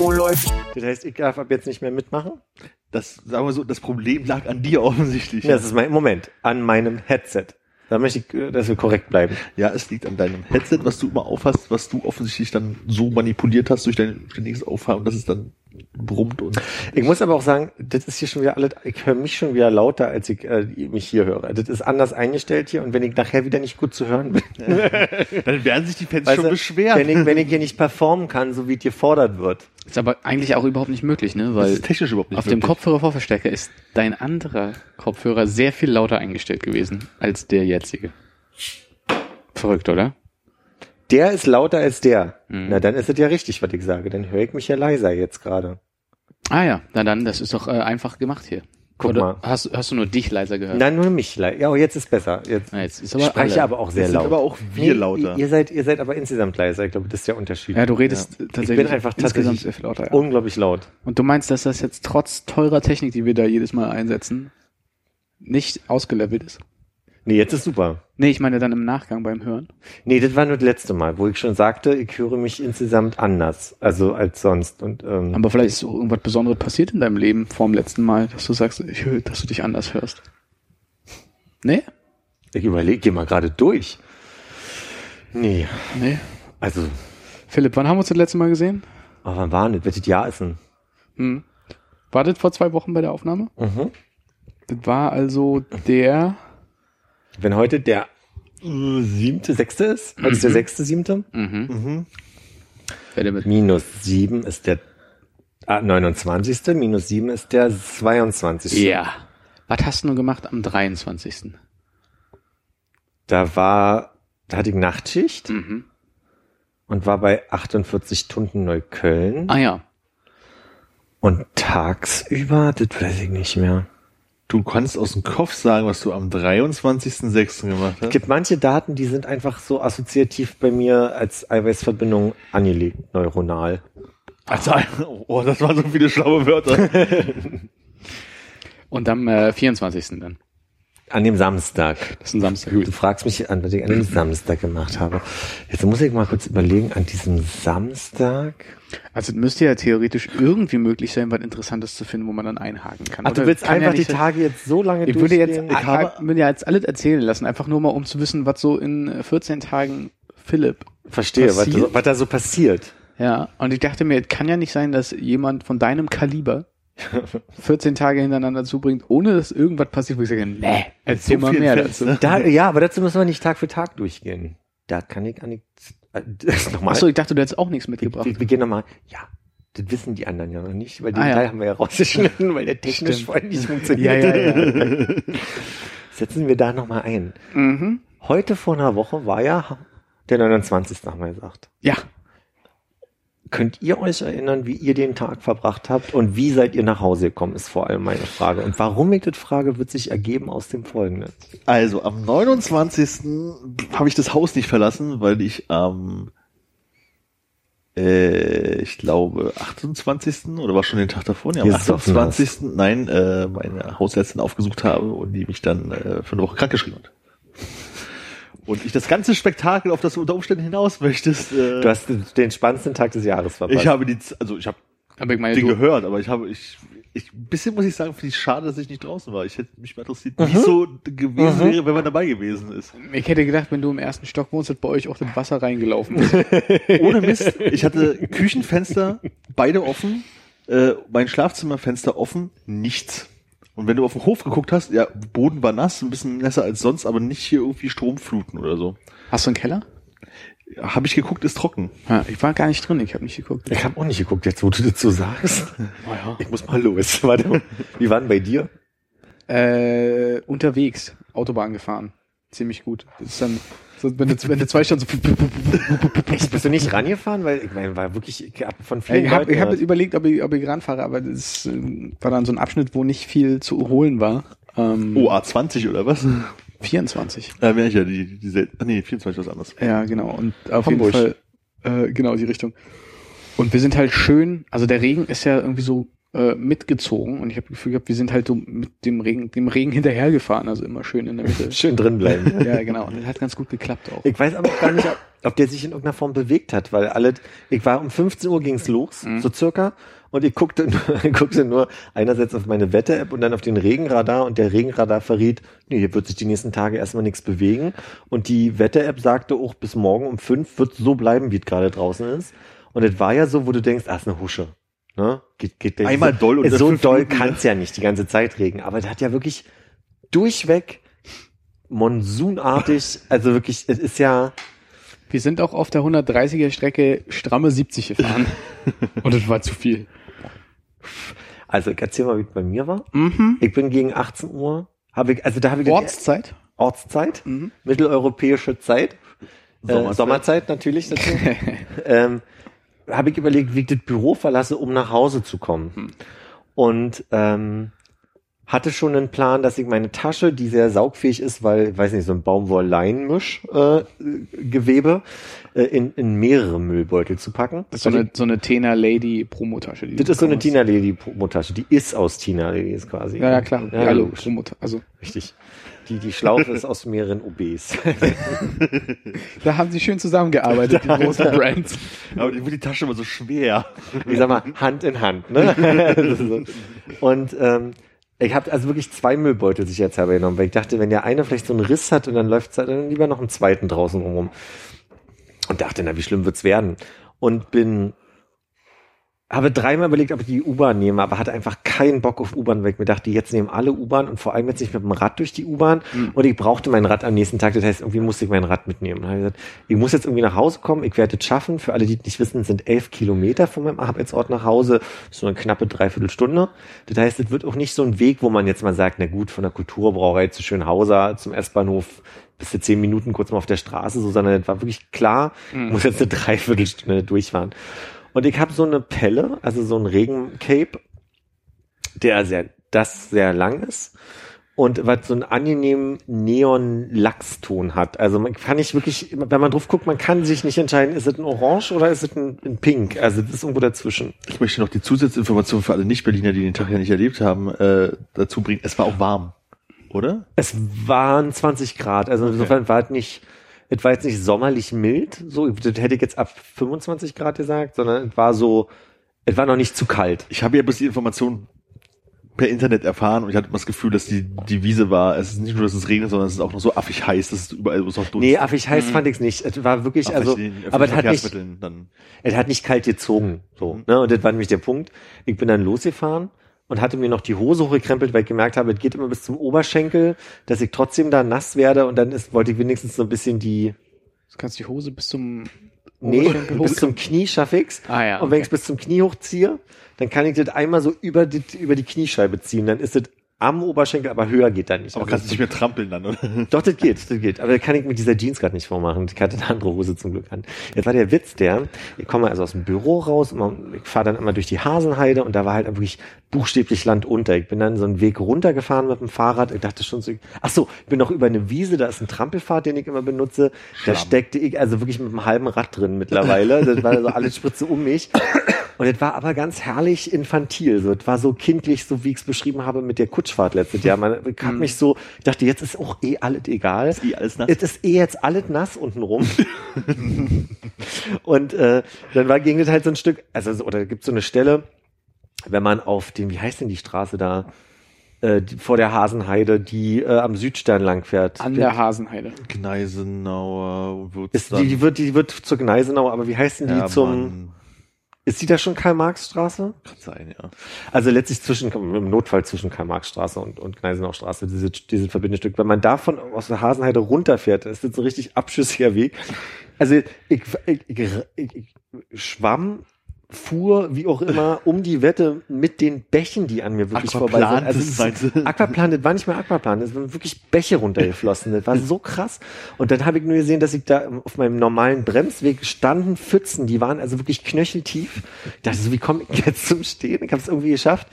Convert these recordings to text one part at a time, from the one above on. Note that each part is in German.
Oh, läuft. Das heißt, ich darf ab jetzt nicht mehr mitmachen? Das, sagen wir so, das Problem lag an dir offensichtlich. Ja, das ist mein Moment an meinem Headset. Da möchte ich, äh, dass wir korrekt bleiben. Ja, es liegt an deinem Headset, was du immer aufhast, was du offensichtlich dann so manipuliert hast durch dein ständiges Aufhaben, dass es dann brummt und. Ich muss aber auch sagen, das ist hier schon wieder alles, ich höre mich schon wieder lauter, als ich äh, mich hier höre. Das ist anders eingestellt hier und wenn ich nachher wieder nicht gut zu hören bin, Dann werden sich die Fans weißt schon du, beschweren. wenn ich, wenn ich hier nicht performen kann, so wie es gefordert wird. Ist aber eigentlich auch überhaupt nicht möglich, ne? das Weil ist technisch überhaupt nicht auf dem möglich. Kopfhörer-Vorverstärker ist dein anderer Kopfhörer sehr viel lauter eingestellt gewesen als der jetzige. Verrückt, oder? Der ist lauter als der. Mhm. Na, dann ist es ja richtig, was ich sage. Dann höre ich mich ja leiser jetzt gerade. Ah ja, na dann, das ist doch äh, einfach gemacht hier. Guck oder mal. Hast, hast du nur dich leiser gehört? Nein, nur mich leiser. Ja, oh, jetzt ist besser. Jetzt, Na, jetzt ist ich aber spreche alle. aber auch sehr Jetzt sind laut. aber auch wir lauter. Ihr, seid, ihr seid aber insgesamt leiser. Ich glaube, das ist der Unterschied. Ja, du redest Ich tatsächlich bin einfach insgesamt tatsächlich sehr viel lauter. Ja. unglaublich laut. Und du meinst, dass das jetzt trotz teurer Technik, die wir da jedes Mal einsetzen, nicht ausgelevelt ist? Nee, jetzt ist super. Nee, ich meine dann im Nachgang beim Hören. Nee, das war nur das letzte Mal, wo ich schon sagte, ich höre mich insgesamt anders, also als sonst. Und ähm, Aber vielleicht ist so irgendwas Besonderes passiert in deinem Leben vor dem letzten Mal, dass du sagst, ich höre, dass du dich anders hörst. Nee? ich überlege, geh mal gerade durch. Nee, Nee. also, Philipp, wann haben wir uns das letzte Mal gesehen? aber wann war das? Welches Jahr ist denn? Hm. War das vor zwei Wochen bei der Aufnahme? Mhm. Das war also der, Wenn heute der siebte, sechste ist, heute ist der sechste, siebte, mhm. Mhm. Minus sieben ist der ah, 29. Minus sieben ist der 22. Ja. Was hast du nur gemacht am 23.? Da war, da hatte ich Nachtschicht Mhm. und war bei 48 Stunden Neukölln. Ah ja. Und tagsüber, das weiß ich nicht mehr. Du kannst aus dem Kopf sagen, was du am 23.06. gemacht Es hast. gibt manche Daten, die sind einfach so assoziativ bei mir als Eiweißverbindung angelegt, neuronal. Also, oh, das waren so viele schlaue Wörter. Und am äh, 24. dann. An dem Samstag. Das ist ein Samstag. Du fragst mich an, was ich an dem Samstag gemacht habe. Jetzt muss ich mal kurz überlegen, an diesem Samstag. Also es müsste ja theoretisch irgendwie möglich sein, was Interessantes zu finden, wo man dann einhaken kann. Ach, du willst einfach ja die Tage jetzt so lange Ich würde jetzt, ich habe, würde ja jetzt alles erzählen lassen, einfach nur mal, um zu wissen, was so in äh, 14 Tagen Philipp. verstehe, was, was da so passiert. Ja, und ich dachte mir, es kann ja nicht sein, dass jemand von deinem Kaliber 14 Tage hintereinander zubringt, ohne dass irgendwas passiert, wo ich sage, nee, erzähl so mal mehr Fans, dazu. ne? Da, ja, aber dazu müssen wir nicht Tag für Tag durchgehen. Da kann ich an das nochmal. Achso, ich dachte, du hättest auch nichts mitgebracht. wir, wir gehen nochmal. Ja, das wissen die anderen ja noch nicht, weil den Ah, ja. Teil haben wir ja rausgeschnitten, weil der technisch Stimmt. vorhin nicht funktioniert. Ja, ja, ja. Setzen wir da nochmal ein. mhm. Heute vor einer Woche war ja der 29. haben wir gesagt. Ja, Könnt ihr euch erinnern, wie ihr den Tag verbracht habt und wie seid ihr nach Hause gekommen, ist vor allem meine Frage. Und warum ich das frage, wird sich ergeben aus dem Folgenden. Also, am 29. habe ich das Haus nicht verlassen, weil ich am, äh, ich glaube, 28. oder war schon den Tag davor? Ja, am Gesoffen 28. Nein, äh, meine Hausärztin aufgesucht habe und die mich dann äh, für eine Woche krankgeschrieben hat. Und ich das ganze Spektakel, auf das du unter Umständen hinaus möchtest, äh, Du hast den spannendsten Tag des Jahres verpasst. ich habe die, also ich habe aber ich meine, den du, gehört, aber ich habe, ich, ich, ein bisschen muss ich sagen, finde ich schade, dass ich nicht draußen war. Ich hätte mich mal interessiert, wie Mhm. es so gewesen wäre, wenn man dabei gewesen ist. ich hätte gedacht, wenn du im ersten Stock wohnst, dass bei euch auch das Wasser reingelaufen. Ohne Mist. Ich hatte Küchenfenster, beide offen, äh, mein Schlafzimmerfenster offen, nichts. Und wenn du auf den Hof geguckt hast, ja, Boden war nass, ein bisschen nasser als sonst, aber nicht hier irgendwie Stromfluten oder so. Hast du einen Keller? Habe ich geguckt, ist trocken. Ja, ich war gar nicht drin, ich habe nicht geguckt. Ich habe auch nicht geguckt, jetzt wo du das so sagst. Oh Ich muss mal los. Warte mal. Wie war denn bei dir? Äh, unterwegs, Autobahn gefahren. Ziemlich gut. Das ist dann So, wenn, du, wenn du zwei Stunden so. Echt, bist du nicht rangefahren? Weil ich meine, war wirklich ich hab von vielen Ich habe ich hab überlegt, ob ich, ob ich ranfahre, aber das äh, war dann so ein Abschnitt, wo nicht viel zu holen war. Ähm, Oh, A20 oder was? 24. Äh, ja, ja, die, die, die, ah, nee, 24 was anderes. Ja, genau. Und auf Hamburg. jeden Fall, äh, genau, die Richtung. Und wir sind halt schön, also der Regen ist ja irgendwie so äh, mitgezogen und ich habe Gefühl gehabt, wir sind halt so mit dem Regen, dem Regen hinterhergefahren, also immer schön in der Mitte. Schön drin bleiben. ja, genau. Und das hat ganz gut geklappt auch. Ich weiß aber gar nicht, ob, der sich in irgendeiner Form bewegt hat, weil alle, ich war um 15 Uhr ging's los, so circa, und ich guckte, nur- ich guckte nur einerseits auf meine Wetter-App und dann auf den Regenradar und der Regenradar verriet, nee, hier wird sich die nächsten Tage erstmal nichts bewegen und die Wetter-App sagte auch, bis morgen um fünf wird so bleiben, wie es gerade draußen ist. Und es war ja so, wo du denkst, ah, ist eine Husche. Ne? Geht, geht, Einmal doll und so doll Minuten, kann's ja nicht die ganze Zeit regen, aber es hat ja wirklich durchweg monsunartig, also wirklich, es ist ja, Wir sind auch auf der 130er Strecke stramme 70 gefahren. und das war zu viel. also ich erzähl mal, wie es bei mir war. Mhm. Ich bin gegen 18 Uhr, habe ich, also da habe ich Ortszeit? Ortszeit, Mhm. mitteleuropäische Zeit, Sommerzeit, Sommerzeit. äh, Sommerzeit natürlich dazu. ähm, habe ich überlegt, wie ich das Büro verlasse, um nach Hause zu kommen. Hm. Und ähm, hatte schon einen Plan, dass ich meine Tasche, die sehr saugfähig ist, weil, weiß nicht, so ein Baumwoll-Leinmisch-Gewebe, äh, äh, in, in mehrere Müllbeutel zu packen. Das ist so eine, so eine Tena Lady Promotasche. die Das ist so eine Tina Lady Promotasche. Die ist aus Tina Ladies quasi. hast. Ja, ja, klar. Ja, Ja, logisch. Promotasche. Also, Richtig. Die, die Schlaufe ist aus mehreren OBs. da haben sie schön zusammengearbeitet, die großen Brands. Aber die, die Tasche immer so schwer. ich sag mal, Hand in Hand. Ne? Und ähm, ich habe also wirklich zwei Müllbeutel sich jetzt genommen, weil ich dachte, wenn der eine vielleicht so einen Riss hat und dann läuft dann lieber noch einen zweiten draußen rum. Und dachte, na, wie schlimm wird's werden? Und bin habe dreimal überlegt, ob ich die U-Bahn nehme, aber hatte einfach keinen Bock auf U-Bahn, ich mir dachte, jetzt nehmen alle U-Bahn und vor allem jetzt nicht mit dem Rad durch die U-Bahn und ich brauchte mein Rad am nächsten Tag, das heißt, irgendwie musste ich mein Rad mitnehmen. Ich gesagt, ich muss jetzt irgendwie nach Hause kommen, ich werde es schaffen. Für alle, die es nicht wissen, sind elf Kilometer von meinem Arbeitsort nach Hause, so eine knappe Dreiviertelstunde. Das heißt, es wird auch nicht so ein Weg, wo man jetzt mal sagt, na gut, von der Kulturbrauerei zu Schönhauser zum S-Bahnhof bis zu zehn Minuten kurz mal auf der Straße, so, sondern es war wirklich klar, ich muss jetzt eine Dreiviertelstunde durchfahren. Und ich habe so eine Pelle, also so ein Regencape, der sehr, das sehr lang ist und was so einen angenehmen Neon-Lachston hat. Also man kann nicht wirklich, wenn man drauf guckt, man kann sich nicht entscheiden, ist es ein Orange oder ist es ein, ein Pink? Also das ist irgendwo dazwischen. Ich möchte noch die Zusatzinformation für alle Nicht-Berliner, die den Tag ja nicht erlebt haben, äh, dazu bringen. Es war auch warm, oder? Es waren 20 Grad, also insofern war es nicht, es war jetzt nicht sommerlich mild, so, das hätte ich jetzt ab 25 Grad gesagt, sondern es war so, es war noch nicht zu kalt. Ich habe ja bloß die Information per Internet erfahren und ich hatte immer das Gefühl, dass die, die Wiese war, es ist nicht nur, dass es regnet, sondern es ist auch noch so affig heiß, dass es überall bloß noch Dunst. Nee, affig heiß fand ich's nicht. Es war wirklich, Ach, also, den aber es hat nicht, dann. es hat nicht kalt gezogen, so, ne, und das war nämlich der Punkt. Ich bin dann losgefahren und hatte mir noch die Hose hochgekrempelt, weil ich gemerkt habe, es geht immer bis zum Oberschenkel, dass ich trotzdem da nass werde und dann ist, wollte ich wenigstens so ein bisschen die, Du kannst die Hose bis zum nee, bis zum Knie schaffe ich's. Ah ja, Und wenn okay. ich's bis zum Knie hochziehe, dann kann ich das einmal so über die, über die Kniescheibe ziehen, dann ist es am Oberschenkel, aber höher geht dann nicht. Aber Also kannst du nicht mehr trampeln dann, oder? Doch, das geht, das geht. Aber das kann ich mit dieser Jeans gerade nicht vormachen. Ich hatte eine andere Hose zum Glück an. Jetzt war der Witz der, ich komme also aus dem Büro raus, immer, ich fahre dann immer durch die Hasenheide und da war halt wirklich buchstäblich Land unter. Ich bin dann so einen Weg runtergefahren mit dem Fahrrad. Ich dachte schon so, ach so, ich bin noch über eine Wiese, da ist ein Trampelpfad, den ich immer benutze. Da Schlamm. steckte ich also wirklich mit einem halben Rad drin mittlerweile. Das war so alles Spritze um mich. Und es war aber ganz herrlich infantil. So, es war so kindlich, so wie ich es beschrieben habe mit der Kutschfahrt letztes Jahr. Man ich hab mich so, ich dachte, jetzt ist auch eh alles egal. Ist eh alles nass. Es ist eh jetzt alles nass unten rum. und äh, dann war ging es halt so ein Stück, also so- oder gibt so eine Stelle, wenn man auf dem, wie heißt denn die Straße da? Äh, die, vor der Hasenheide, die äh, am Südstern lang fährt. An der Hasenheide. Gneisenauer wird ist, die, die wird, die wird zur Gneisenau, aber wie heißt denn die zum, ist die da schon Karl-Marx-Straße? Kann sein, ja. Also letztlich zwischen, im Notfall zwischen Karl-Marx-Straße und, und Gneisenau-Straße, diese, diese Verbindestück. Wenn man davon aus der Hasenheide runterfährt, ist das so ein richtig abschüssiger Weg. Also ich, ich, ich, ich schwamm fuhr, wie auch immer, um die Wette mit den Bächen, die an mir wirklich vorbei sind. Also Aquaplan, das war nicht mehr Aquaplan, das sind wirklich Bäche runtergeflossen. Das war so krass. Und dann habe ich nur gesehen, dass ich da auf meinem normalen Bremsweg standen Pfützen, die waren also wirklich knöcheltief. Ich dachte so, wie komme ich jetzt zum Stehen? Ich habe es irgendwie geschafft.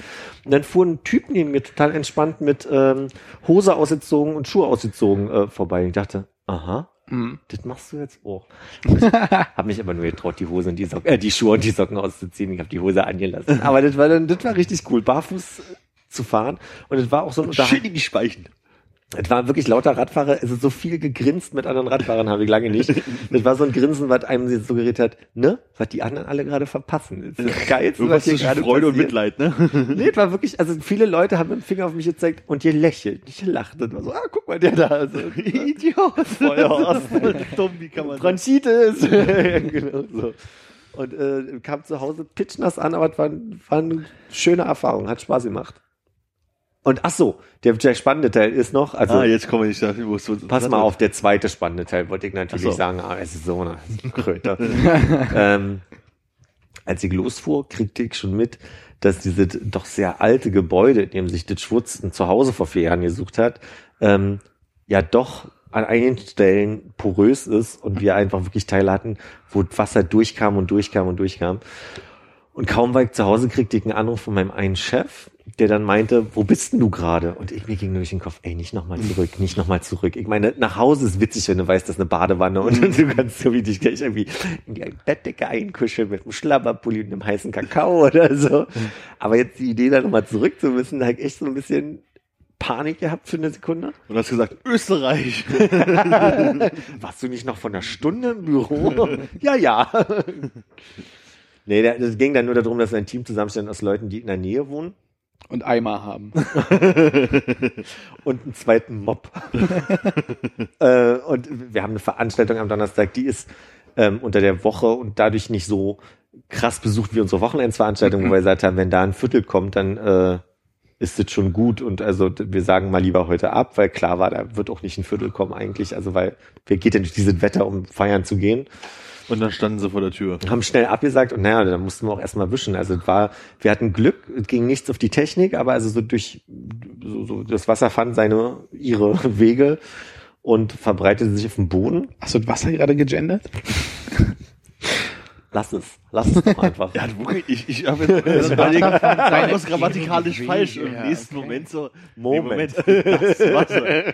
Und dann fuhr ein Typ neben mir total entspannt mit ähm, Hose ausgezogen und Schuhe ausgezogen äh, vorbei. Ich dachte, aha, Mhm. das machst du jetzt auch. Ich habe mich aber nur getraut, die Hose und die Socken, äh, die Schuhe und die Socken auszuziehen. Ich habe die Hose angelassen. Aber das war dann, das war richtig cool, barfuß zu fahren. Und es war auch so ein Schön in die Speichen. Es war wirklich lauter Radfahrer, also so viel gegrinst mit anderen Radfahrern habe ich lange nicht. Das war so ein Grinsen, was einem jetzt suggeriert hat, ne, was die anderen alle gerade verpassen. Das ist Irgendwas was hier gerade Freude und. Mitleid, ne? Nee, es war wirklich, also viele Leute haben mit dem Finger auf mich gezeigt und ihr lächelt, nicht gelacht. Und war so, ah, guck mal, der da. Also, Idiot. Feuerhorst. Dumm, wie kann man Bronchitis. genau so. Und äh, kam zu Hause pitchnass an, aber es war, war eine schöne Erfahrung, hat Spaß gemacht. Und ach so, der, der spannende Teil ist noch, also Ah, jetzt kommen wir nicht dahin, wo es so pass mal auf, der zweite spannende Teil wollte ich natürlich so. sagen, aber es ist so eine Kröte. ähm, als ich losfuhr, kriegte ich schon mit, dass diese doch sehr alte Gebäude, in dem sich das Schwutz ein Zuhause vor vier Jahren gesucht hat, ähm, ja doch an einigen Stellen porös ist und wir einfach wirklich Teile hatten, wo Wasser durchkam und durchkam und durchkam. Und kaum war ich zu Hause, kriegte ich einen Anruf von meinem einen Chef, der dann meinte, wo bist denn du gerade? Und ich mir ging durch den Kopf, ey, nicht nochmal zurück, nicht nochmal zurück. Ich meine, nach Hause ist witzig, wenn du weißt, das ist eine Badewanne und du kannst so wie dich gleich irgendwie in die Bettdecke einkuscheln mit einem Schlabberpulli und einem heißen Kakao oder so. Aber jetzt die Idee, da nochmal zurück zu müssen, da ich echt so ein bisschen Panik gehabt für eine Sekunde. Und hast gesagt, Österreich. Warst du nicht noch von einer Stunde im Büro? ja, ja. nee, da- das ging dann nur darum, dass ein Team zusammenstellen aus Leuten, die in der Nähe wohnen Und Eimer haben. und einen zweiten Mob. äh, und wir haben eine Veranstaltung am Donnerstag, die ist ähm, unter der Woche und dadurch nicht so krass besucht wie unsere Wochenendsveranstaltung, wo wir gesagt haben, wenn da ein Viertel kommt, dann äh, ist das schon gut. Und also wir sagen mal lieber heute ab, weil klar war, da wird auch nicht ein Viertel kommen eigentlich. Also weil wir geht ja durch dieses Wetter, um feiern zu gehen. Und dann standen sie vor der Tür. haben schnell abgesagt und naja, da mussten wir auch erstmal wischen. Also es war, wir hatten Glück, es ging nichts auf die Technik, aber also so durch, so, so das Wasser fand seine, ihre Wege und verbreitete sich auf dem Boden. Hast du das Wasser gerade gegendert? Lass es, lass es doch einfach. Ja, wirklich, ich, ich habe jetzt das überlegt, war was grammatikalisch falsch. Im ja, nächsten okay. Moment so, Moment. nee, Moment, das Wasser.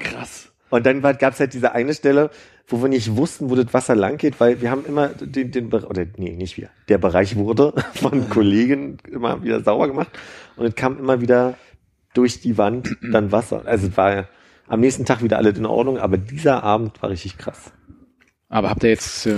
Krass. Und dann gab es halt diese eine Stelle, wo wir nicht wussten, wo das Wasser lang geht, weil wir haben immer den, den Bereich, oder nee, nicht wir, der Bereich wurde von Kollegen immer wieder sauber gemacht und es kam immer wieder durch die Wand dann Wasser. Also es war am nächsten Tag wieder alles in Ordnung, aber dieser Abend war richtig krass. Aber habt ihr jetzt äh,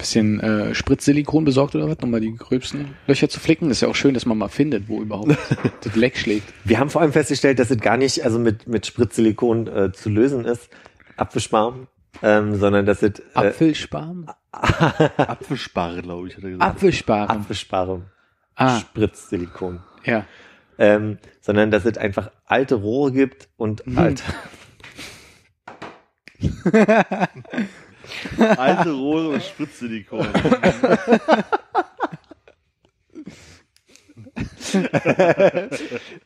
bisschen äh, Spritzsilikon besorgt oder was, um mal die gröbsten Löcher zu flicken? Das ist ja auch schön, dass man mal findet, wo überhaupt das Leck schlägt. Wir haben vor allem festgestellt, dass es gar nicht also mit, mit Spritzsilikon äh, zu lösen ist, Apfelschmarrn, ähm, sondern dass es äh, Apfelsparm? Apfelsparre, glaube ich, hat er gesagt. Apfelsparm. Apfelsparen, Ah, Spritzsilikon. ja. ähm, sondern dass es einfach alte Rohre gibt und alte. Alte Rohre und Spritzsilikon.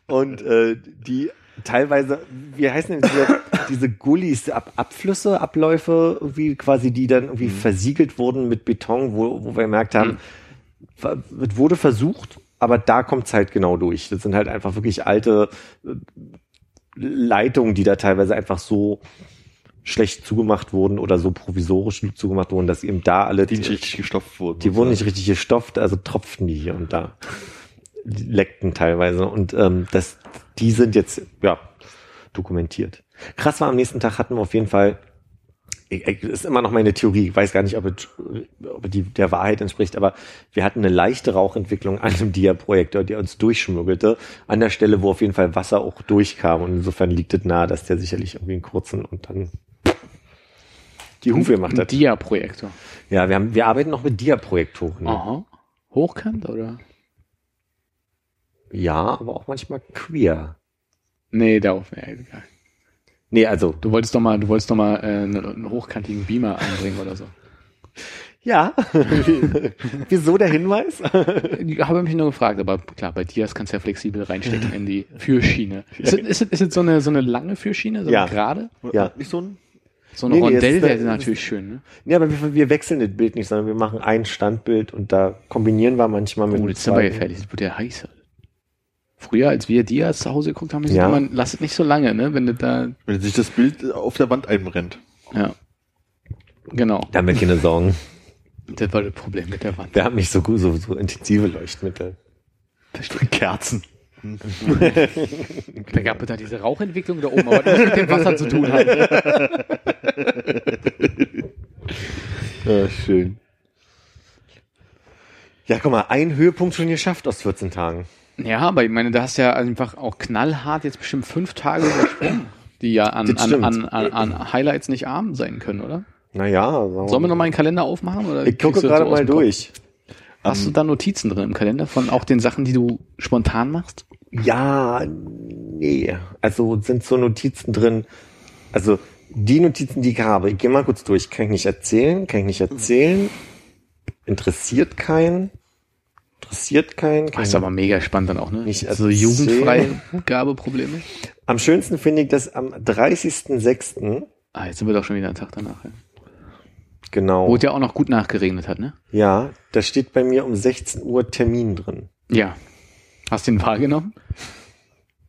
und äh, die teilweise, wie heißen denn diese, diese Gullis, Ab Abflüsse, Abläufe, irgendwie quasi, die dann irgendwie versiegelt wurden mit Beton, wo, wo wir gemerkt haben, es wurde versucht, aber da kommt's halt genau durch. Das sind halt einfach wirklich alte äh, Leitungen, die da teilweise einfach so schlecht zugemacht wurden oder so provisorisch zugemacht wurden, dass eben da alle Die nicht richtig gestopft wurden. die wurden nicht richtig gestopft, also tropften die hier und da. Die leckten teilweise. Und ähm, das, die sind jetzt ja dokumentiert. Krass war, am nächsten Tag hatten wir auf jeden Fall, ich, ich, ist immer noch meine Theorie, ich weiß gar nicht, ob es ob die der Wahrheit entspricht, aber wir hatten eine leichte Rauchentwicklung an einem Dia-Projektor, der uns durchschmuggelte, an der Stelle, wo auf jeden Fall Wasser auch durchkam. Und insofern liegt es nahe, dass der sicherlich irgendwie einen kurzen und dann die Hufe Ein hat. Dia-Projektor. Ja, wir, haben, wir arbeiten noch mit Dia-Projektoren. Aha. Hochkant oder? Ja, aber auch manchmal queer. Nee, darauf. Ja, egal. Nee, also, Du wolltest doch mal, du wolltest doch mal äh, einen, einen hochkantigen Beamer anbringen oder so. Ja. Wieso der Hinweis? Ich habe mich nur gefragt, aber klar, bei Dias kannst du ja flexibel reinstecken in die Führschiene. Ist es, ist es, ist es so, eine, so eine lange Führschiene, so Ja. eine gerade? Ja. Nicht so ein. So eine Nee, Rondell wäre natürlich schön, ne? Ja, aber wir, wir wechseln das Bild nicht, sondern wir machen ein Standbild und da kombinieren wir manchmal mit Oh, wir ja zweiten. fertig, das wird ja heiß. Früher, als wir Dias zu Hause geguckt haben, Ja. ja. man, lass es nicht so lange, ne? Wenn du da, Wenn sich das Bild auf der Wand einbrennt. ja. Genau. Da haben wir keine Sorgen. Das war das Problem mit der Wand. Wir haben nicht so gut, so, so intensive Leuchtmittel. Kerzen. Da gab es da diese Rauchentwicklung da oben, aber das mit dem Wasser zu tun hat. Ja, schön. Ja, guck mal, ein Höhepunkt schon geschafft aus 14 Tagen. Ja, aber ich meine, da hast ja einfach auch knallhart jetzt bestimmt fünf Tage übersprungen, die ja an, an, an, an, an Highlights nicht arm sein können, oder? Naja, Sollen wir noch mal einen Kalender aufmachen? Oder Ich gucke gerade mal Kopf? durch. Hast du da Notizen drin im Kalender von auch den Sachen, die du spontan machst? Ja, nee. Also sind so Notizen drin. Also die Notizen, die ich habe, ich gehe mal kurz durch. Kann ich nicht erzählen? Kann ich nicht erzählen? Interessiert keinen? Interessiert keinen? Kann Das ist aber mega spannend dann auch, ne? Nicht so erzählen. Jugendfreigabeprobleme. Am schönsten finde ich das am 30.06. Ah, jetzt sind wir doch schon wieder einen Tag danach. Ja. Genau. Wo es ja auch noch gut nachgeregnet hat, ne? Ja, da steht bei mir um 16 Uhr Termin drin. Ja. Hast du den wahrgenommen?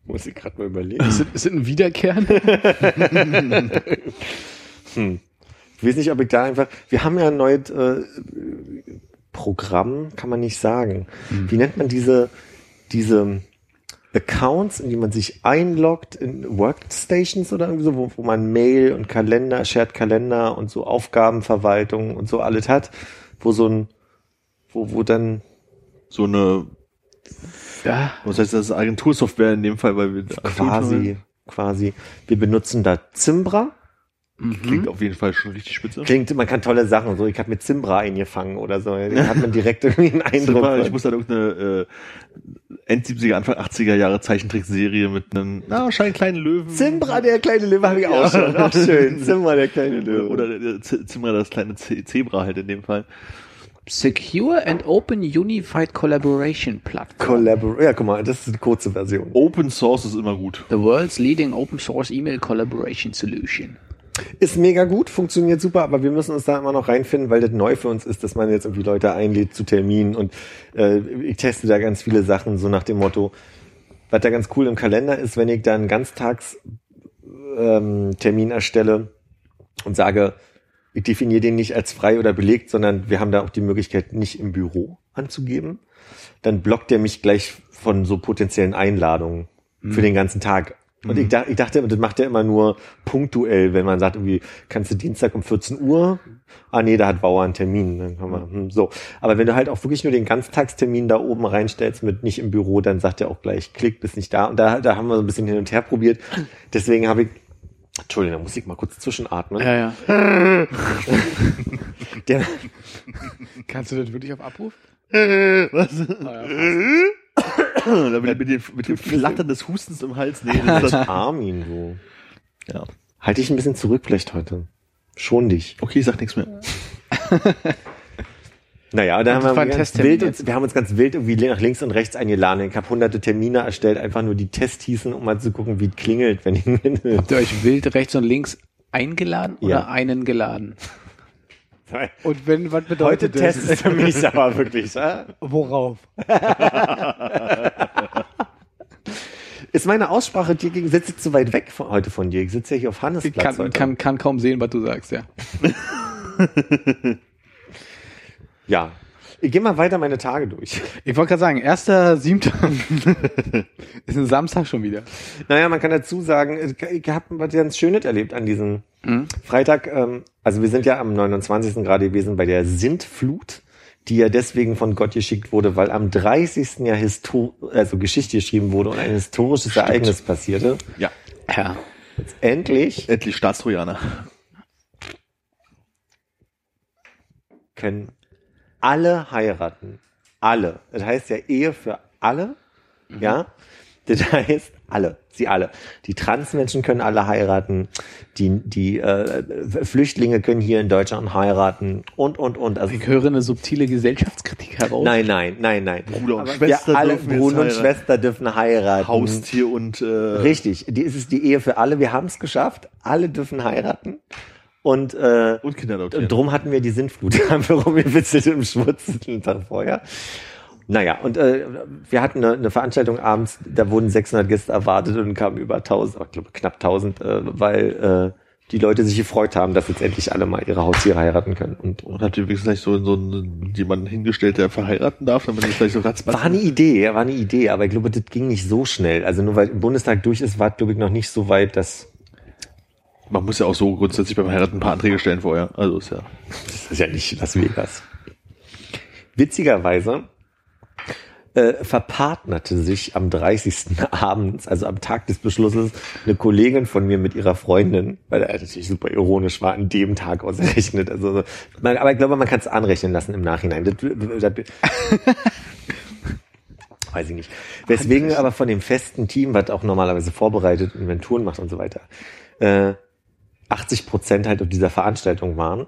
Muss ich gerade mal überlegen. Ist es, ist es ein Wiederkehren? Hm. Ich weiß nicht, ob ich da einfach. Wir haben ja ein neues äh, Programm, kann man nicht sagen. Wie nennt man diese, diese Accounts, in die man sich einloggt in Workstations oder irgendwie so, wo, wo man Mail und Kalender, Shared Kalender und so Aufgabenverwaltung und so alles hat, wo so ein, wo, wo dann So eine, ja. was heißt das, Agentursoftware in dem Fall, weil wir quasi, quasi, wir benutzen da Zimbra. Klingt auf jeden Fall schon richtig spitze. Klingt, man kann tolle Sachen, so ich habe mit Zimbra eingefangen oder so, da hat man direkt irgendwie einen Eindruck. Super, ich muss da irgendeine äh, End 70er, Anfang 80er Jahre Zeichentrickserie mit einem, na, wahrscheinlich kleinen Löwen. Zimbra, der kleine Löwe, habe ich auch schon. Ach, schön. Zimbra, der kleine Löwe. Oder der- der Z- Zimmer, das kleine Zebra halt in dem Fall. Secure and Open Unified Collaboration Platform. Collabor ja, guck mal, das ist eine kurze Version. Open Source ist immer gut. The world's leading open source email collaboration solution. Ist mega gut, funktioniert super, aber wir müssen uns da immer noch reinfinden, weil das neu für uns ist, dass man jetzt irgendwie Leute einlädt zu Terminen und äh, ich teste da ganz viele Sachen, so nach dem Motto, was da ganz cool im Kalender ist, wenn ich da einen Ganztags ähm, Termin erstelle und sage, ich definiere den nicht als frei oder belegt, sondern wir haben da auch die Möglichkeit, nicht im Büro anzugeben, dann blockt er mich gleich von so potenziellen Einladungen für den ganzen Tag. Und ich, dach, ich dachte, das macht er immer nur punktuell, wenn man sagt, irgendwie, kannst du Dienstag um 14 Uhr? Ah nee, da hat Bauer einen Termin. Dann kann man, hm, so. Aber wenn du halt auch wirklich nur den Ganztagstermin da oben reinstellst mit nicht im Büro, dann sagt er auch gleich, klick, bist nicht da. Und da, da haben wir so ein bisschen hin und her probiert. Deswegen habe ich, Entschuldigung, da muss ich mal kurz zwischenatmen. Ja, ja. Der, Kannst du das wirklich auf Abruf? Was? Ah, ja, Da mit, mit, dem, mit dem Flattern des Hustens im Hals. Nee, das ist das, Armin, du. ja. Halt dich ein bisschen zurück vielleicht heute. Schon dich. Okay, ich sag nichts mehr. Naja, da Und haben das war wir, ganz wild uns, wir haben uns ganz wild irgendwie nach links und rechts eingeladen. Ich habe hunderte Termine erstellt, einfach nur die Test hießen, um mal zu gucken, wie es klingelt, wenn ich Habt ihr euch wild rechts und links eingeladen oder Ja. einen geladen? Und wenn, was Heute Test ist für mich aber wirklich. Äh? Worauf? Ist meine Aussprache dir gegen, sitze ich zu weit weg von, heute von dir? Ich sitze ja hier auf Ich Hannesplatz kann, heute. kann, kann kaum sehen, was du sagst, ja. Ja. Ich gehe mal weiter meine Tage durch. Ich wollte gerade sagen, erster, siebter ist ein Samstag schon wieder. Naja, man kann dazu sagen, ich habe was ganz Schönes erlebt an diesem Mhm. Freitag. Ähm, also wir sind ja am 29. gerade gewesen bei der Sintflut, die ja deswegen von Gott geschickt wurde, weil am 30. ja Histo also Geschichte geschrieben wurde und ein historisches Ereignis passierte. Ja. Ja. Endlich Endlich Staatstrojaner. können alle heiraten. Alle. Das heißt ja Ehe für alle. Ja. Das heißt, alle, sie alle. Die Transmenschen können alle heiraten, die, die äh, Flüchtlinge können hier in Deutschland heiraten und, und, und. Also, Ich höre eine subtile Gesellschaftskritik heraus. nein, nein, nein, nein. Bruder und Aber Schwester wir alle, dürfen Bruder und heiraten. Schwester dürfen heiraten. Haustier und äh, Richtig, die ist es die Ehe für alle. Wir haben es geschafft. Alle dürfen heiraten. Und, äh, und Kinder und drum hatten wir die Sintflut. haben wir rumgewitzelt im Schmutz den Tag vorher. Naja, und äh, wir hatten eine, eine Veranstaltung abends, da wurden 600 Gäste erwartet und kamen über 1000, ich glaube knapp 1000, äh, weil äh, die Leute sich gefreut haben, dass jetzt endlich alle mal ihre Haustiere heiraten können. Und, Und habt ihr wenigstens gleich so, so einen, jemanden hingestellt, der verheiraten darf, damit es vielleicht so ratzbatz war eine Idee, war eine Idee, aber ich glaube, das ging nicht so schnell. Also nur weil im Bundestag durch ist, war glaube ich noch nicht so weit, dass Man muss ja auch so grundsätzlich beim Heiraten ein paar Anträge stellen vorher. Also ist ja. Das ist ja nicht Las Vegas. Witzigerweise äh, verpartnerte sich am 30. abends, also am Tag des Beschlusses, eine Kollegin von mir mit ihrer Freundin, weil er natürlich super ironisch war, an dem Tag ausgerechnet. Also, so. man, aber ich glaube, man kann es anrechnen lassen im Nachhinein. Das, das, weiß ich nicht. Weswegen aber von dem festen Team, was auch normalerweise vorbereitet, Inventuren macht und so weiter, äh, 80 Prozent halt auf dieser Veranstaltung waren.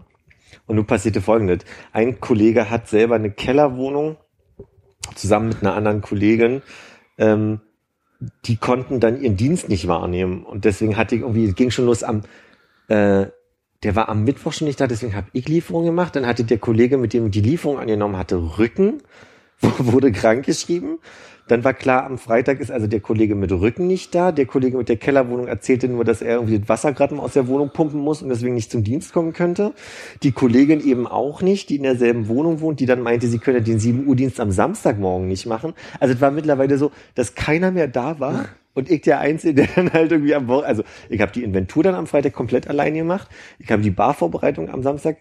Und nun passierte Folgendes. Ein Kollege hat selber eine Kellerwohnung zusammen mit einer anderen Kollegin. Ähm, die konnten dann ihren Dienst nicht wahrnehmen. Und deswegen hatte ich irgendwie, ging schon los am, äh, der war am Mittwoch schon nicht da, deswegen habe ich Lieferung gemacht. Dann hatte der Kollege, mit dem die Lieferung angenommen hatte, Rücken, wurde krank geschrieben. Dann war klar, am Freitag ist also der Kollege mit Rücken nicht da. Der Kollege mit der Kellerwohnung erzählte nur, dass er irgendwie das Wasser gerade mal aus der Wohnung pumpen muss und deswegen nicht zum Dienst kommen könnte. Die Kollegin eben auch nicht, die in derselben Wohnung wohnt, die dann meinte, sie könne den 7 Uhr Dienst am Samstagmorgen nicht machen. Also es war mittlerweile so, dass keiner mehr da war. Und ich der Einzige, der dann halt irgendwie am Wochenende, also ich habe die Inventur dann am Freitag komplett allein gemacht. Ich habe die Barvorbereitung am Samstag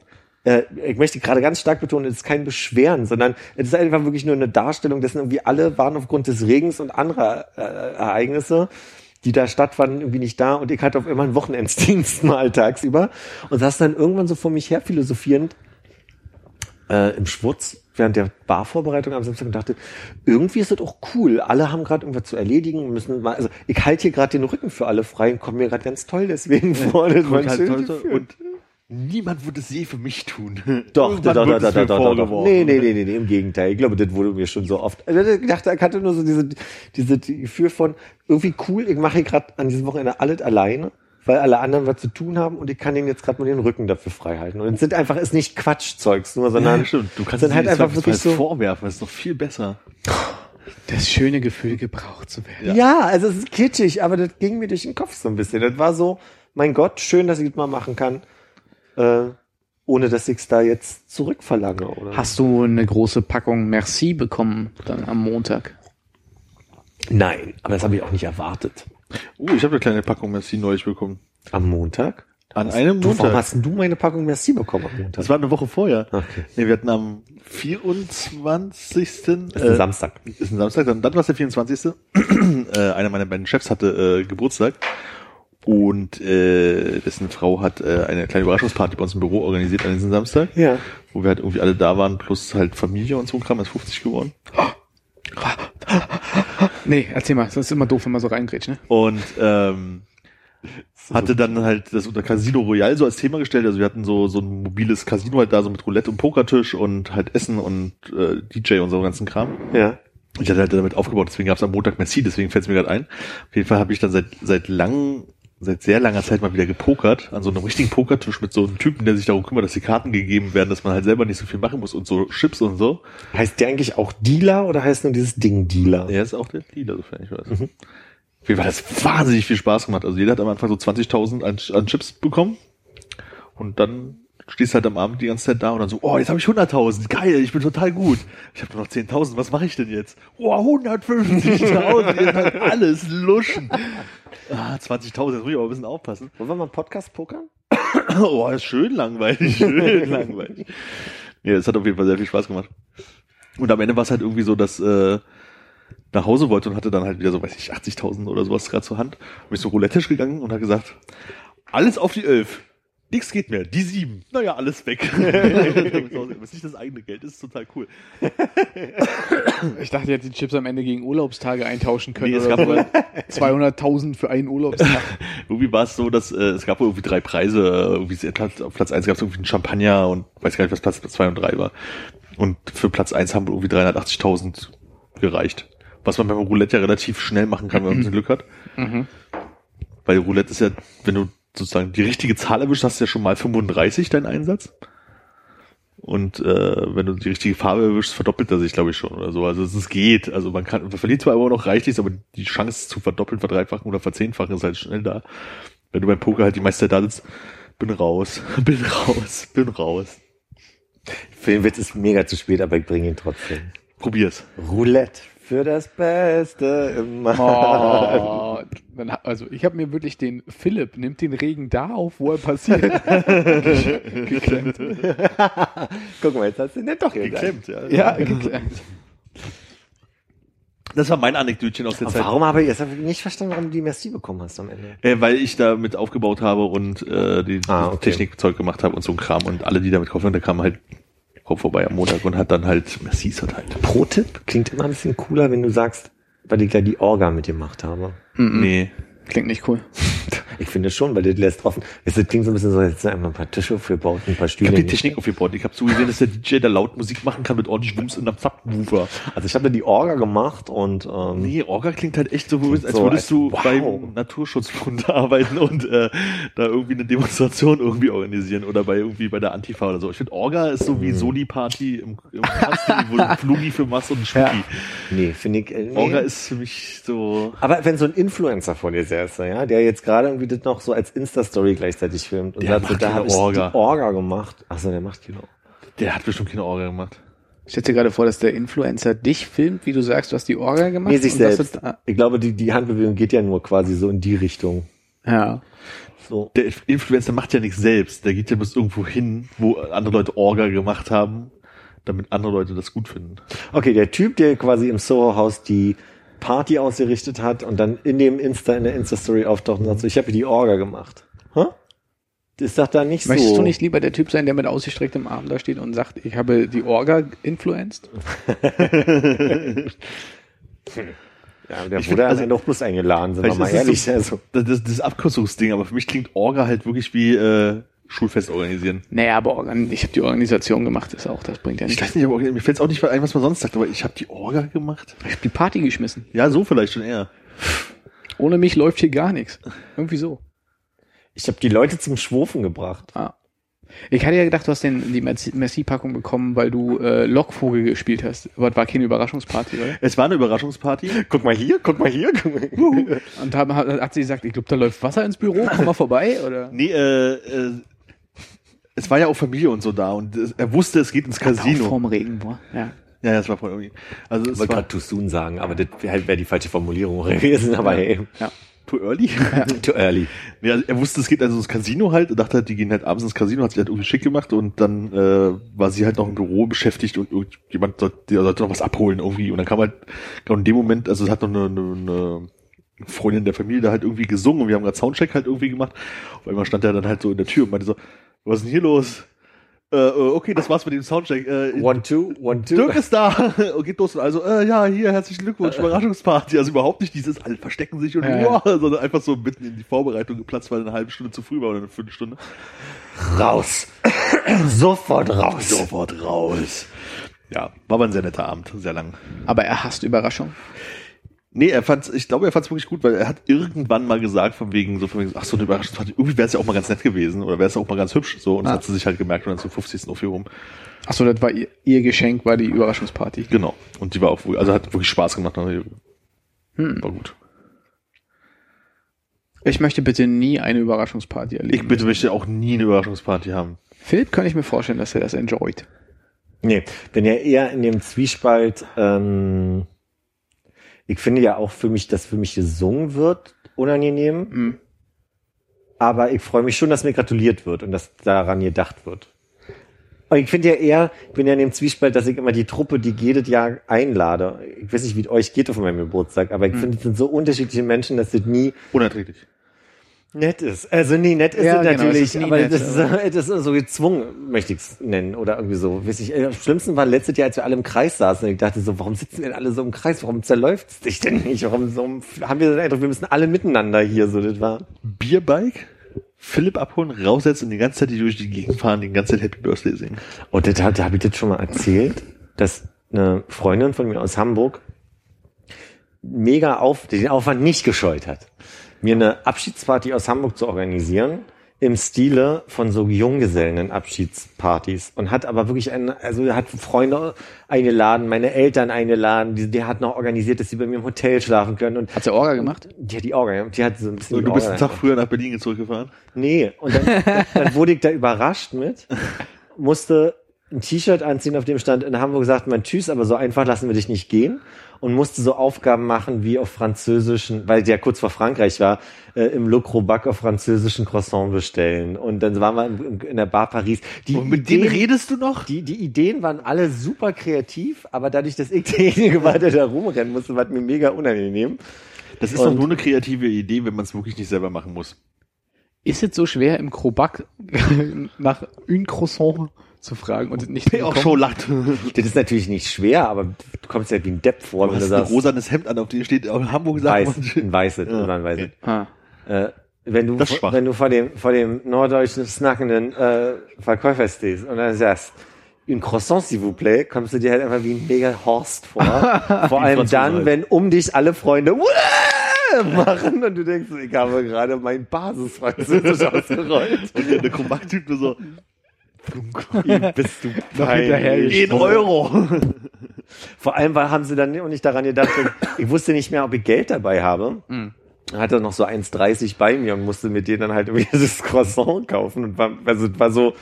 äh, ich möchte gerade ganz stark betonen, es ist kein Beschweren, sondern es ist einfach wirklich nur eine Darstellung dessen, irgendwie alle waren aufgrund des Regens und anderer äh, Ereignisse, die da stattfanden, irgendwie nicht da und ich hatte auf immer einen Wochenendsdienst mal tagsüber und saß dann irgendwann so vor mich her philosophierend äh, im Schwutz während der Barvorbereitung am Samstag und dachte, irgendwie ist das auch cool. Alle haben gerade irgendwas zu erledigen, müssen mal, also ich halte hier gerade den Rücken für alle frei und komme mir gerade ganz toll deswegen vor. Das war ein Total schönes Gefühl. und niemand würde es je für mich tun. Doch, doch, Irgendwann doch, wird doch, es doch, mir doch, doch, doch. vorgeworfen. Nee, nee, nee, nee, nee, im Gegenteil. Ich glaube, das wurde mir schon so oft. Also, ich dachte, ich hatte nur so diese, diese die Gefühl von, irgendwie cool, ich mache hier gerade an diesem Wochenende alles alleine, weil alle anderen was zu tun haben und ich kann denen jetzt gerade mal den Rücken dafür frei halten. Und es sind einfach, ist nicht Quatschzeugs nur, sondern Ja, stimmt. Du kannst es halt einfach einfach wirklich so. vorwerfen, das ist doch viel besser. Das schöne Gefühl, gebraucht zu werden. Ja. also es ist kitschig, aber das ging mir durch den Kopf so ein bisschen. Das war so, mein Gott, schön, dass ich das mal machen kann, äh, ohne dass ich es da jetzt zurückverlange. Oder? Hast du eine große Packung Merci bekommen dann am Montag? Nein, aber das habe ich auch nicht erwartet. Oh, ich habe eine kleine Packung Merci neulich bekommen. Am Montag? An einem Du, warum Montag. hast denn du meine Packung Merci bekommen am Montag? Das war eine Woche vorher. Okay. Nee, wir hatten am 24. Das ist äh, ein Samstag. ist ein Samstag, dann, dann war es der 24. äh, einer meiner beiden Chefs hatte äh, Geburtstag und äh, dessen Frau hat äh, eine kleine Überraschungsparty bei uns im Büro organisiert an diesem Samstag, Ja. wo wir halt irgendwie alle da waren, plus halt Familie und so ein Kram, ist 50 geworden. Nee, erzähl mal, das ist immer doof, wenn man so reingrätscht, ne? Und ähm, hatte dann halt das unter Casino Royale so als Thema gestellt. Also wir hatten so so ein mobiles Casino halt da, so mit Roulette und Pokertisch und halt Essen und äh, DJ und so ganzen Kram. Ja. Ich hatte halt damit aufgebaut, deswegen gab es am Montag Merci, deswegen fällt es mir gerade ein. Auf jeden Fall habe ich dann seit seit lang, seit sehr langer Zeit mal wieder gepokert, an so einem richtigen Pokertisch mit so einem Typen, der sich darum kümmert, dass die Karten gegeben werden, dass man halt selber nicht so viel machen muss und so Chips und so. Heißt der eigentlich auch Dealer oder heißt nur dieses Ding Dealer? Er ist auch der Dealer, sofern ich weiß. Auf jeden Fall hat das wahnsinnig viel Spaß gemacht. Also jeder hat am Anfang so 20.000 an, an Chips bekommen und dann stehst halt am Abend die ganze Zeit da und dann so, oh, jetzt habe ich 100.000, geil, ich bin total gut. Ich habe nur noch 10.000, was mache ich denn jetzt? Oh, 150.000, jetzt halt alles luschen. Ah, 20.000, jetzt muss ich aber ein bisschen aufpassen. Wollen wir mal einen Podcast pokern? Oh, ist schön langweilig, schön langweilig. Ja, es hat auf jeden Fall sehr viel Spaß gemacht. Und am Ende war es halt irgendwie so, dass äh, nach Hause wollte und hatte dann halt wieder so, weiß ich, 80.000 oder sowas gerade zur Hand. Bin ich so roulette gegangen und hat gesagt, alles auf die Elf. Nix geht mehr. Die sieben. Naja, alles weg. Es nicht das eigene Geld ist, ist total cool. Ich dachte, ihr hättet die Chips am Ende gegen Urlaubstage eintauschen können. Nee, es gab so. 200.000 für einen Urlaubstag. Irgendwie war es so, dass äh, es gab irgendwie drei Preise. äh, Irgendwie Platz, auf Platz eins gab es irgendwie einen Champagner und weiß gar nicht, was Platz zwei und drei war. Und für Platz eins haben irgendwie 380.000 gereicht. Was man beim Roulette ja relativ schnell machen kann, wenn man ein bisschen Glück hat. Mhm. Weil Roulette ist ja, wenn du sozusagen die richtige Zahl erwischst, hast du ja schon mal 35 deinen Einsatz. Und äh, wenn du die richtige Farbe erwischst, verdoppelt er sich, glaube ich, schon oder so. Also es, geht. Also man kann, man verliert zwar immer noch reichlich, aber die Chance zu verdoppeln, verdreifachen oder verzehnfachen ist halt schnell da. Wenn du beim Poker halt die meiste Zeit da sitzt, bin raus, bin raus, bin raus. Für den Witz ist mega zu spät, aber ich bringe ihn trotzdem. Probier's. Roulette für das Beste immer. Oh, dann, ha- also ich habe mir wirklich den Philipp nimmt den Regen da auf, wo er passiert. geklemmt. Guck mal, jetzt hast du den nicht doch. Geklemmt, ja. Ja, geklemmt. Das war mein Anekdötchen aus der Und Zeit. warum habe ich jetzt nicht verstanden, warum du die Merci bekommen hast am Ende? Äh, weil ich da mit aufgebaut habe und äh, die Ah, okay. Technikzeug gemacht habe und so ein Kram und alle, die damit kaufen, der kam halt kommt vorbei am Montag und hat dann halt Messis hat halt. Pro-Tipp klingt immer ein bisschen cooler, wenn du sagst, weil ich gleich die Orga mitgemacht habe. Nee. Klingt nicht cool. Ich finde schon, weil das lässt offen. Es klingt so ein bisschen so, jetzt sind einfach ein paar Tische aufgebaut, ein paar Ich Stühle. habe die Technik aufgebaut. Ich habe so gesehen, dass der DJ da laut Musik machen kann mit ordentlich Wumms in einem Subwoofer. Also ich habe da die Orga gemacht und ähm, Nee, Orga klingt halt echt so, als so, würdest als- du wow. beim Naturschutzbund arbeiten und äh, da irgendwie eine Demonstration irgendwie organisieren oder bei irgendwie bei der Antifa oder so. Ich finde Orga ist so wie Mhm. Soli-Party im, im Kasten, wo du einen Flugi für machst und einen Schmucki. nee, finde ich. Äh, nee. Orga ist für mich so. Aber wenn so ein Influencer vor dir säße, ja, der jetzt gerade irgendwie das noch so als Insta-Story gleichzeitig filmt und Der sagt, so, da habe ich Orga. die Orga gemacht. Achso, der macht Kino. Der hat bestimmt keine Orga gemacht. Ich stelle dir gerade vor, dass der Influencer dich filmt, wie du sagst, du hast die Orga gemacht. Nee, sich selbst. du- ah, Ich glaube, die, die Handbewegung geht ja nur quasi so in die Richtung. Ja. So. Der Influencer macht ja nichts selbst. Der geht ja bis irgendwo hin, wo andere Leute Orga gemacht haben, damit andere Leute das gut finden. Okay, der Typ, der quasi im Soho-Haus die Party ausgerichtet hat und dann in dem Insta, in der Insta-Story auftaucht und sagt so, ich habe die Orga gemacht. Hä? Das ist doch da nicht Möchtest so. du nicht lieber der Typ sein, der mit ausgestrecktem Arm da steht und sagt, ich habe die Orga influenced? Ja, der Ich wurde find, also- auch bloß eingeladen, sind wir mal ehrlich. so- Also, Das, das, das Abkürzungsding, aber für mich klingt Orga halt wirklich wie äh, Schulfest organisieren. Naja, aber ich habe die Organisation gemacht, ist auch, das bringt ja Ich nichts. weiß nicht, aber mir fällt auch nicht ein, was man sonst sagt, aber ich habe die Orga gemacht. Ich habe die Party geschmissen. Ja, so vielleicht schon eher. Ohne mich läuft hier gar nichts. Irgendwie so. ich habe die Leute zum Schwurfen gebracht. Ah. Ich hatte ja gedacht, du hast den, die Merci- Merci-Packung bekommen, weil du äh, Lockvogel gespielt hast. Aber das war keine Überraschungsparty, oder? Es war eine Überraschungsparty. Guck mal hier, guck mal hier. Guck mal hier. Und da hat, hat sie gesagt, ich glaube, da läuft Wasser ins Büro, komm mal vorbei, oder? Nee, äh, äh, es war ja auch Familie und so da und es, er wusste, es geht ins Auch Casino. vorm Regen, boah. Ja. Ja, ja, es war voll irgendwie. Also Ich es wollte war gerade too soon sagen, aber das wäre wär die falsche Formulierung gewesen, aber hey, ja. too early. too early. Nee, also er wusste, es geht also ins Casino halt und dachte halt, die gehen halt abends ins Casino, hat sich halt irgendwie schick gemacht und dann äh, war sie halt noch im Büro beschäftigt und irgendjemand sollte, der sollte noch was abholen irgendwie und dann kam halt genau in dem Moment, also es hat noch eine, eine, eine Freundin der Familie da halt irgendwie gesungen und wir haben gerade Soundcheck halt irgendwie gemacht. Auf einmal stand er dann halt so in der Tür und meinte so, was ist denn hier los? Äh, äh, okay, das war's mit dem Soundcheck. Äh, One, two, one, two. Dirk ist da und geht los und also, äh, ja, hier, herzlichen Glückwunsch, Überraschungsparty. Also überhaupt nicht dieses, alle verstecken sich und Ja, ja, sondern einfach so mitten in die Vorbereitung geplatzt, weil eine halbe Stunde zu früh war oder eine Viertelstunde. Raus. Sofort raus. Sofort raus. Ja, war aber ein sehr netter Abend, sehr lang. Aber er hasst Überraschung. Nee, er fand's, ich glaube, er fand's wirklich gut, weil er hat irgendwann mal gesagt, von wegen, so von wegen, ach so, eine Überraschungsparty, irgendwie wäre es ja auch mal ganz nett gewesen oder wäre es auch mal ganz hübsch, so, und das Ah. hat sie sich halt gemerkt und dann zum 50. Aufführung. Achso, das war ihr, ihr Geschenk, war die Überraschungsparty. Genau. Und die war auch, also hat wirklich Spaß gemacht. ne? Hm. War gut. Ich möchte bitte nie eine Überraschungsparty erleben. Ich bitte möchte auch nie eine Überraschungsparty haben. Philipp kann ich mir vorstellen, dass er das enjoyt. Nee, bin ja eher in dem Zwiespalt, ähm, ich finde ja auch für mich, dass für mich gesungen wird, unangenehm. Hm. Aber ich freue mich schon, dass mir gratuliert wird und dass daran gedacht wird. Und ich finde ja eher, ich bin ja in dem Zwiespalt, dass ich immer die Truppe, die jedes Jahr einlade. Ich weiß nicht, wie es euch geht auf meinem Geburtstag, aber ich finde, es sind so unterschiedliche Menschen, dass das nie, Unerträglich. Nett ist. Also nee, nett ist Ja, es genau, natürlich, es ist nie aber nett, das, ist, das ist so gezwungen, möchte ich es nennen oder irgendwie so. Weiß ich, äh, am schlimmsten war letztes Jahr, als wir alle im Kreis saßen und ich dachte so, warum sitzen wir denn alle so im Kreis? Warum zerläuft es dich denn nicht? Warum so, haben wir den Eindruck, wir müssen alle miteinander hier so, das war. Bierbike, Philipp abholen, raussetzen und die ganze Zeit die durch die Gegend fahren, die ganze Zeit Happy Birthday singen. Und das, da habe ich das schon mal erzählt, dass eine Freundin von mir aus Hamburg mega auf, den Aufwand nicht gescheut hat, mir eine Abschiedsparty aus Hamburg zu organisieren im Stile von so Junggesellen Abschiedspartys und hat aber wirklich eine, also er hat Freunde eingeladen, meine Eltern eingeladen, die, der hat noch organisiert, dass sie bei mir im Hotel schlafen können und Hat sie Orga gemacht? die hat die Orga, die hat so ein bisschen Und du bist einen Tag früher nach Berlin zurückgefahren. Nee, und dann, dann, dann wurde ich da überrascht mit, musste ein T-Shirt anziehen, auf dem stand, in Hamburg sagt man Tschüss, aber so einfach lassen wir dich nicht gehen und musste so Aufgaben machen wie auf französischen, weil der kurz vor Frankreich war, äh, im Le Crobac auf französischen Croissant bestellen und dann waren wir in, in der Bar Paris. Die Und mit denen Ideen- redest du noch? die, die Ideen waren alle super kreativ, aber dadurch, dass ich derjenige war, der da rumrennen musste, war es mir mega unangenehm. Das ist doch nur eine kreative Idee, wenn man es wirklich nicht selber machen muss. Ist es so schwer, im Kroback nach un Croissant zu fragen und nicht zu Auch schon lacht. Das ist natürlich nicht schwer, aber du kommst ja wie ein Depp vor, Du wenn du hast ein sagst, rosanes Hemd an, auf dem steht in Hamburg sagt weiß, man- ein weißes, Ja. oder ein weißes. Ah. Äh, wenn du, Das ist schwach. wenn du vor dem, vor dem norddeutschen snackenden äh, Verkäufer stehst und dann sagst, un croissant, s'il vous plaît, kommst du dir halt einfach wie ein mega Horst vor. vor allem dann, halt. wenn um dich alle Freunde machen und du denkst, ich habe gerade mein Basisfranzösisch ausgerollt. Und der Chromak-Typ nur so, Wie bist du Noch hinterher peinlich. in Euro. Vor allem weil haben sie dann auch nicht daran gedacht, ich, wusste nicht mehr, ob ich Geld dabei habe. Hatte noch so 1,30 bei mir und musste mit denen dann halt irgendwie das Croissant kaufen und war, also war so,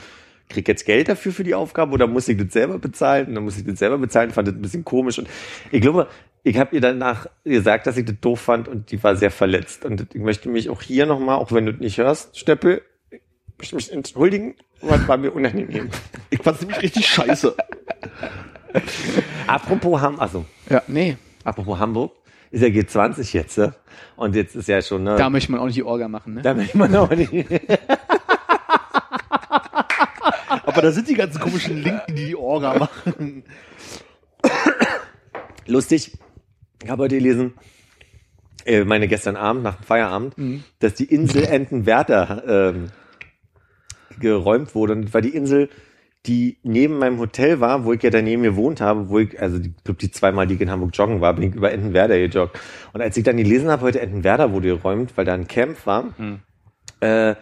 krieg jetzt Geld dafür für die Aufgabe oder muss ich das selber bezahlen? Und dann muss ich das selber bezahlen, fand das ein bisschen komisch und ich glaube, ich habe ihr danach gesagt, dass ich das doof fand und die war sehr verletzt und ich möchte mich auch hier nochmal, auch wenn du das nicht hörst, Steppel, ich mich entschuldigen, was war mir unangenehm. Ich fand's nämlich richtig scheiße. Apropos Ham, also Ja, nee, Apropos Hamburg, ist ja G20 jetzt, ne? Und jetzt ist ja schon, ne? da möchte man auch nicht die Orga machen, ne? da möchte man auch nicht. Aber da sind die ganzen komischen Linken, die die Orga machen. Lustig, ich habe heute gelesen, äh, meine gestern Abend, nach dem Feierabend, dass die Insel Entenwerder ähm, geräumt wurde. Und das war die Insel, die neben meinem Hotel war, wo ich ja daneben gewohnt habe, wo ich, also ich glaube, die zweimal, die ich in Hamburg joggen war, bin ich über Entenwerder gejoggt. Und als ich dann gelesen habe, heute Entenwerder wurde geräumt, weil da ein Camp war, äh,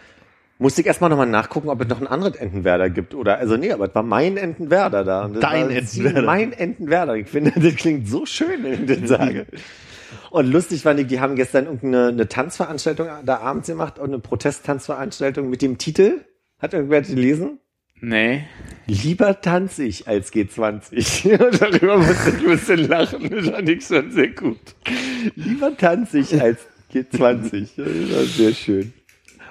musste ich erstmal nochmal nachgucken, ob es noch ein anderes Entenwerder gibt. Oder, also nee, aber es war mein Entenwerder da. Dein Entenwerder. Mein Entenwerder. Ich finde, das klingt so schön, wenn ich das sage. Und lustig fand ich, die haben gestern irgendeine eine Tanzveranstaltung da abends gemacht und eine Protesttanzveranstaltung mit dem Titel. Hat irgendwer gelesen? Nee. Lieber tanze ich als G20. Darüber musste ich ein bisschen lachen. Das fand ich schon sehr gut. Lieber tanze ich als G20. Das war sehr schön.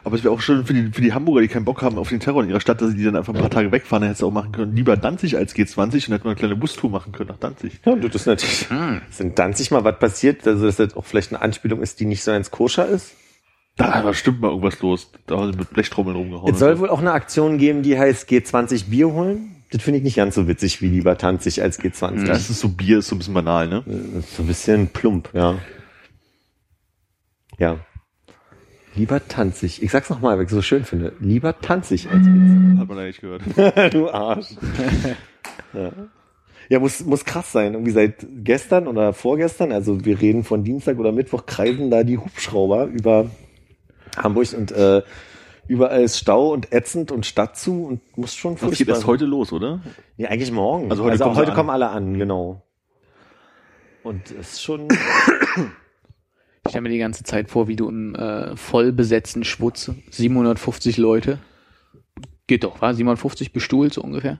Aber es wäre auch schön für die, für die Hamburger, die keinen Bock haben auf den Terror in ihrer Stadt, dass sie die dann einfach ein paar Tage wegfahren. Dann hättest du auch machen können, lieber Danzig als G20 und dann hätte man eine kleine Bustour machen können nach Danzig. Ja, und das ist natürlich, sind Danzig mal was passiert, also dass das auch vielleicht eine Anspielung ist, die nicht so ganz koscher ist. Da war bestimmt mal irgendwas los. Da haben sie mit Blechtrommeln rumgehauen. Es soll so. wohl auch eine Aktion geben, die heißt G20 Bier holen. Das finde ich nicht ganz so witzig wie lieber tanzig als G20. Das ist so Bier, ist so ein bisschen banal, ne? Ist so ein bisschen plump, ja. Ja. Lieber tanzig. Ich sag's nochmal, weil ich es so schön finde. Lieber tanzig als G20. Hat man eigentlich gehört. du Arsch. ja. ja, muss, muss krass sein. Irgendwie seit gestern oder vorgestern, also wir reden von Dienstag oder Mittwoch, kreisen da die Hubschrauber über Hamburg und äh, überall ist Stau und ätzend und Stadt zu und muss schon Das geht erst heute los, oder? Ja, eigentlich morgen. Also heute kommen sie heute kommen alle an, genau. Und es ist schon. Ich stelle mir die ganze Zeit vor, wie du im äh, voll besetzten Schwutz, 750 Leute, geht doch, war 750 bestuhlt so ungefähr?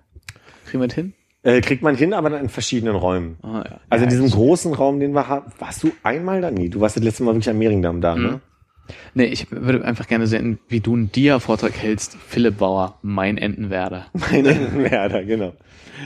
Kriegen wir das hin? Äh, kriegt man hin, aber dann in verschiedenen Räumen. Ah, ja. Also ja, in diesem großen Raum, den wir haben, warst du einmal da? Nee, du warst das letzte Mal wirklich am Mehringdamm da, ne? Nee, ich würde einfach gerne sehen, wie du einen Dia-Vortrag hältst. Philipp Bauer, mein Entenwerder. Meine Werder, genau.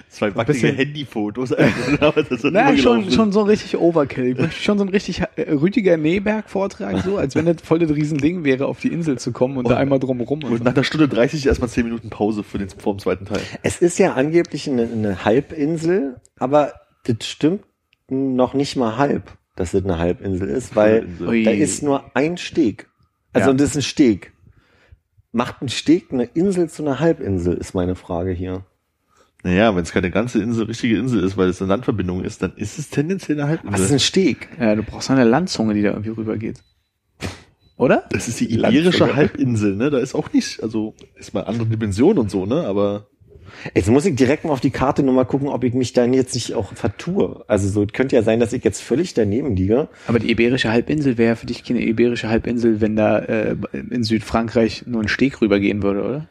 Zwei wackige bisschen- Handyfotos. Aber das hat Na, schon, schon so richtig Overkill. Ich möchte schon so ein richtig äh, Rüdiger Neberg-Vortrag, so, als wenn das voll das Riesending wäre, auf die Insel zu kommen und da einmal drumherum. Und Und nach einer Stunde 30 erstmal 10 Minuten Pause für den, vor dem zweiten Teil. Es ist ja angeblich eine, eine Halbinsel, aber das stimmt noch nicht mal halb, dass es eine Halbinsel ist, weil Halbinsel. Ui. da ist nur ein Steg. Also Ja. das ist ein Steg. Macht ein Steg eine Insel zu einer Halbinsel, ist meine Frage hier. Naja, wenn es keine ganze Insel, richtige Insel ist, weil es eine Landverbindung ist, dann ist es tendenziell eine Was ist Halbinsel. ein Steg? ja, du brauchst eine Landzunge, die da irgendwie rübergeht. Oder? Das ist die iberische Landzunge. Halbinsel, ne? Da ist auch nicht, also ist mal andere Dimension und so, ne? Aber Jetzt muss ich direkt mal auf die Karte nur mal gucken, ob ich mich dann jetzt nicht auch vertue. Also so es könnte ja sein, dass ich jetzt völlig daneben liege. Aber die Iberische Halbinsel wäre für dich keine Iberische Halbinsel, wenn da äh, in Südfrankreich nur ein Steg rübergehen würde, oder?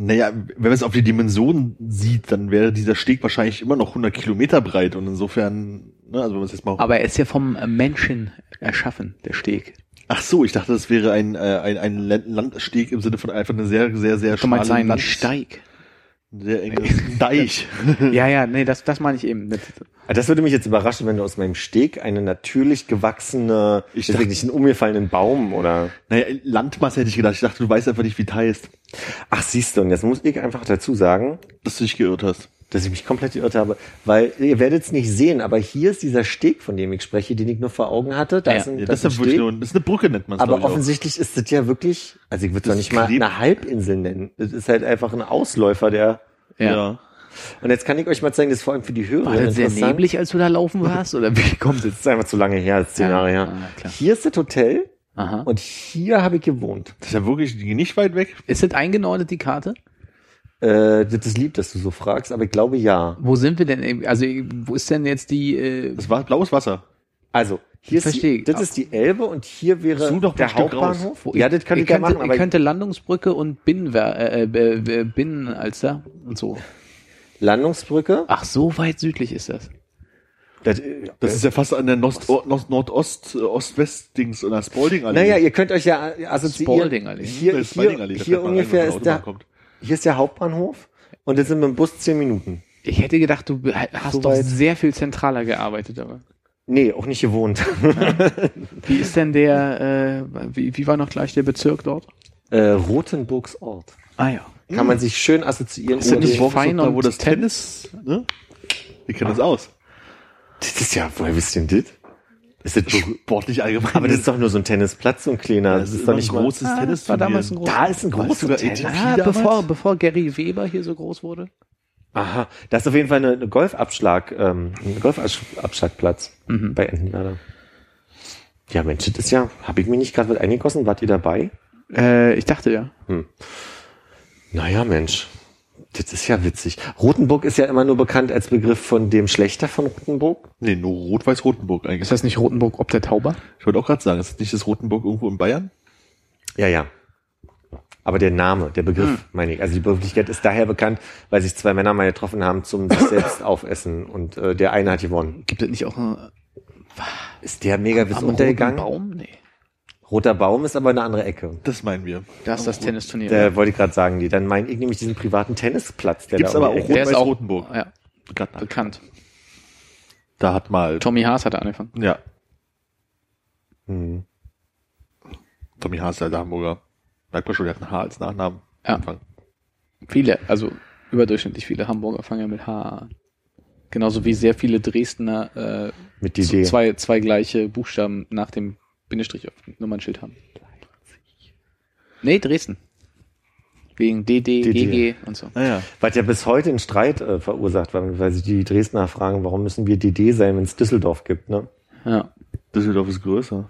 naja, wenn man es auf die Dimension sieht, dann wäre dieser Steg wahrscheinlich immer noch 100 Kilometer breit und insofern, ne, also wenn man es jetzt mal. Aber er ist ja vom äh, Menschen erschaffen, der Steg. Ach so, ich dachte, das wäre ein, äh, ein, ein Land- Landsteg im Sinne von einfach eine sehr, sehr, sehr Du meinst schmale einen Land, Steig. Sehr enges Deich. Ja, ja, nee, das, das meine ich eben. Das, Das würde mich jetzt überraschen, wenn du aus meinem Steg eine natürlich gewachsene, Ich ich dachte- nicht einen umgefallenen Baum oder. naja, Landmasse hätte ich gedacht. Ich dachte, du weißt einfach nicht, wie es heißt, Ach, siehst du, und jetzt muss ich einfach dazu sagen, dass du dich geirrt hast. Dass ich mich komplett geirrt habe, weil ihr werdet es nicht sehen, aber hier ist dieser Steg, von dem ich spreche, den ich nur vor Augen hatte. Da Ja, ist ein, Ja, das das, ist ein nur, das ist eine Brücke, nennt man es. Aber offensichtlich ist das ja wirklich, also ich würde es Das doch nicht mal eine Halbinsel nennen. Das ist halt einfach ein Ausläufer, der. ja. Ja. Und jetzt kann ich euch mal zeigen, das ist vor allem für die Hörer War das sehr neblig, als du da laufen warst? Oder wie kommt Das es? ist einfach zu lange her, das zehn Ja, Jahre her. ah. Hier ist das Hotel Aha. und hier habe ich gewohnt. Das ist ja wirklich nicht weit weg. Ist das eingenordet, die Karte? Äh, das ist lieb, dass du so fragst, aber ich glaube ja. Wo sind wir denn? eben? Also, wo ist denn jetzt die, äh, Das war blaues Wasser. Also, hier ist die, ich. das ist die Elbe und hier wäre der Hauptbahnhof. Ja, das könnte ihr ich ja könnte, machen, ihr aber könnte Landungsbrücke und Binnenwer äh, äh, äh, Binnenalster und so. Landungsbrücke. Ach, so weit südlich ist das. Das, Das ist ja fast an der Nost, Nost, Nordost, äh, Ost-West-Dings oder Spalding-Allee. naja, ihr könnt euch ja assoziieren. Spalding-Allee. Hier, hier, da hier rein, ungefähr ist der. Hier ist der Hauptbahnhof und das sind mit dem Bus zehn Minuten. Ich hätte gedacht, du hast So doch sehr viel zentraler gearbeitet, aber. Nee, auch nicht gewohnt. Wie ist denn der, äh, wie, wie war noch gleich der Bezirk dort? äh, Rothenburgs Ort. Ah ja. Kann man sich schön assoziieren. Ist das nicht fein da, wo das Tennis, ne? Wir kennen das aus. das ist ja, woher wisst ihr denn das? Ist das? Sportlich allgemein. aber das ist doch nur so ein Tennisplatz, so ein kleiner. das ist doch ein nicht mal- großes Ah, Tennis. das war damals ein großes. Da ist ein großes sogar Hotel. ATP Ah, bevor, bevor Gary Weber hier so groß wurde. Aha, da ist auf jeden Fall eine, eine Golfabschlag, ähm, ein Golfabschlagplatz Mhm. bei Entenwerder. Ja, Mensch, das ist ja, habe ich mich nicht gerade mit eingegossen? Wart ihr dabei? Äh, ich dachte ja. Naja, Mensch, das ist ja witzig. Rotenburg ist ja immer nur bekannt als Begriff von dem Schlechter von Rotenburg. Nee, nur Rot-Weiß-Rotenburg eigentlich. Ist das nicht Rotenburg ob der Tauber? Ich wollte auch gerade sagen, ist das nicht das Rotenburg irgendwo in Bayern? Ja, ja. Aber der Name, der Begriff, Hm. meine ich. Also die Begrifflichkeit ist daher bekannt, weil sich zwei Männer mal getroffen haben zum sich selbst aufessen und äh, der eine hat gewonnen. Gibt es nicht auch einen Ist der mega roten untergegangen? Baum? Nee. Roter Baum ist aber eine andere Ecke. Das meinen wir. Da ist das Tennisturnier. Da wollte ich gerade sagen, die. Dann meine ich nämlich diesen privaten Tennisplatz, der Gibt's da aber auch Der ist auch- Rot-Weiß-Rotenburg. ja, Gerade bekannt. Da hat mal, Tommy Haas hat angefangen. ja, Hm. Tommy Haas, der alte Hamburger. Merkt man schon, der hat ein H als Nachnamen. Ja. Anfang. Viele, also überdurchschnittlich viele Hamburger fangen ja mit H an. Genauso wie sehr viele Dresdner äh, Mit die zwei, zwei gleiche Buchstaben nach dem Bindestrich auf Nummernschild haben. Nee, Dresden. Wegen DD, DD. GG und so. Naja. Was ja bis heute einen Streit äh, verursacht, weil, weil sich die Dresdner fragen, warum müssen wir DD sein, wenn es Düsseldorf gibt, ne? Ja. Düsseldorf ist größer.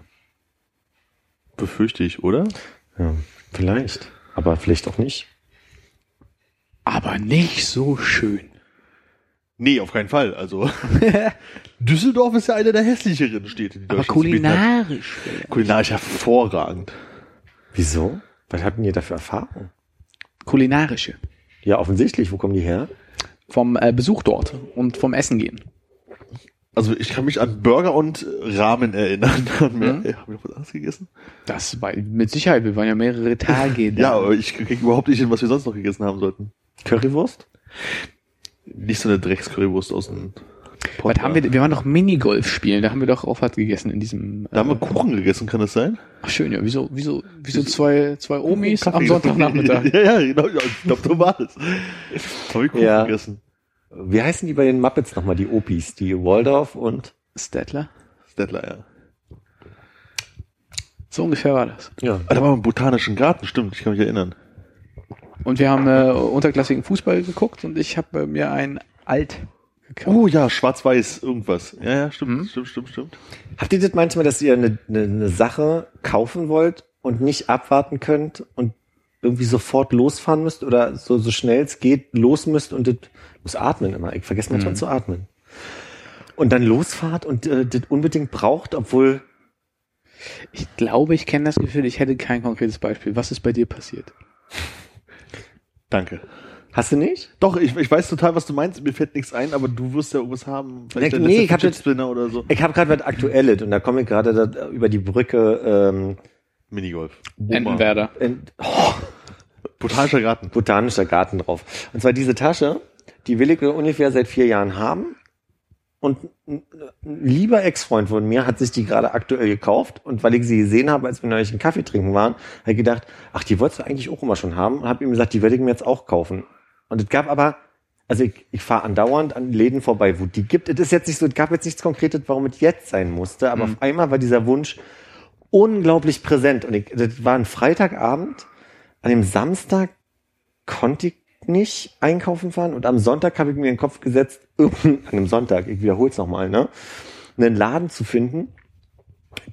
Befürchte ich, oder? Ja, vielleicht. Aber vielleicht auch nicht. Aber nicht so schön. Nee, auf keinen Fall. Also Düsseldorf ist ja einer der hässlicheren Städte, die Aber kulinarisch. Kulinarisch hervorragend. Wieso? Was hatten ihr da für Erfahrung? Kulinarische. Ja, offensichtlich. Wo kommen die her? Vom äh, Besuch dort und vom Essen gehen. Also ich kann mich an Burger und Ramen erinnern. Mhm. äh, Haben wir noch was anderes gegessen? Das war mit Sicherheit, wir waren ja mehrere Tage da. Ja, aber ich kriege überhaupt nicht hin, was wir sonst noch gegessen haben sollten. Currywurst? Nicht so eine Dreckscurrywurst aus dem Was haben wir, wir waren doch Minigolf spielen, da haben wir doch auch was gegessen in diesem. Da haben wir äh, Kuchen gegessen, kann das sein? Ach schön, ja. Wieso, wieso, wieso zwei, zwei Omis am Kaffee. Sonntagnachmittag? ja, ja, genau. Ja, ich glaube, so war es. Habe ich Kuchen Ja. gegessen. Wie heißen die bei den Muppets nochmal, die Opis? Die Waldorf und... Stettler? Stettler, ja. So ungefähr war das. Ja. Da war im Botanischen Garten, stimmt, ich kann mich erinnern. Und wir haben äh, unterklassigen Fußball geguckt und ich habe äh, mir ein Alt gekauft. Oh ja, schwarz-weiß, irgendwas. Ja, ja, stimmt, Mhm. stimmt, stimmt, stimmt. Habt ihr das manchmal, dass ihr eine, eine, eine Sache kaufen wollt und nicht abwarten könnt und irgendwie sofort losfahren müsst oder so, so schnell es geht los müsst und das muss atmen immer. Ich vergesse manchmal Mhm. zu atmen. Und dann losfahrt und äh, das unbedingt braucht, obwohl Ich glaube, ich kenne das Gefühl, ich hätte kein konkretes Beispiel. Was ist bei dir passiert? Danke. hast du nicht? Doch, ich, ich weiß total, was du meinst. Mir fällt nichts ein, aber du wirst ja irgendwas haben. Vielleicht Nee, der nee, ich hab Fidget jetzt- Spinner oder so. Ich habe gerade was Aktuelles und da komme ich gerade da über die Brücke ähm, Minigolf. Entenwerder. in, Botanischer Garten. botanischer Garten drauf. Und zwar diese Tasche, die will ich ungefähr seit vier Jahren haben. Und ein lieber Ex-Freund von mir hat sich die gerade aktuell gekauft. Und weil ich sie gesehen habe, als wir neulich einen Kaffee trinken waren, habe ich gedacht, ach, die wolltest du eigentlich auch immer schon haben. Und habe ihm gesagt, die werde ich mir jetzt auch kaufen. Und es gab aber, also ich, ich fahre andauernd an Läden vorbei, wo die gibt. Es ist jetzt nicht so, es gab jetzt nichts Konkretes, warum es jetzt sein musste. Aber auf einmal war dieser Wunsch unglaublich präsent. Und ich, das war ein Freitagabend. An dem Samstag konnte ich nicht einkaufen fahren und am Sonntag habe ich mir in den Kopf gesetzt, an einem Sonntag, ich wiederhole es nochmal, ne, einen Laden zu finden,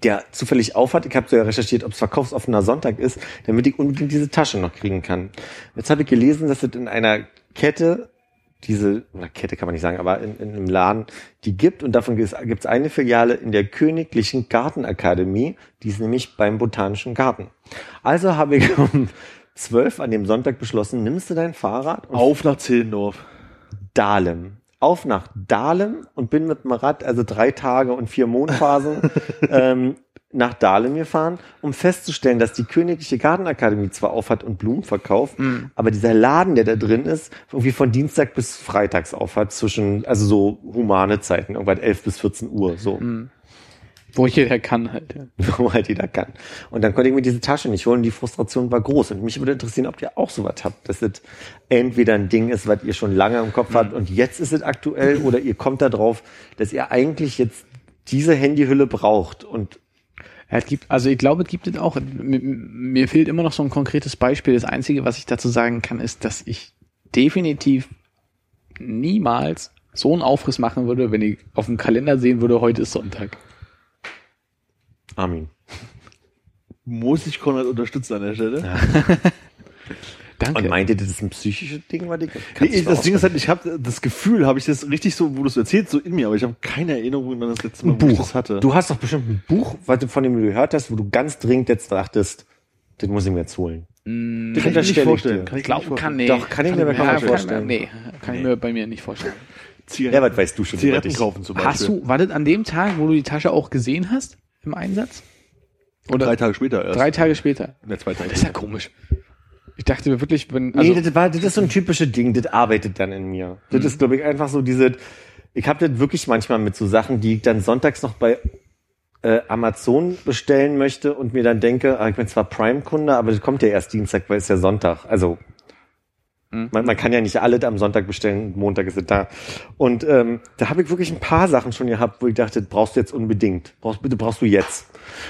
der zufällig aufhat. Ich habe so ja recherchiert, ob es verkaufsoffener Sonntag ist, damit ich unbedingt diese Tasche noch kriegen kann. Jetzt habe ich gelesen, dass es in einer Kette diese, oder Kette kann man nicht sagen, aber in, in einem Laden, die gibt und davon gibt es eine Filiale in der Königlichen Gartenakademie, die ist nämlich beim Botanischen Garten. Also habe ich zwölf an dem Sonntag beschlossen, nimmst du dein Fahrrad und Auf nach Zehlendorf. Dahlem. Auf nach Dahlem und bin mit dem Rad, also drei Tage und vier Mondphasen, ähm, nach Dahlem gefahren, um festzustellen, dass die Königliche Gartenakademie zwar aufhat und Blumen verkauft, aber dieser Laden, der da drin ist, irgendwie von Dienstag bis Freitags aufhat, zwischen, also so humane Zeiten, irgendwann 11 bis 14 Uhr, so. Wo jeder kann halt. Ja. wo halt jeder kann. Und dann konnte ich mir diese Tasche nicht holen. Die Frustration war groß. Und mich würde interessieren, ob ihr auch sowas habt, dass das entweder ein Ding ist, was ihr schon lange im Kopf habt und jetzt ist es aktuell oder ihr kommt da drauf, dass ihr eigentlich jetzt diese Handyhülle braucht und Ja, es gibt, also ich glaube, es gibt es auch. Mir, mir fehlt immer noch so ein konkretes Beispiel. Das Einzige, was ich dazu sagen kann, ist, dass ich definitiv niemals so einen Aufriss machen würde, wenn ich auf dem Kalender sehen würde, heute ist Sonntag. Armin. Muss ich Konrad unterstützen an der Stelle? Danke. Und meint ihr, das ist ein psychisches Ding, was ich Nee, das Ding ist halt, ich habe das Gefühl, habe ich das richtig so, wo du es erzählst, so in mir, aber ich habe keine Erinnerung an das letzte Mal, ein wo ich Buch. das hatte. Du hast doch bestimmt ein Buch, was du von dem du gehört hast, wo du ganz dringend jetzt dachtest, das muss ich mir jetzt holen. Das kann ich mir nicht vorstellen. Kann ich mir Glaub, nicht vorstellen. kann, nee. Doch, kann ich mir bei Konrad vorstellen. Nee, kann ich mir bei mir nicht vorstellen. Zigaretten, Ja, was weißt du schon über Zigaretten dich? kaufen zum Beispiel. Hast du, war das an dem Tag, wo du die Tasche auch gesehen hast im Einsatz? Oder drei Tage später erst? drei Tage später? Ne, zwei Tage. Das ist ja komisch. Ich dachte mir wirklich, wenn, also, nee, das, war, das ist so ein typisches Ding, das arbeitet dann in mir. Das ist, glaube ich, einfach so diese, ich habe das wirklich manchmal mit so Sachen, die ich dann sonntags noch bei äh, Amazon bestellen möchte und mir dann denke, ah, ich bin zwar Prime-Kunde, aber das kommt ja erst Dienstag, weil es ist ja Sonntag. Also man, man kann ja nicht alles am Sonntag bestellen, Montag ist es da. Und ähm, da habe ich wirklich ein paar Sachen schon gehabt, wo ich dachte, brauchst du jetzt unbedingt. Brauchst, bitte brauchst du jetzt.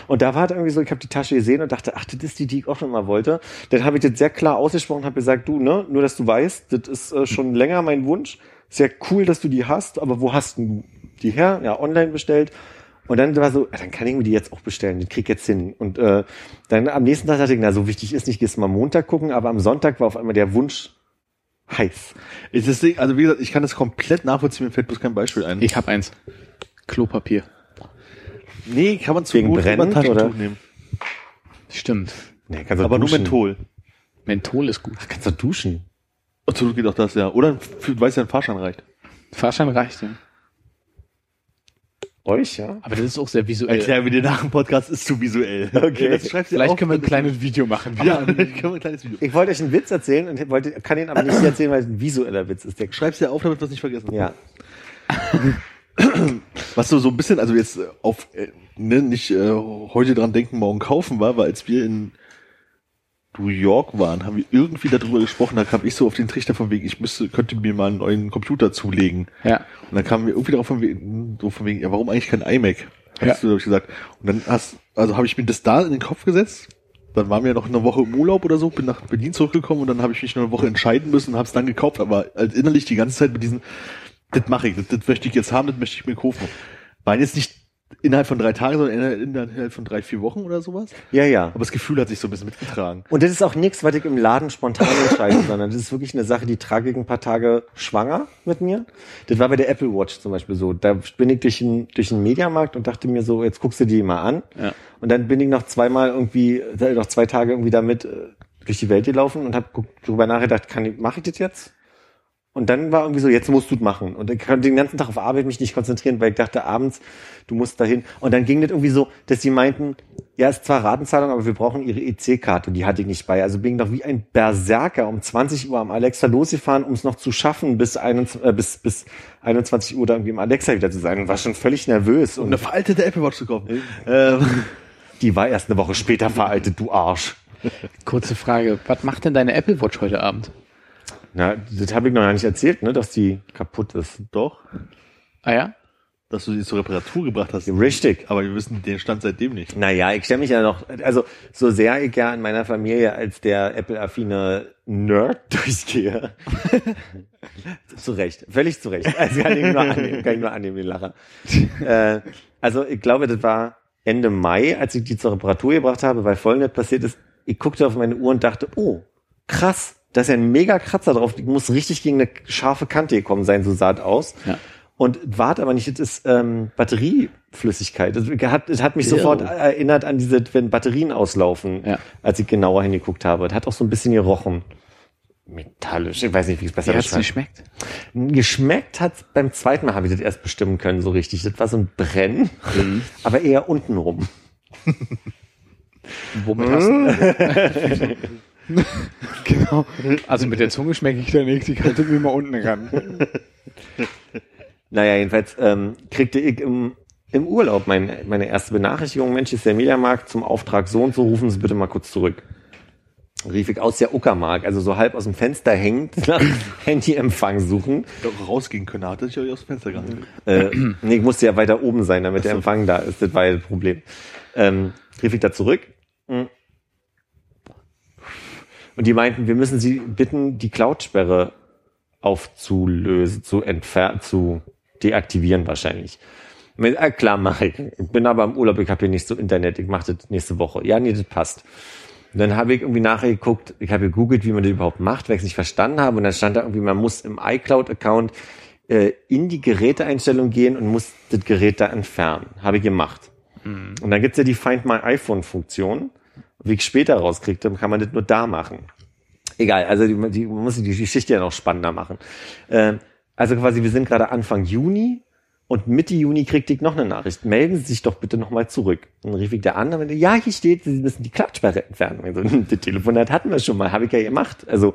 Und da war es irgendwie so, ich habe die Tasche gesehen und dachte, ach, das ist die, die ich auch schon mal wollte. Dann habe ich das sehr klar ausgesprochen und habe gesagt, du, ne, nur dass du weißt, das ist äh, schon länger mein Wunsch. Sehr cool, dass du die hast, aber wo hast du die her? Ja, online bestellt. Und dann war so, ja, dann kann ich mir die jetzt auch bestellen, den krieg ich jetzt hin. Und äh, dann am nächsten Tag dachte ich, na, so wichtig ist nicht, gehst mal Montag gucken, aber am Sonntag war auf einmal der Wunsch heiß. Ist das Ding, also wie gesagt, ich kann das komplett nachvollziehen, mir fällt bloß kein Beispiel ein. ich habe eins. Klopapier. nee, kann man zu Wegen gut Taschentuch oder? nehmen. Stimmt. Nee, kannst du Aber nur duschen. Menthol. Menthol ist gut. Kannst du duschen. Absolut geht auch das, ja. Oder für, weiß ja, ein Fahrschein reicht. Fahrschein reicht ja. Euch, ja? Aber das ist auch sehr visuell. Erklär mir dir nach dem Podcast, ist zu visuell. Okay. Das schreibst du Vielleicht auf, können wir ein kleines Video machen. Ja, vielleicht können wir ein kleines Video. Ich wollte euch einen Witz erzählen und wollte, kann ihn aber nicht erzählen, weil es ein visueller Witz ist. Der Schreib's dir auf, damit wir es nicht vergessen. ja. Was so, so ein bisschen, also jetzt auf, äh, ne, nicht äh, heute dran denken, morgen kaufen war, weil als wir in New York waren, haben wir irgendwie darüber gesprochen, da kam ich so auf den Trichter von wegen, ich müsste, könnte mir mal einen neuen Computer zulegen. Ja. Und dann kamen wir irgendwie darauf von wegen, so von wegen, ja, warum eigentlich kein iMac? Hast Ja. du, glaube ich, gesagt. Und dann hast, also habe ich mir das da in den Kopf gesetzt. Dann waren wir noch eine Woche im Urlaub oder so, bin nach Berlin zurückgekommen und dann habe ich mich noch eine Woche entscheiden müssen und habe es dann gekauft, aber halt innerlich die ganze Zeit mit diesen, das mache ich, das, das möchte ich jetzt haben, das möchte ich mir kaufen. Waren jetzt nicht innerhalb von drei Tagen, sondern innerhalb- von drei, vier Wochen oder sowas. Ja, ja. Aber das Gefühl hat sich so ein bisschen mitgetragen. Und das ist auch nichts, was ich im Laden spontan entscheide, sondern das ist wirklich eine Sache, die trage ich ein paar Tage schwanger mit mir. Das war bei der Apple Watch zum Beispiel so. Da bin ich durch den, durch den Mediamarkt und dachte mir so, jetzt guckst du die mal an. Ja. Und dann bin ich noch zweimal irgendwie, äh, noch zwei Tage irgendwie damit äh, durch die Welt gelaufen und habe darüber nachgedacht, kann ich, mache ich das jetzt? Und dann war irgendwie so, jetzt musst du es machen. Und ich konnte den ganzen Tag auf Arbeit mich nicht konzentrieren, weil ich dachte abends, du musst dahin. Und dann ging das irgendwie so, dass sie meinten, ja, ist zwar Ratenzahlung, aber wir brauchen ihre EC-Karte. Und die hatte ich nicht bei. Also bin ich noch wie ein Berserker um 20 Uhr am Alexa losgefahren, um es noch zu schaffen, bis, 21, äh, bis, bis 21 Uhr da irgendwie im Alexa wieder zu sein. Und war schon völlig nervös. Und eine veraltete Apple Watch zu kaufen. Ähm, die war erst eine Woche später veraltet, du Arsch. Kurze Frage. Was macht denn deine Apple Watch heute Abend? Na, das habe ich noch gar nicht erzählt, ne, dass die kaputt ist. doch, Ah ja? dass du sie zur Reparatur gebracht hast. Richtig. Aber wir wissen den Stand seitdem nicht. Naja, ich stelle mich ja noch, also so sehr ich ja in meiner Familie als der Apple-affine Nerd durchgehe. zu Recht, völlig zu Recht. Also kann ich nur annehmen, kann ich nur annehmen, den Lacher. äh, also ich glaube, das war Ende Mai, als ich die zur Reparatur gebracht habe, weil folgendes passiert ist, ich guckte auf meine Uhr und dachte, oh, krass, da ist ja ein mega Kratzer drauf, die muss richtig gegen eine scharfe Kante gekommen sein, so sah es aus. Ja. Und wart aber nicht, das ist ähm, Batterieflüssigkeit. Das hat, das hat mich sofort erinnert an diese, wenn Batterien auslaufen, Ja. als ich genauer hingeguckt habe. Das hat auch so ein bisschen gerochen. Metallisch, ich weiß nicht, wie ich es besser Wie hat's beschreibe. geschmeckt? Geschmeckt hat beim zweiten Mal habe ich das erst bestimmen können, so richtig. Das war so ein Brenn, Mhm. aber eher unten rum. Womit hast du? genau. Also mit der Zunge schmecke ich da nichts. Ich halte mir mal unten ran. Naja, jedenfalls ähm, kriegte ich im, im Urlaub mein, meine erste Benachrichtigung, Mensch, ist der Mediamarkt zum Auftrag so und so, rufen Sie bitte mal kurz zurück. Rief ich aus der Uckermark, also so halb aus dem Fenster hängend, nach Handyempfang suchen. Hätte auch rausgehen können, hatte ich euch aus dem Fenster gehalten. Äh, nee, ich musste ja weiter oben sein, damit der Empfang da ist. Das war ja das Problem. Ähm, rief ich da zurück. Hm. Und die meinten, wir müssen Sie bitten, die Cloud-Sperre aufzulösen, zu entfernen, zu deaktivieren wahrscheinlich. Mit, ah, klar, mache ich. Ich bin aber im Urlaub, ich habe hier nicht so Internet, ich mache das nächste Woche. Ja, nee, das passt. Und dann habe ich irgendwie nachher geguckt, ich habe gegoogelt, wie man das überhaupt macht, weil ich es nicht verstanden habe. Und dann stand da irgendwie, man muss im iCloud-Account äh, in die Geräteeinstellung gehen und muss das Gerät da entfernen. Habe ich gemacht. Und dann gibt's ja die Find My iPhone-Funktion. Wie ich später rauskriegte, kann man das nur da machen. Egal, also die, die man muss die Geschichte ja noch spannender machen. Ähm, also quasi, wir sind gerade Anfang Juni und Mitte Juni kriegte ich noch eine Nachricht. Melden Sie sich doch bitte nochmal zurück. Dann rief ich da an und meinte, ja, hier steht, Sie müssen die Klappsperre entfernen. Also, das Telefonat hatten wir schon mal, habe ich ja gemacht. Also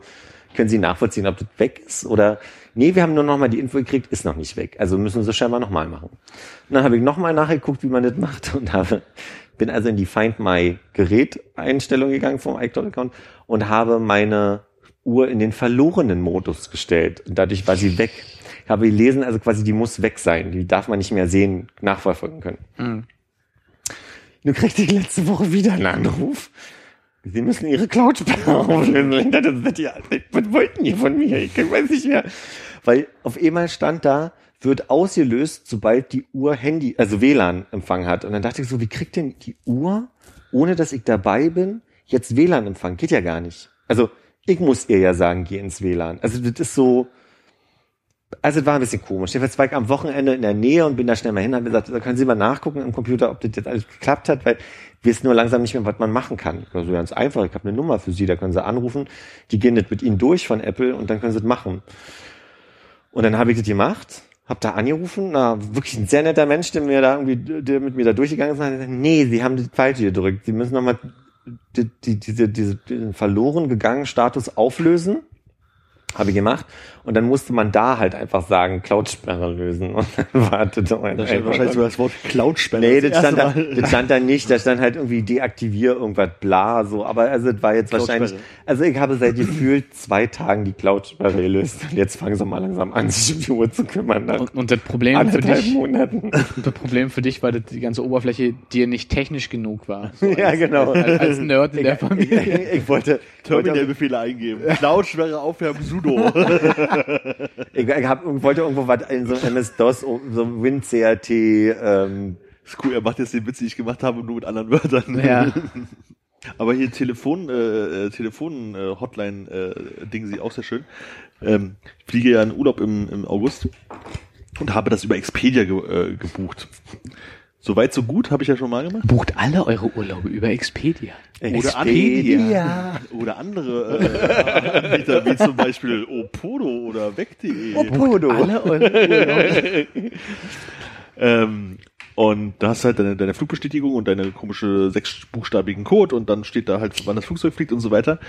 können Sie nachvollziehen, ob das weg ist oder nee, wir haben nur nochmal die Info gekriegt, ist noch nicht weg. Also müssen Sie scheinbar nochmal machen. Und dann habe ich nochmal nachgeguckt, wie man das macht und habe, bin also in die Find My Gerät Einstellung gegangen vom iCloud Account und habe meine Uhr in den verlorenen Modus gestellt. Und dadurch war sie weg. Ich habe gelesen, also quasi die muss weg sein. Die darf man nicht mehr sehen, nachverfolgen können. Mhm. Nun kriegte ich letzte Woche wieder einen Anruf. Sie müssen Ihre Cloud-Sperre auflösen. Das ist ja, was wollten die von mir? Ich weiß nicht mehr. Weil auf einmal stand da, wird ausgelöst, sobald die Uhr Handy, also WLAN-Empfang hat. Und dann dachte ich so, wie kriegt denn die Uhr, ohne dass ich dabei bin, jetzt WLAN-Empfang? Geht ja gar nicht. Also ich muss ihr ja sagen, geh ins WLAN. Also das ist so, also es war ein bisschen komisch. Jedenfalls war ich am Wochenende in der Nähe und bin da schnell mal hin und habe gesagt, da können Sie mal nachgucken im Computer, ob das jetzt alles geklappt hat, weil wir wissen nur langsam nicht mehr, was man machen kann. Also ganz einfach, ich habe eine Nummer für Sie, da können Sie anrufen, die gehen das mit Ihnen durch von Apple und dann können Sie das machen. Und dann habe ich das gemacht, hab da angerufen, na, wirklich ein sehr netter Mensch, der mir da irgendwie, der mit mir da durchgegangen ist, und hat gesagt, nee, sie haben das falsche gedrückt. Sie müssen nochmal die, die, diese, diese, diesen verloren gegangenen Status auflösen. Habe ich gemacht. Und dann musste man da halt einfach sagen, Cloud-Sperre lösen. Und dann wartete man Da einfach. wahrscheinlich sogar das Wort Cloud-Sperre. Nee, das das stand, da, das stand da nicht, da stand halt irgendwie deaktivier irgendwas bla so, aber also das war jetzt wahrscheinlich, also ich habe seit gefühlt zwei Tagen die Cloud-Sperre gelöst und jetzt fangen sie mal langsam an, sich um die Uhr zu kümmern. Und, und das Problem für dich, Monaten. das Problem für dich war, dass die ganze Oberfläche dir nicht technisch genug war. So ja, genau. als, als Nerd in der Ich, Familie. ich wollte, Terminal-Befehle eingeben. Cloud-Sperre aufhärmen, sudo. Ich, ich hab, wollte irgendwo was in so einem MS-DOS, so ein WinCRT, ähm, ist cool, er macht jetzt den Witz, den ich gemacht habe, nur mit anderen Wörtern. Ja. Aber hier Telefon, äh, äh, Telefon, äh, Hotline, äh, Ding sie auch sehr schön. Ähm, ich fliege ja in Urlaub im, im August und habe das über Expedia ge äh, gebucht. Soweit so gut, habe ich ja schon mal gemacht. Bucht alle eure Urlaube über Expedia. Oder Expedia. Oder andere äh, Anbieter, wie zum Beispiel Opodo oder Weg.de. Opodo. Alle eure Urlaube. Ähm, und da hast du halt deine, deine Flugbestätigung und deine komische sechsbuchstabigen Code und dann steht da halt, wann das Flugzeug fliegt und so weiter.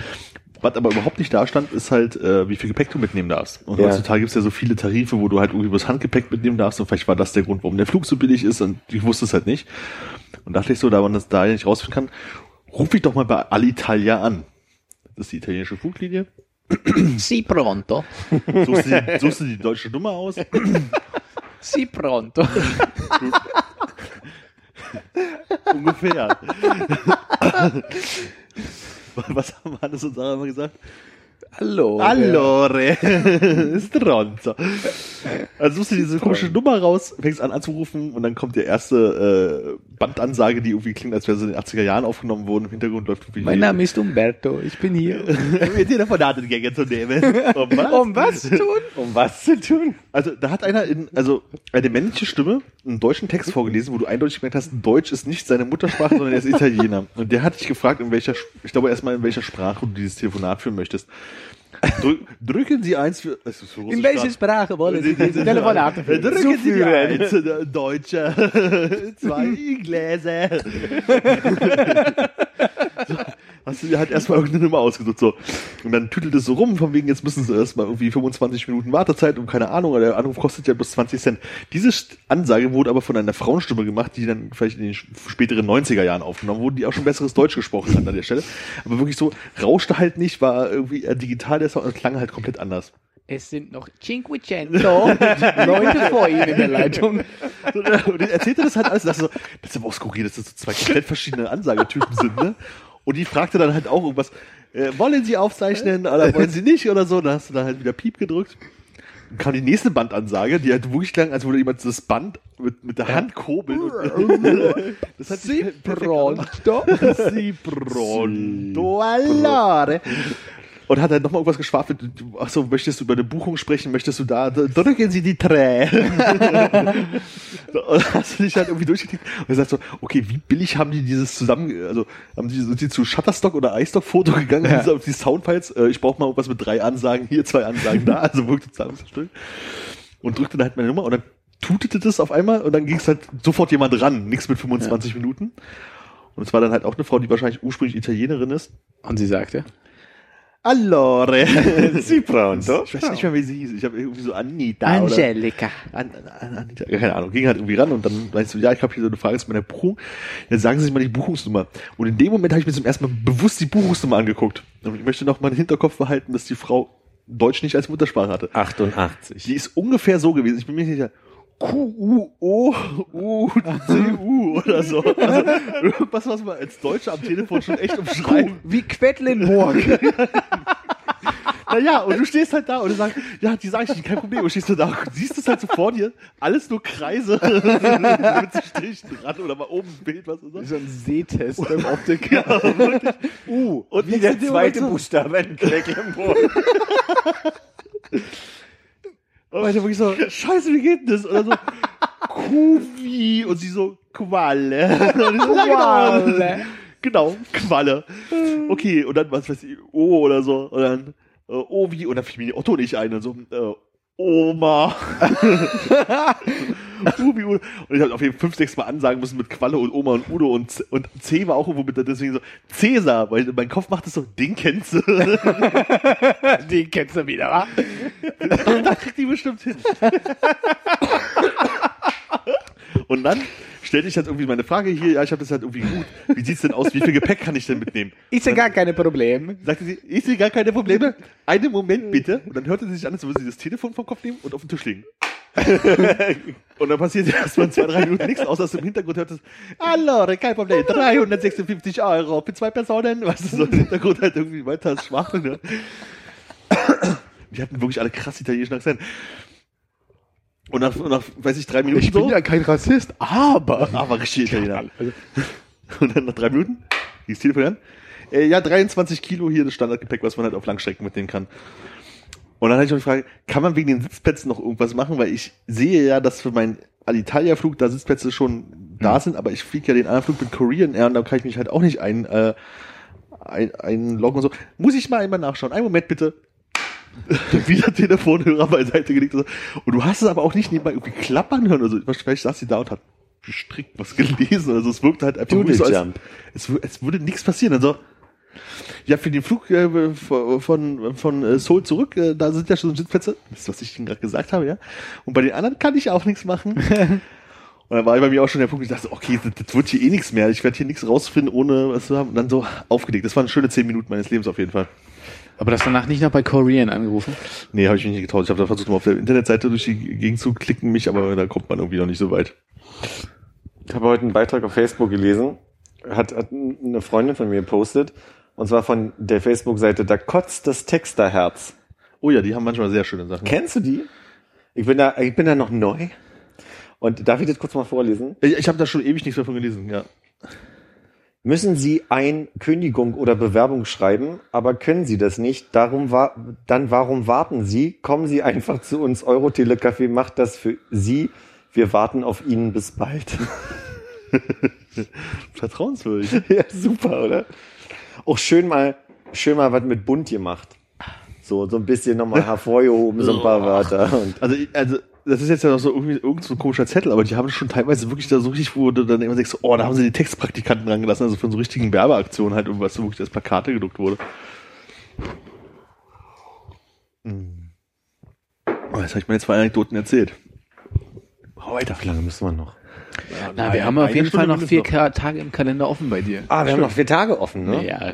Was aber überhaupt nicht da stand, ist halt, äh, wie viel Gepäck du mitnehmen darfst. Und Ja. heutzutage gibt's ja so viele Tarife, wo du halt irgendwie das Handgepäck mitnehmen darfst und vielleicht war das der Grund, warum der Flug so billig ist und ich wusste es halt nicht. Und dachte ich so, da man das da nicht rausfinden kann, ruf ich doch mal bei Alitalia an. Das ist die italienische Fluglinie. Si pronto. Suchst du die, suchst du die deutsche Nummer aus? Si pronto. Ungefähr. Was haben Hannes und Sarah immer gesagt? Hallo. Allore, stronzo. Also suchst du diese komische Nummer raus, fängst an anzurufen und dann kommt die erste äh, Bandansage, die irgendwie klingt, als wäre sie in den 80er Jahren aufgenommen worden. Im Hintergrund läuft irgendwie Mein Name ist Umberto. Ich bin hier. mit Telefonatengänge zu nehmen. Um was? Um was zu tun? Um was zu tun? Also da hat einer in, also eine männliche Stimme einen deutschen Text vorgelesen, wo du eindeutig gemerkt hast, Deutsch ist nicht seine Muttersprache, sondern er ist Italiener. Und der hat dich gefragt, in welcher, ich glaube erstmal in welcher Sprache du dieses Telefonat führen möchtest. Drü drücken Sie eins für, für In welche Sprache wollen Sie diese Telefonate führen? Drücken Sie die eins, äh, Deutsche, zwei Gläser. hast du dir halt erstmal irgendeine Nummer ausgesucht, so. Und dann tütelt es so rum, von wegen, jetzt müssen sie erstmal irgendwie 25 Minuten Wartezeit und keine Ahnung, oder der Anruf kostet ja bloß 20 Cent. Diese Ansage wurde aber von einer Frauenstimme gemacht, die dann vielleicht in den späteren 90er Jahren aufgenommen wurde, die auch schon besseres Deutsch gesprochen hat an der Stelle. Aber wirklich so, rauschte halt nicht, war irgendwie digital der Sound und klang halt komplett anders. Es sind noch Cinquecento Leute vor Ihnen in der Leitung. Und er erzählte das halt alles. Das, so, das ist aber auch skurril, dass das so zwei komplett verschiedene Ansagetypen sind. Ne? Und die fragte dann halt auch irgendwas, äh, wollen Sie aufzeichnen oder wollen Sie nicht oder so. Da hast du dann halt wieder Piep gedrückt. Dann kam die nächste Bandansage, die halt wirklich klang, als würde jemand das Band mit, mit der Hand kurbeln. Und, das hat Si pronto. Si pronto allora. Und hat dann nochmal irgendwas geschwafelt. Achso, möchtest du über eine Buchung sprechen? Möchtest du da? Drücken Sie die Trä. und hast du dich halt irgendwie durchgeklickt und er sagt so, okay, wie billig haben die dieses zusammen, also haben die, sind die zu Shutterstock oder iStock-Foto gegangen, Ja. diese, auf die Soundfiles, äh, ich brauche mal irgendwas mit drei Ansagen, hier zwei Ansagen da, also wirklich Zahlungsstück. Und drückte dann halt meine Nummer und dann tutete das auf einmal und dann ging es halt sofort jemand ran, nichts mit 25 Minuten. Und es war dann halt auch eine Frau, die wahrscheinlich ursprünglich Italienerin ist. Und sie sagte, Allore. Si pronto. Ich weiß nicht mehr, wie sie hieß. Ich habe irgendwie so Anita Angelica. oder An, an, Anita. Ja, keine Ahnung. Ging halt irgendwie ran und dann meinst du, ja, ich habe hier so eine Frage zu meiner Buchung. Dann sagen sie sich mal die Buchungsnummer. Und in dem Moment habe ich mir zum ersten Mal bewusst die Buchungsnummer angeguckt. Und ich möchte noch mal im Hinterkopf behalten, dass die Frau Deutsch nicht als Muttersprache hatte. 88. Die ist ungefähr so gewesen. Ich bin mir nicht sicher. Q-U-O-U-C-U oder so. Also irgendwas, was man als Deutscher am Telefon schon echt umschreibt. Wie Quedlinburg. Naja, und du stehst halt da und du sagst, ja, die sag ich nicht, kein Problem. Und stehst du da, und siehst es halt so vor dir, alles nur Kreise mit so Strichen dran oder mal oben ein Bild, was ist das? so ein Sehtest im Optik. Ja, wirklich. U. Und wie der zweite Buchstabe in Quedlinburg. Und ich wirklich so, scheiße, wie geht denn das? Oder so, Kuvi und sie so, Qualle. So, genau. Qualle. Genau, Qualle. Okay, und dann, was weiß ich, O oder so. Und dann, äh, Ovi, und dann fiel mir die Otto nicht ein und so, äh, Oma. Ubi, Udo. Und ich habe auf jeden Fall fünf, sechs Mal ansagen müssen mit Qualle und Oma und Udo und, Z- und C war auch irgendwo mit, deswegen so, Cäsar, weil mein Kopf macht es so, den kennst du. Den kennst du wieder, wa? da kriegt die bestimmt hin. und dann stellte ich halt irgendwie meine Frage hier, ja, ich habe das halt irgendwie gut. Wie sieht's denn aus? Wie viel Gepäck kann ich denn mitnehmen? Ist ja gar keine Problem. Sagte sie, ich sehe gar keine Probleme. Einen Moment bitte. Und dann hörte sie sich an, als würde sie das Telefon vom Kopf nehmen und auf den Tisch legen. und dann passiert erstmal zwei, drei Minuten nichts, außer aus dem Hintergrund hört es, Allora, kein Problem, 356 Euro für zwei Personen. Was ist so im Hintergrund halt irgendwie weiter schwach. Ne? Die hatten wirklich alle krass italienischen Akzent. Und nach, und nach, weiß ich, drei Minuten Ich bin so, ja kein Rassist, aber. aber richtig Italiener. Und dann nach drei Minuten, das Telefon an, äh, ja, 23 Kilo hier das Standardgepäck, was man halt auf Langstrecken mitnehmen kann. Und dann hatte ich noch die Frage, kann man wegen den Sitzplätzen noch irgendwas machen? Weil ich sehe ja, dass für meinen Alitalia-Flug da Sitzplätze schon da sind, aber ich fliege ja den anderen Flug mit Korean Air und da kann ich mich halt auch nicht ein, äh, ein, einloggen und so. Muss ich mal einmal nachschauen. Einen Moment bitte. Wieder Telefonhörer beiseite gelegt. Und so. Und du hast es aber auch nicht nebenbei irgendwie klappern hören. Also vielleicht saß sie da und hat gestrickt was gelesen. Also es wirkte halt einfach Doodle so, als, es, es würde nichts passieren. Also ja, für den Flug äh, von, von, äh, Seoul zurück, äh, da sind ja schon Sitzplätze. Das ist, was ich Ihnen gerade gesagt habe, ja. Und bei den anderen kann ich auch nichts machen. Und dann war bei mir auch schon der Punkt, ich dachte, okay, das, das wird hier eh nichts mehr. Ich werde hier nichts rausfinden, ohne was zu haben. Und dann so aufgelegt. Das waren schöne zehn Minuten meines Lebens auf jeden Fall. Aber das danach nicht noch bei Korean angerufen? Nee, habe ich mich nicht getraut. Ich habe da versucht, mal auf der Internetseite durch die Gegend zu klicken, mich, aber da kommt man irgendwie noch nicht so weit. Ich habe heute einen Beitrag auf Facebook gelesen, hat, hat eine Freundin von mir gepostet, und zwar von der Facebook-Seite Da kotzt das Texterherz. Oh ja, die haben manchmal sehr schöne Sachen. Kennst du die? Ich bin da, ich bin da noch neu. Und darf ich das kurz mal vorlesen? Ich, ich habe da schon ewig nichts mehr von gelesen, ja. Müssen Sie ein Kündigung oder Bewerbung schreiben, aber können Sie das nicht? Darum war, dann warum warten Sie? Kommen Sie einfach zu uns. Eurotele-Café macht das für Sie. Wir warten auf Ihnen bis bald. Vertrauenswürdig. ja, super, oder? Auch schön mal, schön mal was mit bunt gemacht. So, so ein bisschen nochmal hervorgehoben, so ein paar Wörter. Und Also, also das ist jetzt ja noch so irgendwie irgend so ein komischer Zettel, aber die haben schon teilweise wirklich da so richtig, wo du dann immer denkst, oh, da haben sie die Textpraktikanten dran gelassen, also von so richtigen Werbeaktionen halt, irgendwas, wo wirklich als Plakate gedruckt wurde. Hm. Oh, jetzt habe ich meine zwei Anekdoten erzählt. Hau weiter. wie lange müssen wir noch? Na, wir haben auf jeden Stunde Fall noch vier noch. Tage im Kalender offen bei dir. Ah, wir haben noch vier Tage offen, ne? Ja.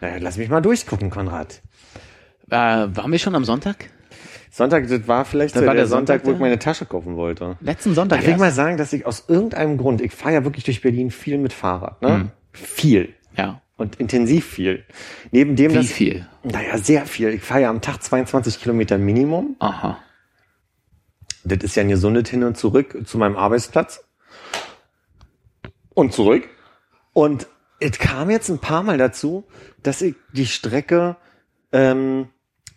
Naja, lass mich mal durchgucken, Konrad. Äh, waren wir schon am Sonntag? Sonntag, das war vielleicht Das so war der der Sonntag, Sonntag, wo ich meine Tasche kaufen wollte. Letzten Sonntag Darf ich erst. mal sagen, dass ich aus irgendeinem Grund, ich fahre ja wirklich durch Berlin viel mit Fahrrad, ne? Viel. Ja. Und intensiv viel. Neben dem, Wie dass, viel? Naja, sehr viel. Ich fahre ja am Tag 22 Kilometer Minimum. Aha. Das ist ja eine Sunde hin und zurück zu meinem Arbeitsplatz. Und zurück. Und es kam jetzt ein paar Mal dazu, dass ich die Strecke ähm,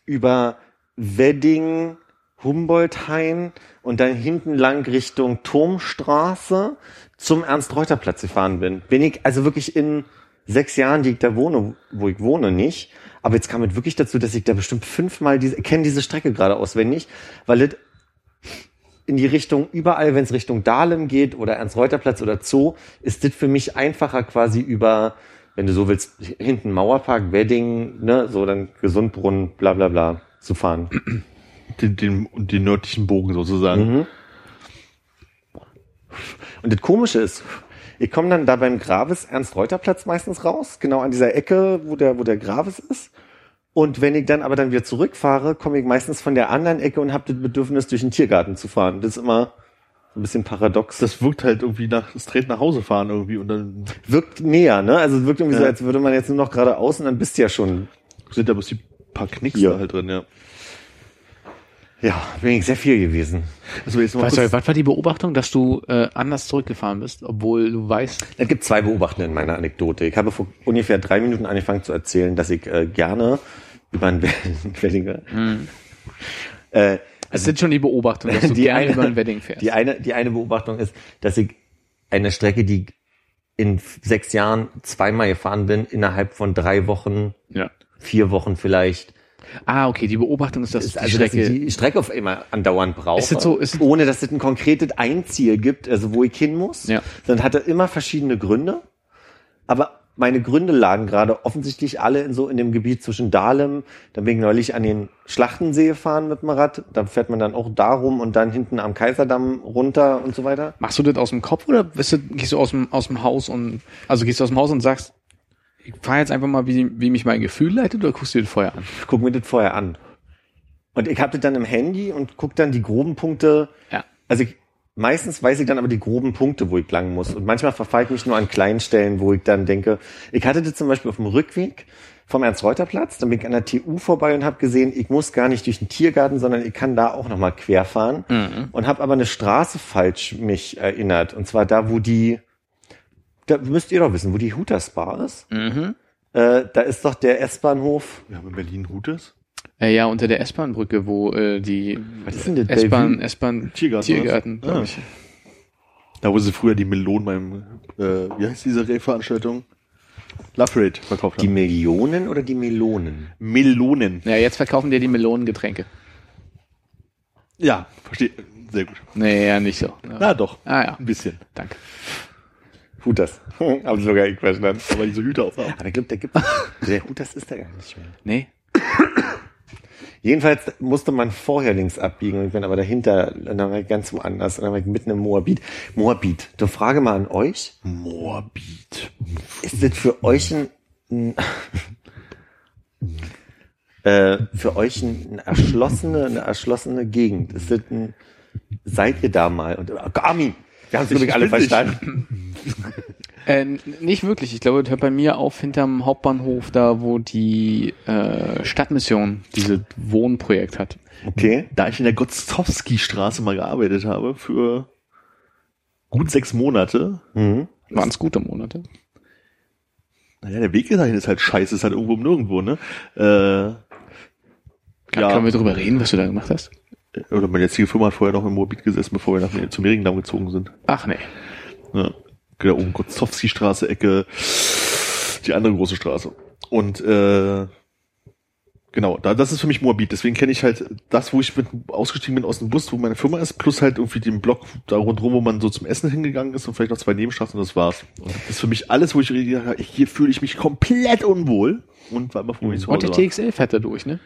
über Wedding, Humboldthain und dann hinten lang Richtung Turmstraße zum Ernst-Reuter-Platz gefahren bin. Bin ich also wirklich in sechs Jahren, die ich da wohne, wo ich wohne, nicht. Aber jetzt kam es wirklich dazu, dass ich da bestimmt fünfmal diese, kenne diese Strecke gerade auswendig, weil es in die Richtung, überall, wenn es Richtung Dahlem geht oder Ernst-Reuter-Platz oder Zoo, ist das für mich einfacher quasi über, wenn du so willst, hinten Mauerpark, Wedding, ne, so dann Gesundbrunnen, bla bla bla, zu fahren. Den, den, den nördlichen Bogen sozusagen. Mhm. Und das Komische ist, ich komme dann da beim Graves Ernst-Reuter-Platz meistens raus, genau an dieser Ecke, wo der, wo der Graves ist. Und wenn ich dann aber dann wieder zurückfahre, komme ich meistens von der anderen Ecke und habe das Bedürfnis, durch den Tiergarten zu fahren. Das ist immer so ein bisschen paradox. Das wirkt halt irgendwie nach, straight nach Hause fahren irgendwie und dann wirkt näher, ne? Also es wirkt irgendwie so, Ja. als würde man jetzt nur noch geradeaus und dann bist du ja schon. sind da bloß die paar Knicks Ja. da halt drin, ja. Ja, bin ich sehr viel gewesen. Also jetzt mal Weißt du, kurz, was war die Beobachtung, dass du äh, anders zurückgefahren bist, obwohl du weißt, Es gibt zwei Beobachtungen in meiner Anekdote. Ich habe vor ungefähr drei Minuten angefangen zu erzählen, dass ich äh, gerne über ein Wedding, äh, es sind schon die Beobachtungen, dass du Die gerne eine- über ein Wedding fährst. Die eine, die eine Beobachtung ist, dass ich eine Strecke, die in sechs Jahren zweimal gefahren bin, innerhalb von drei Wochen, ja. vier Wochen vielleicht, Ah, okay, die Beobachtung ist, dass Ist die also, dass Strecke. ich die Strecke auf immer andauernd brauche. Ist das so- ist- ohne dass es ein konkretes Einziel gibt, also wo ich hin muss. Ja. Dann hat er immer verschiedene Gründe. Aber meine Gründe lagen gerade offensichtlich alle in so in dem Gebiet zwischen Dahlem. Dann bin ich neulich an den Schlachtensee gefahren mit dem Rad. Da fährt man dann auch darum und dann hinten am Kaiserdamm runter und so weiter. Machst du das aus dem Kopf oder bist du, gehst du aus dem, aus dem Haus und, also gehst du aus dem Haus und sagst, ich fahr jetzt einfach mal, wie, wie mich mein Gefühl leitet oder guckst du dir das vorher an? Ich guck mir das vorher an. Und ich habe das dann im Handy und guck dann die groben Punkte. Ja. Also ich, meistens weiß ich dann aber die groben Punkte, wo ich lang muss. Und manchmal verfahre ich mich nur an kleinen Stellen, wo ich dann denke, ich hatte das zum Beispiel auf dem Rückweg vom Ernst-Reuter-Platz, dann bin ich an der TU vorbei und habe gesehen, ich muss gar nicht durch den Tiergarten, sondern ich kann da auch nochmal querfahren. Und habe aber eine Straße falsch mich erinnert. Und zwar da, wo die, da müsst ihr doch wissen, wo die Hooters Bar ist. Mhm. Äh, da ist doch der S-Bahnhof. Wir haben in Berlin Hutes. Äh, ja, unter der S-Bahn-Brücke, wo äh, die Was ist denn das? S-Bahn? S-Bahn, Tiergarten, Tiergarten, glaube Ah. ich. Da wo sie früher die Melonen beim, äh, wie heißt diese Rave-Veranstaltung? Love Rate verkauft Die haben. Millionen oder die Melonen? Melonen. Ja, jetzt verkaufen dir die Melonengetränke. Ja, verstehe. Sehr gut. Nee, ja, nicht so. Ja. Na doch. Ah ja, Ein bisschen. danke. Hutas. Haben sie sogar ich verstanden. Aber diese Hüte aufhaben. Aber ich glaube, der gibt, der Hutas ist da gar nicht mehr. Nee. Jedenfalls musste man vorher links abbiegen und ich bin aber dahinter, dann war ich ganz woanders, und dann war ich mitten im Moabit. Moabit, du Frage mal an euch, Morbid. ist das für euch ein, ein äh, für euch ein, eine erschlossene, eine erschlossene Gegend? Ist das ein, seid ihr da mal? Und, Armin, wir haben es glaube ich alle verstanden. Äh, nicht wirklich. Ich glaube, das hört bei mir auf hinterm Hauptbahnhof, da wo die äh, Stadtmission dieses Wohnprojekt hat. Okay. Da ich in der Gostowski-Straße mal gearbeitet habe für gut sechs Monate, Mhm. Waren es gute Monate? naja, der Weg dahin ist halt scheiße, ist halt irgendwo um nirgendwo, ne? Äh, Kann, Ja. Können wir darüber reden, was du da gemacht hast? oder meine jetzige Firma hat vorher noch im Moabit gesessen, bevor wir nach zum Mehringdamm gezogen sind. Ach nee. Ja. Genau, oben Gostowski-Straße, Ecke, die andere große Straße. Und äh, genau, da, das ist für mich Moabit. Deswegen kenne ich halt das, wo ich mit ausgestiegen bin aus dem Bus, wo meine Firma ist, plus halt irgendwie den Block da rundherum, wo man so zum Essen hingegangen ist und vielleicht noch zwei Nebenstraßen und das war's. Und das ist für mich alles, wo ich gedacht habe, hier fühle ich mich komplett unwohl und war immer froh, wenn ich zu Und Hause die war. TXL fährt da durch, ne?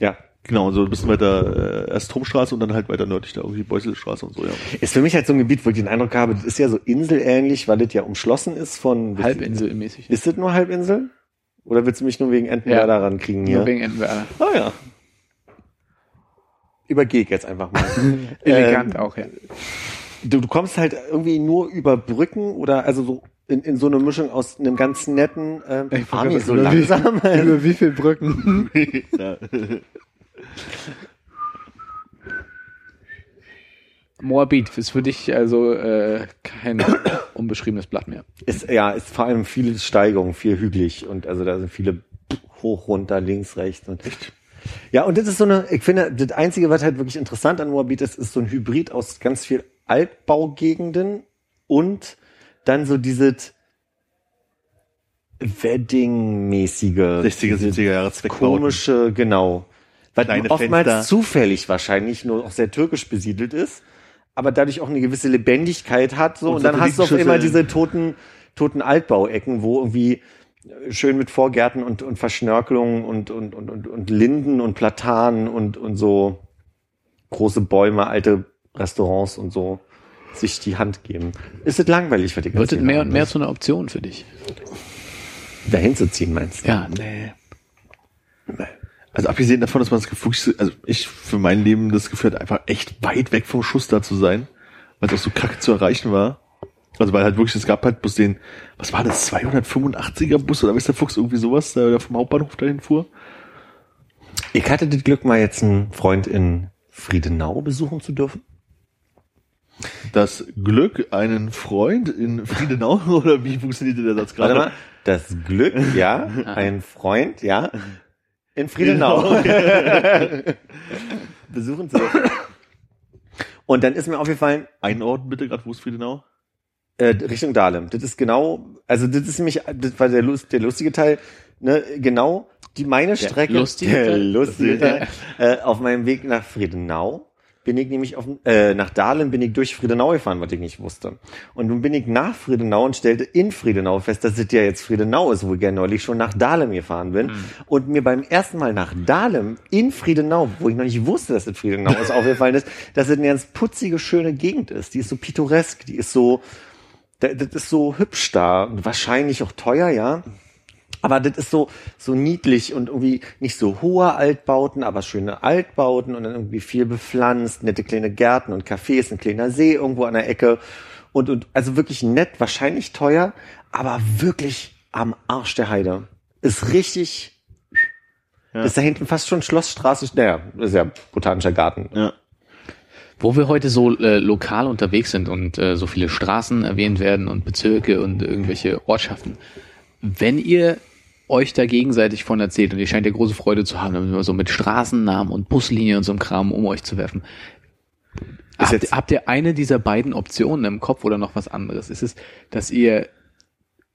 Ja. Genau, so ein bisschen weiter äh, erst Stromstraße und dann halt weiter nördlich da irgendwie Beuselstraße und so, ja. Ist für mich halt so ein Gebiet, wo ich den Eindruck habe, das ist ja so inselähnlich, weil das ja umschlossen ist von... Halbinselmäßig. Ist das nur Halbinsel? Oder willst du mich nur wegen Entenwerder Ja. rankriegen hier? Nur wegen Entwerder. ah ja. Übergeh ich jetzt einfach mal. Elegant Ähm, auch, ja. du, du kommst halt irgendwie nur über Brücken oder also so in, in so eine Mischung aus einem ganz netten ähm, Armin, so langsam. Über wie viel Brücken? Moabit ist für dich also äh, kein unbeschriebenes Blatt mehr. ist, ja, ist vor allem viele Steigungen, viel hügelig und also da sind viele hoch, runter, links, rechts und ja, und das ist so eine, ich finde, das Einzige, was halt wirklich interessant an Moabit ist, ist so ein Hybrid aus ganz viel Altbaugegenden und dann so dieses Wedding-mäßige, 60er, diese 70er Jahre Zweckbauten. komische, genau. Kleine oftmals Fenster. zufällig wahrscheinlich nur auch sehr türkisch besiedelt ist, aber dadurch auch eine gewisse Lebendigkeit hat, so. Und Und, dann hast du auf immer diese toten, toten Altbauecken, wo irgendwie schön mit Vorgärten und, und Verschnörkelungen und, und, und, und, und Linden und Platanen und, und so große Bäume, alte Restaurants und so sich die Hand geben. Ist es langweilig für die Wird es mehr und mehr ne? zu einer Option für dich? dahin zu ziehen, meinst du? Ja, Nee. Also abgesehen davon, dass man das Gefühl, also ich für mein Leben das Gefühl hat, einfach echt weit weg vom Schuss da zu sein, weil es auch so kacke zu erreichen war. Also weil halt wirklich, es gab halt bloß den, was war das, 285er Bus oder der Fuchs, irgendwie sowas, der vom Hauptbahnhof dahin fuhr. Ich hatte das Glück, mal jetzt einen Freund in Friedenau besuchen zu dürfen. Das Glück, einen Freund in Friedenau, oder wie funktionierte der Satz Warte gerade? mal, das Glück, ja, ein Freund, ja, in Friedenau besuchen zu dürfen. Und dann ist mir aufgefallen, Einordnen bitte gerade, wo ist Friedenau? Äh, Richtung Dahlem. Das ist genau, also das ist nämlich, das war der, Lust, der lustige Teil, ne, genau die meine Strecke. lustige der Teil? lustige Teil. Äh, auf meinem Weg nach Friedenau bin ich nämlich auf, äh, nach Dahlem bin ich durch Friedenau gefahren, was ich nicht wusste. Und nun bin ich nach Friedenau und stellte in Friedenau fest, dass es ja jetzt Friedenau ist, wo ich ja neulich schon nach Dahlem gefahren bin. Und mir beim ersten Mal nach Dahlem in Friedenau, wo ich noch nicht wusste, dass es Friedenau ist, aufgefallen ist, dass es eine ganz putzige, schöne Gegend ist. Die ist so pittoresk, die ist so, da- das ist so hübsch da. Und wahrscheinlich auch teuer, ja. Aber das ist so, so niedlich und irgendwie nicht so hohe Altbauten, aber schöne Altbauten und dann irgendwie viel bepflanzt, nette kleine Gärten und Cafés, ein kleiner See irgendwo an der Ecke. Und, und also wirklich nett, wahrscheinlich teuer, aber wirklich am Arsch der Heide. Ist richtig, ist da hinten fast schon Schlossstraße, naja, ist ja botanischer Garten. Ja. Wo wir heute so äh, lokal unterwegs sind und äh, so viele Straßen erwähnt werden und Bezirke und irgendwelche Ortschaften. Wenn ihr euch da gegenseitig von erzählt und ihr scheint ja große Freude zu haben, immer so mit Straßennamen und Buslinien und so einem Kram um euch zu werfen. Habt, habt ihr eine dieser beiden Optionen im Kopf oder noch was anderes? Ist es, dass ihr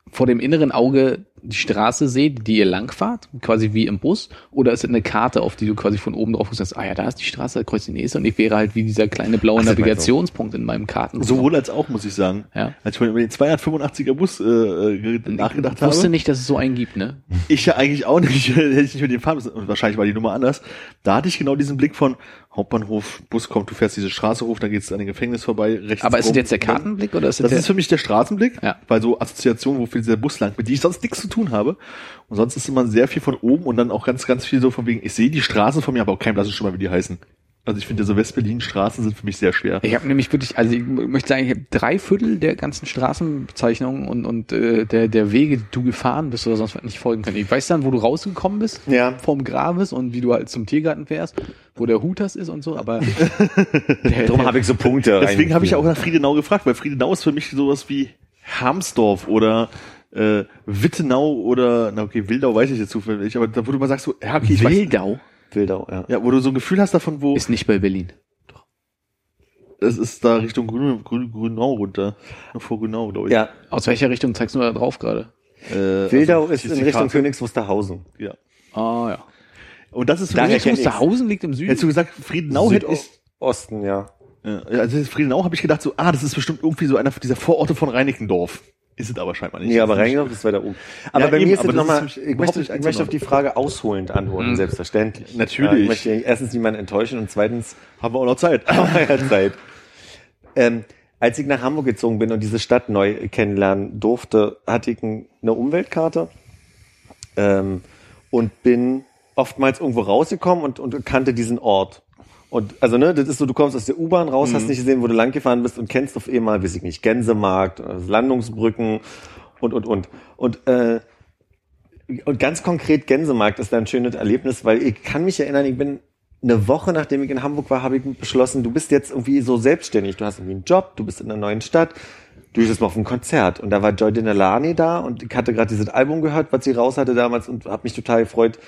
vor dem inneren Auge die Straße seht, die ihr langfahrt, quasi wie im Bus, oder ist es eine Karte, auf die du quasi von oben drauf guckst, und sagst, ah ja, da ist die Straße, da kreuzt die nächste und ich wäre halt wie dieser kleine blaue Ach, das. Navigationspunkt in meinem Karten. Sowohl als auch, muss ich sagen. Ja. Als ich über den 285er Bus äh, äh, nachgedacht ich wusste habe. nicht, dass es so einen gibt, ne? Ich ja eigentlich auch nicht, hätte ich nicht mit dem fahren müssen. Und wahrscheinlich war die Nummer anders. Da hatte ich genau diesen Blick von Hauptbahnhof, Bus kommt, du fährst diese Straße hoch, dann geht's an den Gefängnis vorbei, rechts. Aber ist es jetzt der Kartenblick oder ist es Das der, ist für mich der Straßenblick, Ja. weil so Assoziationen, wofür dieser Bus lang, mit die ich sonst nichts zu tun habe. Und sonst ist immer sehr viel von oben und dann auch ganz, ganz viel so von wegen, ich sehe die Straßen von mir, aber auch kein blassen schon mal, wie die heißen. Also ich finde, so West-Berlin-Straßen sind für mich sehr schwer. Ich habe nämlich wirklich, also ich möchte sagen, ich habe drei Viertel der ganzen Straßenbezeichnungen und, und äh, der, der Wege, die du gefahren bist oder sonst was nicht folgen können. Ich weiß dann, wo du rausgekommen bist Ja. vom Graves und wie du halt zum Tiergarten fährst, wo der Hutas ist und so, aber Darum habe ich so Punkte. Deswegen habe ich auch nach Friedenau gefragt, weil Friedenau ist für mich sowas wie Harmsdorf oder äh, Wittenau oder, na okay, Wildau weiß ich jetzt zufällig, aber da wo du mal sagst, so, ja, okay, ich weiß, Wildau Wildau, ja. ja, wo du so ein Gefühl hast davon, wo ist nicht bei Berlin. es ist da Richtung Grün, Grün, Grünau runter, vor Grünau, glaube ich. Ja, Aus welcher Richtung zeigst du da drauf gerade? Äh, Wildau also, ist in Richtung Karte. Königs Wusterhausen. Ja. Ah ja. Und das ist ich's. Wusterhausen liegt im Süden. hättest du gesagt, Friedenau hätte ich, Osten, ja. ja, also Friedenau habe ich gedacht, so, ah, das ist bestimmt irgendwie so einer dieser Vororte von Reinickendorf. Ist es aber scheinbar nicht. Nee, aber Das ist weiter oben. Aber Ja, bei eben, mir ist es nochmal, ich möchte, ich möchte auf die Frage ausholend antworten, Mhm. selbstverständlich. Natürlich. Ich möchte erstens niemanden enttäuschen und zweitens Haben wir auch noch Zeit. ja Zeit. Ähm, als ich nach Hamburg gezogen bin und diese Stadt neu kennenlernen durfte, hatte ich ein- eine Umweltkarte ähm, und bin oftmals irgendwo rausgekommen und, und kannte diesen Ort. Und also ne, das ist so, du kommst aus der U-Bahn raus, hast nicht gesehen, wo du lang gefahren bist und kennst auf einmal, weiß ich nicht, Gänsemarkt, äh, Landungsbrücken und und und. Und äh, und ganz konkret Gänsemarkt ist da ein schönes Erlebnis, weil ich kann mich erinnern, ich bin eine Woche nachdem ich in Hamburg war, habe ich beschlossen, du bist jetzt irgendwie so selbstständig, du hast irgendwie einen Job, du bist in einer neuen Stadt, du gehst jetzt mal auf ein Konzert. Und da war Joy Denelani da und ich hatte gerade dieses Album gehört, was sie raus hatte damals und habe mich total gefreut,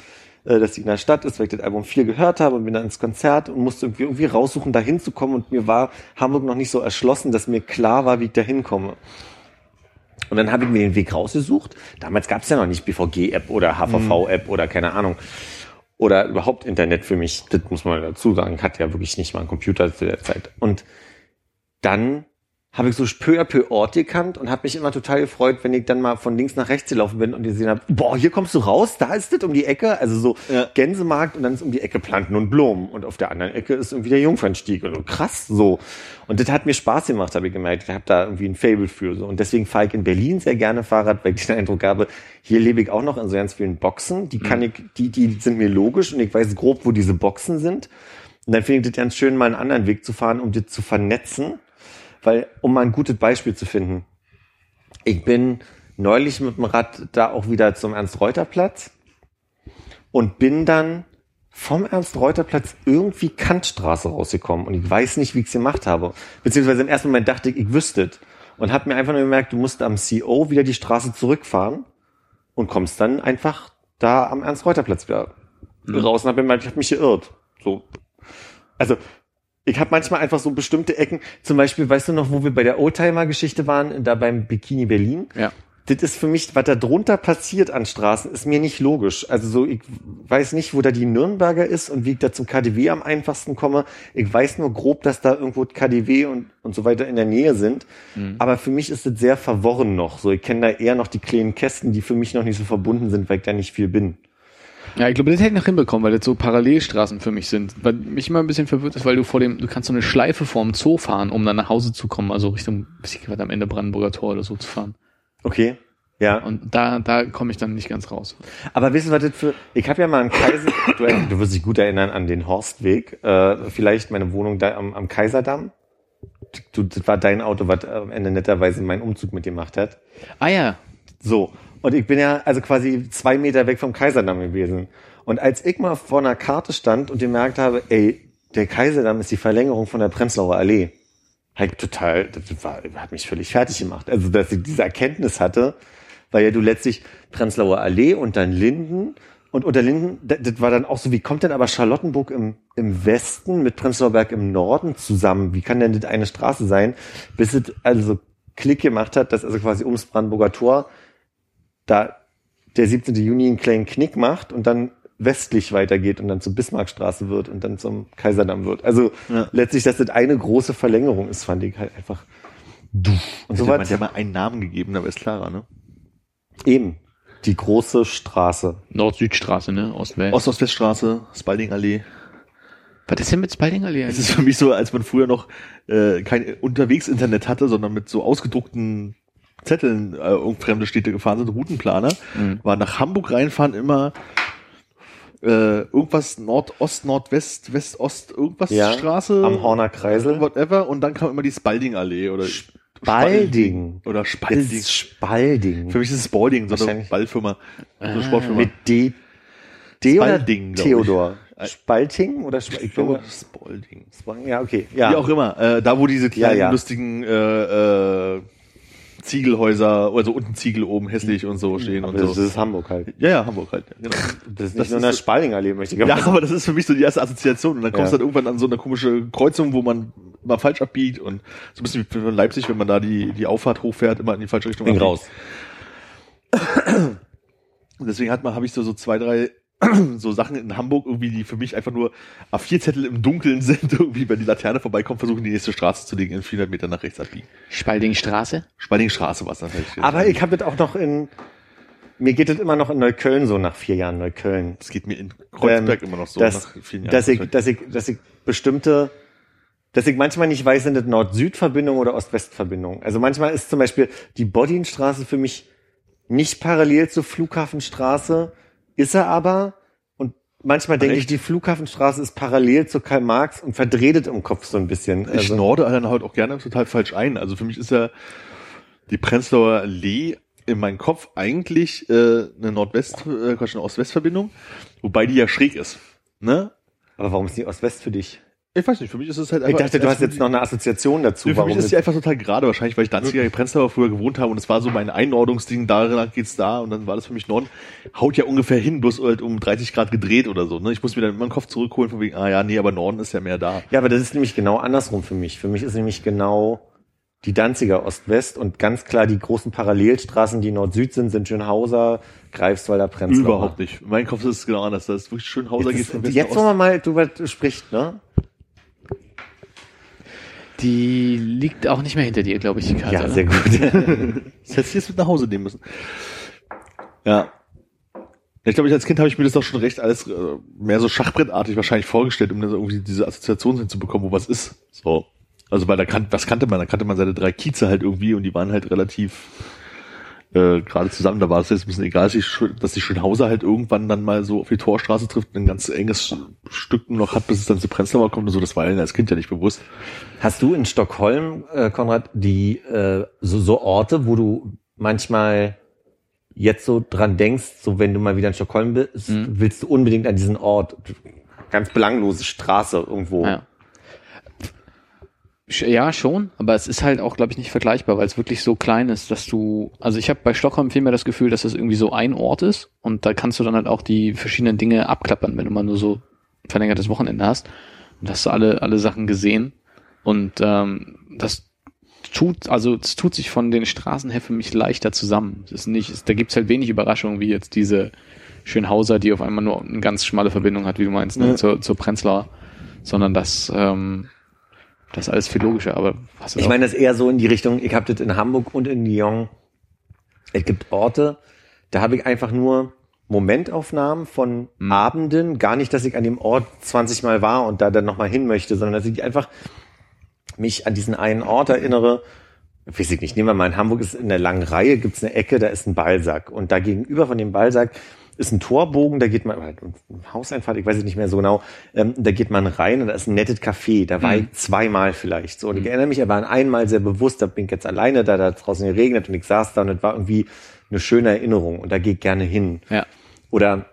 äh, dass sie in der Stadt ist, weil ich das Album viel gehört habe und bin dann ins Konzert und musste irgendwie, irgendwie raussuchen, da hinzukommen und mir war Hamburg noch nicht so erschlossen, dass mir klar war, wie ich da hinkomme. Und dann habe ich mir den Weg rausgesucht. Damals gab es ja noch nicht BVG-App oder HVV-App oder keine Ahnung. Oder überhaupt Internet für mich. Das muss man dazu sagen. Hat ja wirklich nicht mal einen Computer zu der Zeit. Und dann habe ich so peu à peu Ort gekannt und habe mich immer total gefreut, wenn ich dann mal von links nach rechts gelaufen bin und gesehen habe, boah, hier kommst du raus, da ist das um die Ecke, also so Ja. Gänsemarkt und dann ist um die Ecke Planten und Blumen und auf der anderen Ecke ist irgendwie der Jungfernstieg und so, krass so. Und das hat mir Spaß gemacht, habe ich gemerkt. Ich habe da irgendwie ein Fable für so und deswegen fahre ich in Berlin sehr gerne Fahrrad, weil ich den Eindruck habe, hier lebe ich auch noch in so ganz vielen Boxen, die kann ich, die die sind mir logisch und ich weiß grob, wo diese Boxen sind. Und dann finde ich das ganz schön, mal einen anderen Weg zu fahren, um das zu vernetzen. Weil, um mal ein gutes Beispiel zu finden, ich bin neulich mit dem Rad da auch wieder zum Ernst-Reuter-Platz und bin dann vom Ernst-Reuter-Platz irgendwie Kantstraße rausgekommen und ich weiß nicht, wie ich es gemacht habe. Beziehungsweise im ersten Moment dachte ich, ich wüsste es. Und habe mir einfach nur gemerkt, du musst am CO wieder die Straße zurückfahren und kommst dann einfach da am Ernst-Reuter-Platz wieder raus und habe gemerkt, ich habe mich geirrt. So. Also, Ich habe manchmal einfach so bestimmte Ecken, zum Beispiel, weißt du noch, wo wir bei der Oldtimer-Geschichte waren, da beim Bikini Berlin? Ja. Das ist für mich, was da drunter passiert an Straßen, ist mir nicht logisch. Also so, ich weiß nicht, wo da die Nürnberger ist und wie ich da zum KDW am einfachsten komme. Ich weiß nur grob, dass da irgendwo KDW und, und so weiter in der Nähe sind. Aber für mich ist das sehr verworren noch. So, ich kenne da eher noch die kleinen Kästen, die für mich noch nicht so verbunden sind, weil ich da nicht viel bin. Ja, ich glaube, das hätte ich noch hinbekommen, weil das so Parallelstraßen für mich sind. Weil mich immer ein bisschen verwirrt ist, weil du vor dem, du kannst so eine Schleife vorm Zoo fahren, um dann nach Hause zu kommen, also Richtung, bis ich gerade am Ende Brandenburger Tor oder so zu fahren. Okay. Ja. Und da, da komme ich dann nicht ganz raus. Aber wissen was das für, ich habe ja mal am Kaiser, du, du wirst dich gut erinnern an den Horstweg, äh, vielleicht meine Wohnung da am, am Kaiserdamm. Du, das war dein Auto, was am Ende netterweise meinen Umzug mitgemacht hat. Ah ja, So. Und ich bin ja also quasi zwei Meter weg vom Kaiserdamm gewesen. Und als ich mal vor einer Karte stand und gemerkt habe, ey, der Kaiserdamm ist die Verlängerung von der Prenzlauer Allee, halt total, das war, hat mich völlig fertig gemacht. Also, dass ich diese Erkenntnis hatte, weil ja du letztlich Prenzlauer Allee und dann Linden und unter Linden, das, das war dann auch so, wie kommt denn aber Charlottenburg im, im Westen mit Prenzlauer Berg im Norden zusammen? Wie kann denn das eine Straße sein? Bis es also Klick gemacht hat, dass also quasi ums Brandenburger Tor da der 17. Juni einen kleinen Knick macht und dann westlich weitergeht und dann zur Bismarckstraße wird und dann zum Kaiserdamm wird. Also Ja. letztlich, dass das eine große Verlängerung ist, fand ich halt einfach du. Und so man ja mal einen Namen gegeben, aber ist klarer, ne? eben. Die große Straße. Nord-Süd-Straße, ne? Ost-West. Ost-Ost-West-Straße, Spaldingallee. Was ist denn mit Spalding-Allee? Es ist für mich so, als man früher noch äh, kein Unterwegs-Internet hatte, sondern mit so ausgedruckten Zetteln äh, irgend fremde Städte gefahren sind, Routenplaner, Mhm. war nach Hamburg reinfahren immer äh, irgendwas Nordost, Nordwest, West-Ost, irgendwas Ja, Straße. Am Horner Kreisel. Whatever. Und dann kam immer die Spaldingallee oder Spalding. Oder Jetzt Spalding. ist Spalding. Für mich ist es Spalding, so eine. Ballfirma, so eine Ah. Sportfirma. Mit D. D oder Spalding, ich. Theodor. Spalting oder Sp ich glaube, Spalding. Spalding? Ja, okay. Ja. Wie auch immer, äh, da wo diese kleinen Ja, ja. lustigen äh, äh, Ziegelhäuser, also unten Ziegel oben hässlich und so stehen Aber und das so. ist Hamburg halt. Ja, ja, Hamburg halt. Ja, genau. Das ist nicht Das nur ist eine so- Spaldingallee, möchte ich ja, aber das ist für mich so die erste Assoziation. Und dann kommst du Ja. dann irgendwann an so eine komische Kreuzung, wo man mal falsch abbiegt und so ein bisschen wie von Leipzig, wenn man da die, die Auffahrt hochfährt, immer in die falsche Richtung Ding raus. Und deswegen hat man, habe ich so, so zwei, drei so Sachen in Hamburg irgendwie, die für mich einfach nur A4-Zettel im Dunkeln sind, irgendwie, wenn die Laterne vorbeikommt, versuchen die nächste Straße zu legen, in 400 Meter nach rechts abbiegen. Spalding-Straße? Spaldingstraße war es dann halt. Aber ich habe das auch noch in, mir geht das immer noch in Neukölln so nach vier Jahren Neukölln. Das geht mir in Kreuzberg Ähm, immer noch so dass, nach vielen Jahren. dass ich, dass ich, dass ich bestimmte, dass ich manchmal nicht weiß, sind das Nord-Süd-Verbindung oder Ost-West-Verbindung. Also manchmal ist zum Beispiel die Bodinstraße für mich nicht parallel zur Flughafenstraße, ist er aber. Und manchmal denke ich, die Flughafenstraße ist parallel zu Karl Marx und verdreht im Kopf so ein bisschen. ich Also, norde dann halt auch gerne total falsch ein. Also für mich ist ja die Prenzlauer Allee in meinem Kopf eigentlich äh, eine Nordwest, äh, eine Ost-West-Verbindung, wobei die ja schräg ist. Ne? aber warum ist die Ost-West für dich? Ich weiß nicht, für mich ist es halt Ich dachte, du hast jetzt noch eine Assoziation dazu. Für mich warum ist das- die einfach total gerade, wahrscheinlich, weil ich Danziger in Prenzlauer früher gewohnt habe und es war so mein Einordnungsding, daran geht's da und dann war das für mich Norden. Haut ja ungefähr hin, bloß halt um 30 Grad gedreht oder so. Ne? Ich muss mir dann immer den Kopf zurückholen von wegen, ah ja, nee, aber Norden ist ja mehr da. Ja, aber das ist nämlich genau andersrum für mich. Für mich ist nämlich genau die Danziger Ost-West und ganz klar die großen Parallelstraßen, die Nord-Süd sind, sind Schönhauser, Greifswalder, Prenzlauer. Überhaupt nicht. In meinem Kopf ist es genau anders. Das ist wirklich schön Hauser geht Jetzt, von ist, West jetzt wo man mal drüber spricht, ne? Die liegt auch nicht mehr hinter dir, glaube ich, die Karte. Ja, oder? sehr gut. Das hättest du jetzt mit nach Hause nehmen müssen. Ja. Ich glaube, ich als Kind habe ich mir das doch schon recht alles äh, mehr so schachbrettartig wahrscheinlich vorgestellt, um dann irgendwie diese Assoziation hinzubekommen, wo was ist. So. Also bei der kan was kannte man? Da kannte man seine drei Kieze halt irgendwie und die waren halt relativ äh, gerade zusammen. Da war es jetzt ein bisschen egal, dass die, dass Schönhauser halt irgendwann dann mal so auf die Torstraße trifft und ein ganz enges Stück noch hat, bis es dann zu Prenzlauer kommt und so. Das war ja als Kind ja nicht bewusst. Hast du in Stockholm, äh, Konrad, die äh, so, so Orte, wo du manchmal jetzt so dran denkst, so wenn du mal wieder in Stockholm bist, Mhm. willst du unbedingt an diesen Ort, ganz belanglose Straße irgendwo. Ja. Ja, schon, aber es ist halt auch, glaube ich, nicht vergleichbar, weil es wirklich so klein ist, dass du, also ich habe bei Stockholm vielmehr das Gefühl, dass es irgendwie so ein Ort ist und da kannst du dann halt auch die verschiedenen Dinge abklappern, wenn du mal nur so verlängertes Wochenende hast. und hast du alle, alle Sachen gesehen. Und ähm, das tut, also es tut sich von den Straßen her für mich leichter zusammen. Es ist nicht, es, da gibt's halt wenig Überraschungen, wie jetzt diese Schönhauser, die auf einmal nur eine ganz schmale Verbindung hat, wie du meinst, ne, Ja. zur, zur Prenzlauer, sondern das, ähm, das ist alles viel logischer. Aber hast du Ich meine, das eher so in die Richtung, ich habe das in Hamburg und in Lyon. Es gibt Orte, da habe ich einfach nur Momentaufnahmen von Mhm. Abenden. Gar nicht, dass ich an dem Ort 20 Mal war und da dann nochmal hin möchte, sondern dass ich einfach mich an diesen einen Ort erinnere. Weiß ich nicht, nehmen wir mal in Hamburg ist in der langen Reihe gibt's eine Ecke, da ist ein Ballsack. Und da gegenüber von dem Ballsack ist ein Torbogen, da geht man, ein Hauseinfahrt, ich weiß es nicht mehr so genau, ähm, da geht man rein und da ist ein nettes Café. Da war ich zweimal vielleicht so. Und ich erinnere mich aber an einmal sehr bewusst, da bin ich jetzt alleine, da da hat draußen geregnet und ich saß da und es war irgendwie eine schöne Erinnerung und da gehe ich gerne hin. ja. Oder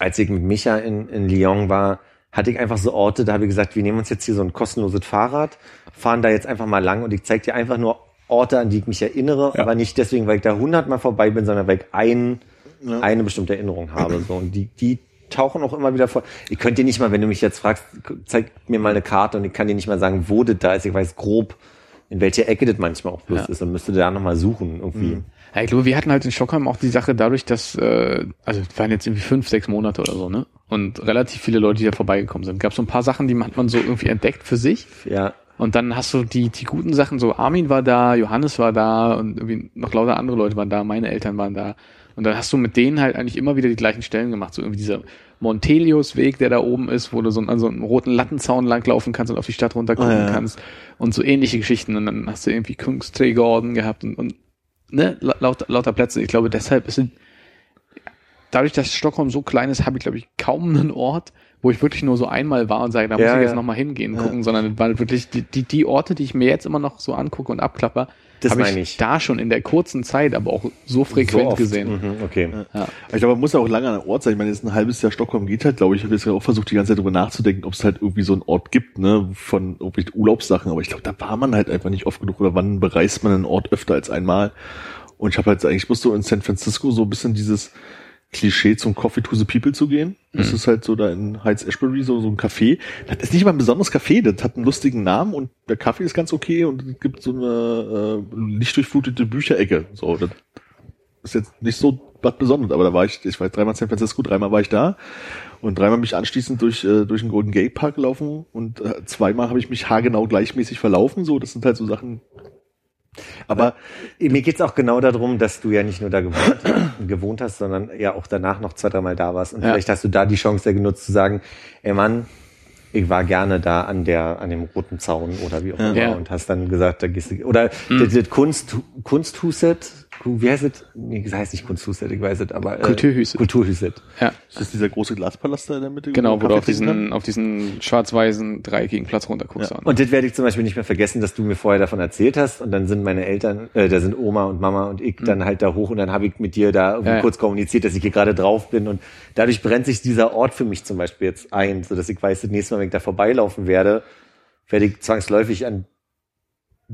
als ich mit Micha in, in Lyon war, hatte ich einfach so Orte, da habe ich gesagt, wir nehmen uns jetzt hier so ein kostenloses Fahrrad, fahren da jetzt einfach mal lang und ich zeige dir einfach nur Orte, an die ich mich erinnere, aber nicht deswegen, weil ich da hundertmal vorbei bin, sondern weil ich ein, eine bestimmte Erinnerung habe. So. Und die, die tauchen auch immer wieder vor. Ich könnte dir nicht mal, wenn du mich jetzt fragst, zeig mir mal eine Karte und ich kann dir nicht mal sagen, wo das da ist. Ich weiß grob, in welcher Ecke das manchmal auch bloß Ja. ist und müsste da nochmal suchen irgendwie. Ja, ich glaube, wir hatten halt in Stockholm auch die Sache dadurch, dass, äh, also es waren jetzt irgendwie fünf, sechs Monate oder so, ne? Und relativ viele Leute, die da vorbeigekommen sind. Gab so ein paar Sachen, die hat man so irgendwie entdeckt für sich. Ja, Und dann hast du die, die guten Sachen, so Armin war da, Johannes war da und irgendwie noch lauter andere Leute waren da, meine Eltern waren da. Und dann hast du mit denen halt eigentlich immer wieder die gleichen Stellen gemacht. So irgendwie dieser Montelius-Weg, der da oben ist, wo du so an so einem roten Lattenzaun langlaufen kannst und auf die Stadt runter gucken Ah, ja. kannst. Und so ähnliche Geschichten. Und dann hast du irgendwie Kungsträgerorden gehabt und, und ne, la- lauter, lauter Plätze. Ich glaube, deshalb ist es, dadurch, dass Stockholm so klein ist, habe ich, glaube ich, kaum einen Ort, wo ich wirklich nur so einmal war und sage, da muss Ja, ich jetzt ja. nochmal hingehen, gucken, sondern weil wirklich die, die, die Orte, die ich mir jetzt immer noch so angucke und abklapper, Das habe meine ich ich. da schon in der kurzen Zeit, aber auch so frequent so gesehen. Mhm, okay. Ja. Ich glaube, man muss ja auch lange an einem Ort sein. Ich meine, jetzt ein halbes Jahr Stockholm geht halt, glaube ich. Ich habe jetzt ja auch versucht, die ganze Zeit darüber nachzudenken, ob es halt irgendwie so einen Ort gibt, ne, von irgendwelchen Urlaubssachen. Aber ich glaube, da war man halt einfach nicht oft genug. Oder wann bereist man einen Ort öfter als einmal? Und ich habe halt eigentlich bloß so in San Francisco so ein bisschen dieses Klischee zum Coffee to the People zu gehen. Das ist halt so da in Heights Ashbury so, so ein Café. Das ist nicht mal ein besonderes Café, das hat einen lustigen Namen und der Kaffee ist ganz okay und es gibt so eine äh, lichtdurchflutete Bücherecke. So, das ist jetzt nicht so was Besonderes, aber da war ich, ich war dreimal in San Francisco, dreimal war ich da und dreimal mich anschließend durch, äh, durch den Golden Gate Park gelaufen und äh, zweimal habe ich mich haargenau gleichmäßig verlaufen, so, das sind halt so Sachen. Aber Mir geht's auch genau darum, dass du ja nicht nur da gewohnt, gewohnt hast, sondern ja auch danach noch zwei, dreimal da warst. Und Ja. vielleicht hast du da die Chance ja genutzt zu sagen, ey Mann, ich war gerne da an der, an dem roten Zaun oder wie auch immer Ja. und hast dann gesagt, da gehst du, oder das, das Kunst, Kunsthuset, wie heißt es? Nee, das heißt nicht Kunsthuset, ich weiß es, aber, äh, Kulturhuset. Kulturhuset. Ja, ist das dieser große Glaspalast da in der Mitte? genau, wo du auf diesen, auf diesen schwarz-weißen dreieckigen Platz runterguckst. Ja. Und das werde ich zum Beispiel nicht mehr vergessen, dass du mir vorher davon erzählt hast. Und dann sind meine Eltern, äh, da sind Oma und Mama und ich dann halt da hoch und dann habe ich mit dir da irgendwie Ja, ja. kurz kommuniziert, dass ich hier gerade drauf bin. Und dadurch brennt sich dieser Ort für mich zum Beispiel jetzt ein, so dass ich weiß, das nächste Mal, wenn ich da vorbeilaufen werde, werde ich zwangsläufig an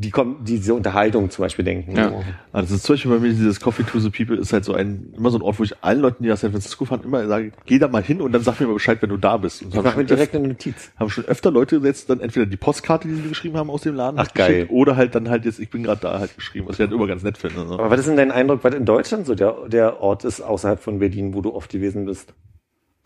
die, Kom- diese Unterhaltung zum Beispiel denken. Ja. So. Das ist zum Beispiel bei mir dieses Coffee to the People ist halt so ein, immer so ein Ort, wo ich allen Leuten, die nach San Francisco fahren, immer sage, geh da mal hin und dann sag mir mal Bescheid, wenn du da bist. Und Ich mache mir direkt eine Notiz. haben schon öfter Leute jetzt dann entweder die Postkarte, die sie geschrieben haben aus dem Laden, Ach, geil. oder halt dann halt jetzt, ich bin gerade da halt geschrieben, was ich halt immer ganz nett finde. Ne? Aber was ist denn dein Eindruck, was in Deutschland so der, der Ort ist außerhalb von Berlin, wo du oft gewesen bist?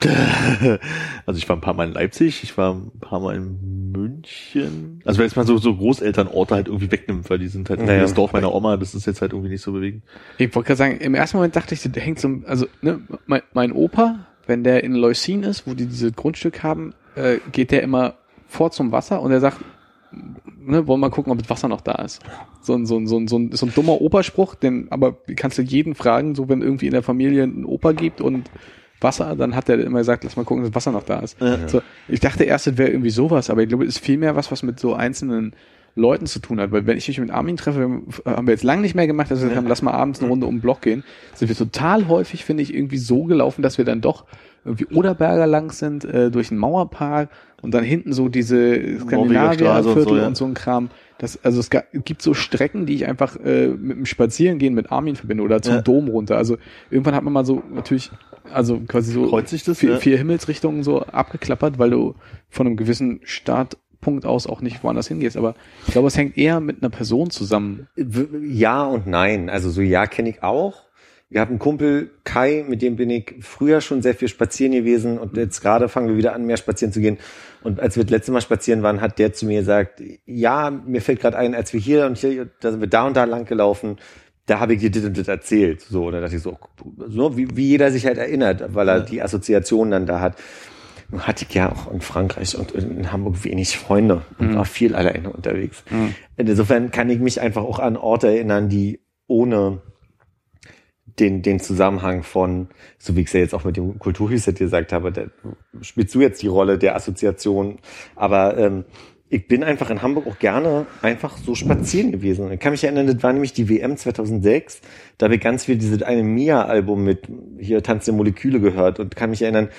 Also ich war ein paar Mal in Leipzig, ich war ein paar Mal in München. Also wenn jetzt mal so, so Großelternorte halt irgendwie wegnimmt, weil die sind halt Naja. das Dorf meiner Oma, das ist jetzt halt irgendwie nicht so bewegend. Ich wollte gerade sagen, im ersten Moment dachte ich, das hängt so, also ne, mein, mein Opa, wenn der in Leucin ist, wo die dieses Grundstück haben, äh, geht der immer vor zum Wasser und er sagt, ne, wollen wir mal gucken, ob das Wasser noch da ist. So ein, so ein, so ein, so ein, so ein dummer Operspruch, den, aber kannst du jeden fragen, so wenn irgendwie in der Familie ein Opa gibt und Wasser, dann hat er immer gesagt, lass mal gucken, dass Wasser noch da ist. Ja. So, ich dachte erst, das wäre irgendwie sowas, aber ich glaube, es ist vielmehr was, was mit so einzelnen Leuten zu tun hat. Weil wenn ich mich mit Armin treffe, haben wir jetzt lange nicht mehr gemacht, dass wir gesagt haben, lass mal abends eine Runde um den Block gehen, sind wir total häufig, finde ich, irgendwie so gelaufen, dass wir dann doch irgendwie Oderberger lang sind, äh, durch den Mauerpark und dann hinten so diese Straße und Skandinavier-Viertel so, ja. und so ein Kram. Das, also es gibt so Strecken, die ich einfach äh, mit dem Spazierengehen mit Armin verbinde oder zum Ja. Dom runter. Also irgendwann hat man mal so natürlich, also quasi so das, vier, ja? vier Himmelsrichtungen so abgeklappert, weil du von einem gewissen Startpunkt aus auch nicht woanders hingehst. Aber ich glaube, es hängt eher mit einer Person zusammen. Ja und nein. Also so ja kenne ich auch. Wir haben einen Kumpel, Kai, mit dem bin ich früher schon sehr viel spazieren gewesen und jetzt gerade fangen wir wieder an, mehr spazieren zu gehen. Und als wir das letzte Mal spazieren waren, hat der zu mir gesagt, ja, mir fällt gerade ein, als wir hier und hier, da sind wir da und da lang gelaufen, da habe ich dir das und das erzählt. So, und da dachte ich so, so wie, wie jeder sich halt erinnert, weil er die Assoziation dann da hat. Nun hatte ich ja auch in Frankreich und in Hamburg wenig Freunde und war viel alleine unterwegs. Insofern kann ich mich einfach auch an Orte erinnern, die ohne den, den Zusammenhang von, so wie ich es ja jetzt auch mit dem Kulturreset gesagt habe, da spielst du jetzt die Rolle der Assoziation. Aber ähm, ich bin einfach in Hamburg auch gerne einfach so spazieren gewesen. Ich kann mich erinnern, das war nämlich die WM 2006. Da habe ich ganz viel dieses eine Mia-Album mit hier Tanz der Moleküle gehört und kann mich erinnern,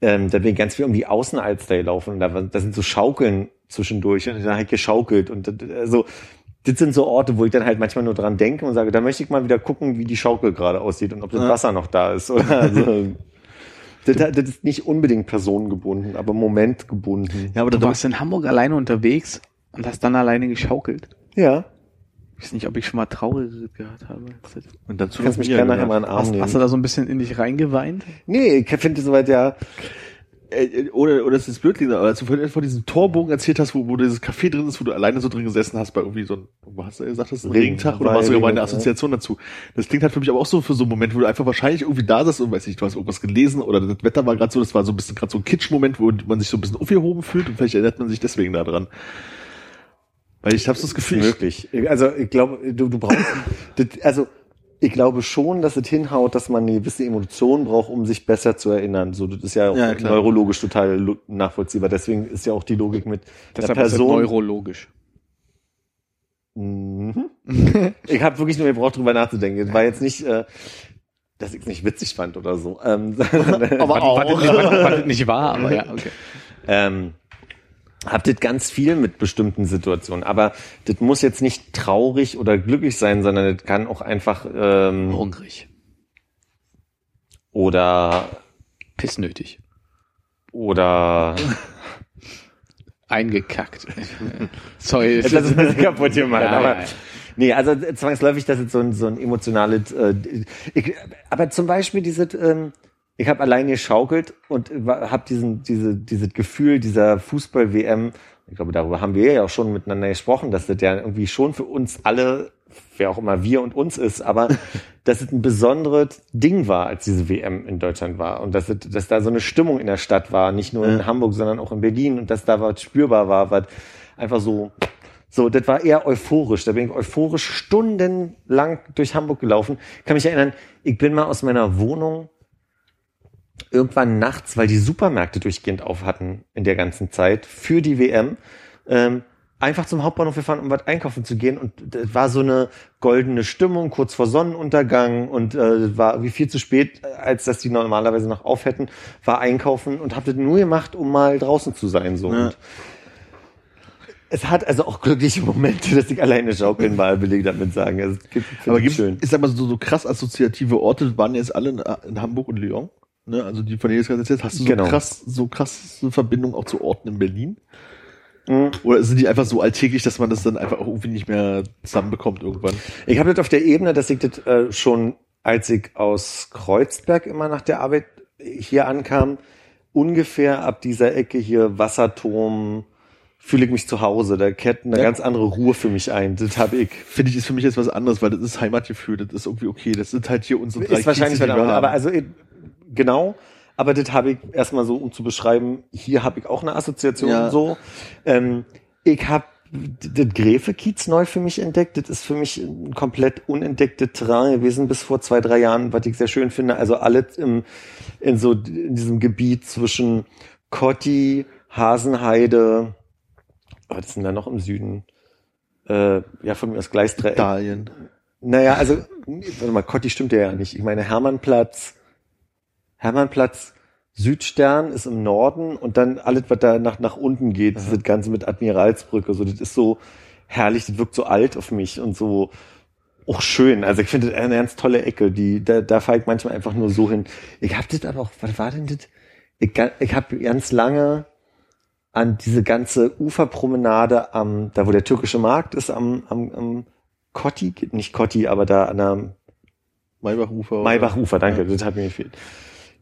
ähm, da bin ich ganz viel um die Außenalster gelaufen und da, da sind so Schaukeln zwischendurch und da habe ich geschaukelt und also das sind so Orte, wo ich dann halt manchmal nur dran denke und sage, da möchte ich mal wieder gucken, wie die Schaukel gerade aussieht und ob das Ja. Wasser noch da ist. Oder also, das, das ist nicht unbedingt personengebunden, aber momentgebunden. Ja, aber Du warst in Hamburg alleine unterwegs und hast dann alleine geschaukelt. Ja, Ich weiß nicht, ob ich schon mal Trauriges gehört habe. und dazu kannst noch mich gerne nachher mal in den Arm Hast, nehmen. hast du da so ein bisschen in dich reingeweint? nee, ich finde soweit ja, Äh, oder, oder es ist blöd, aber als du vorhin von diesem Torbogen erzählt hast, wo, wo dieses Café drin ist, wo du alleine so drin gesessen hast, bei irgendwie so einem, wo hast du gesagt, das ist ein Regen, Regentag oder war sogar mal eine ja. Assoziation dazu. Das klingt halt für mich aber auch so für so einen Moment, wo du einfach wahrscheinlich irgendwie da sitzt und weiß nicht, du hast irgendwas gelesen oder das Wetter war gerade so, das war so ein bisschen gerade so ein Kitsch-Moment, wo man sich so ein bisschen aufgehoben fühlt und vielleicht erinnert man sich deswegen daran. Weil ich habe so das Gefühl, ich, möglich. Also ich glaube, du, du brauchst, also ich glaube schon, dass es hinhaut, dass man eine gewisse Emotion braucht, um sich besser zu erinnern. So, das ist ja, auch Ja, neurologisch total nachvollziehbar. Deswegen ist ja auch die Logik mit der Deshalb ist es Person. neurologisch. Mhm. ich habe wirklich nur gebraucht, drüber nachzudenken. Es war jetzt nicht, äh, dass ich es nicht witzig fand oder so. Ähm, aber auch. Was das nicht wahr, aber ja, okay. ähm, hab das ganz viel mit bestimmten Situationen. Aber das muss jetzt nicht traurig oder glücklich sein, sondern das kann auch einfach ähm, Hungrig. oder Pissnötig. oder Eingekackt. Sorry. Lass uns das kaputt hier machen. Ja, aber, ja, ja. Nee, also zwangsläufig, das ist so ein, so ein emotionales. Äh, ich, aber zum Beispiel diese, ähm, ich habe allein geschaukelt und habe diesen, diese, dieses Gefühl dieser Fußball-WM. Ich glaube, darüber haben wir ja auch schon miteinander gesprochen, dass das ja irgendwie schon für uns alle, wer auch immer wir und uns ist, aber dass es ein besonderes Ding war, als diese WM in Deutschland war und dass, es, dass da so eine Stimmung in der Stadt war, nicht nur in Ja. Hamburg, sondern auch in Berlin und dass da was spürbar war, was einfach so so, das war eher euphorisch. Da bin ich euphorisch stundenlang durch Hamburg gelaufen. Kann mich erinnern, ich bin mal aus meiner Wohnung irgendwann nachts, weil die Supermärkte durchgehend auf hatten in der ganzen Zeit für die WM, ähm, einfach zum Hauptbahnhof gefahren, um was einkaufen zu gehen. Und das war so eine goldene Stimmung, kurz vor Sonnenuntergang und äh, war irgendwie viel zu spät, äh, als dass die normalerweise noch auf hätten, war einkaufen und habe das nur gemacht, um mal draußen zu sein. So. Ja. Und es hat also auch glückliche Momente, dass ich alleine schaukeln mal will ich damit sagen. Also, es gibt, aber gibt gibt ich sag mal so, so krass assoziative Orte waren jetzt alle in, in Hamburg und Lyon. Ne? Also die von jetzt gerade erzählt, hast du so Genau. krass, so krasse Verbindung auch zu Orten in Berlin? Mhm. Oder sind die einfach so alltäglich, dass man das dann einfach auch irgendwie nicht mehr zusammenbekommt irgendwann? Ich habe das auf der Ebene, dass ich das äh, schon, als ich aus Kreuzberg immer nach der Arbeit hier ankam, ungefähr ab dieser Ecke hier Wasserturm, fühle ich mich zu Hause. Da kehrt eine Ja. ganz andere Ruhe für mich ein. Das habe ich. Finde ich, ist für mich jetzt was anderes, weil das ist Heimatgefühl, das ist irgendwie okay. Das sind halt hier unsere Ist wahrscheinlich Kieze, die wieder, wir aber haben. also eh, genau. Aber das habe ich erstmal so, um zu beschreiben, hier habe ich auch eine Assoziation Ja. so. Ähm, ich habe das Gräfe-Kiez neu für mich entdeckt. Das ist für mich ein komplett unentdecktes Terrain gewesen bis vor zwei, drei Jahren, was ich sehr schön finde. Also alles im, in so in diesem Gebiet zwischen Kotti, Hasenheide, was ist denn da noch im Süden? äh, ja, von mir aus Gleisdreieck. Dahlien. Naja, also, warte mal, Kotti stimmt ja nicht. Ich meine, Hermannplatz, Hermannplatz, Südstern ist im Norden und dann alles, was da nach, nach unten geht, das Ganze mit Admiralsbrücke, so, das ist so herrlich, das wirkt so alt auf mich und so, auch schön. Also ich finde das eine ganz tolle Ecke, die, da, da fahre ich manchmal einfach nur so hin. Ich hab das aber auch, was war denn das? Ich, ich habe ganz lange an diese ganze Uferpromenade am, da wo der türkische Markt ist, am, am, am Kotti, nicht Kotti, aber da an der Maybachufer. Maybachufer, danke, das hat mir gefehlt.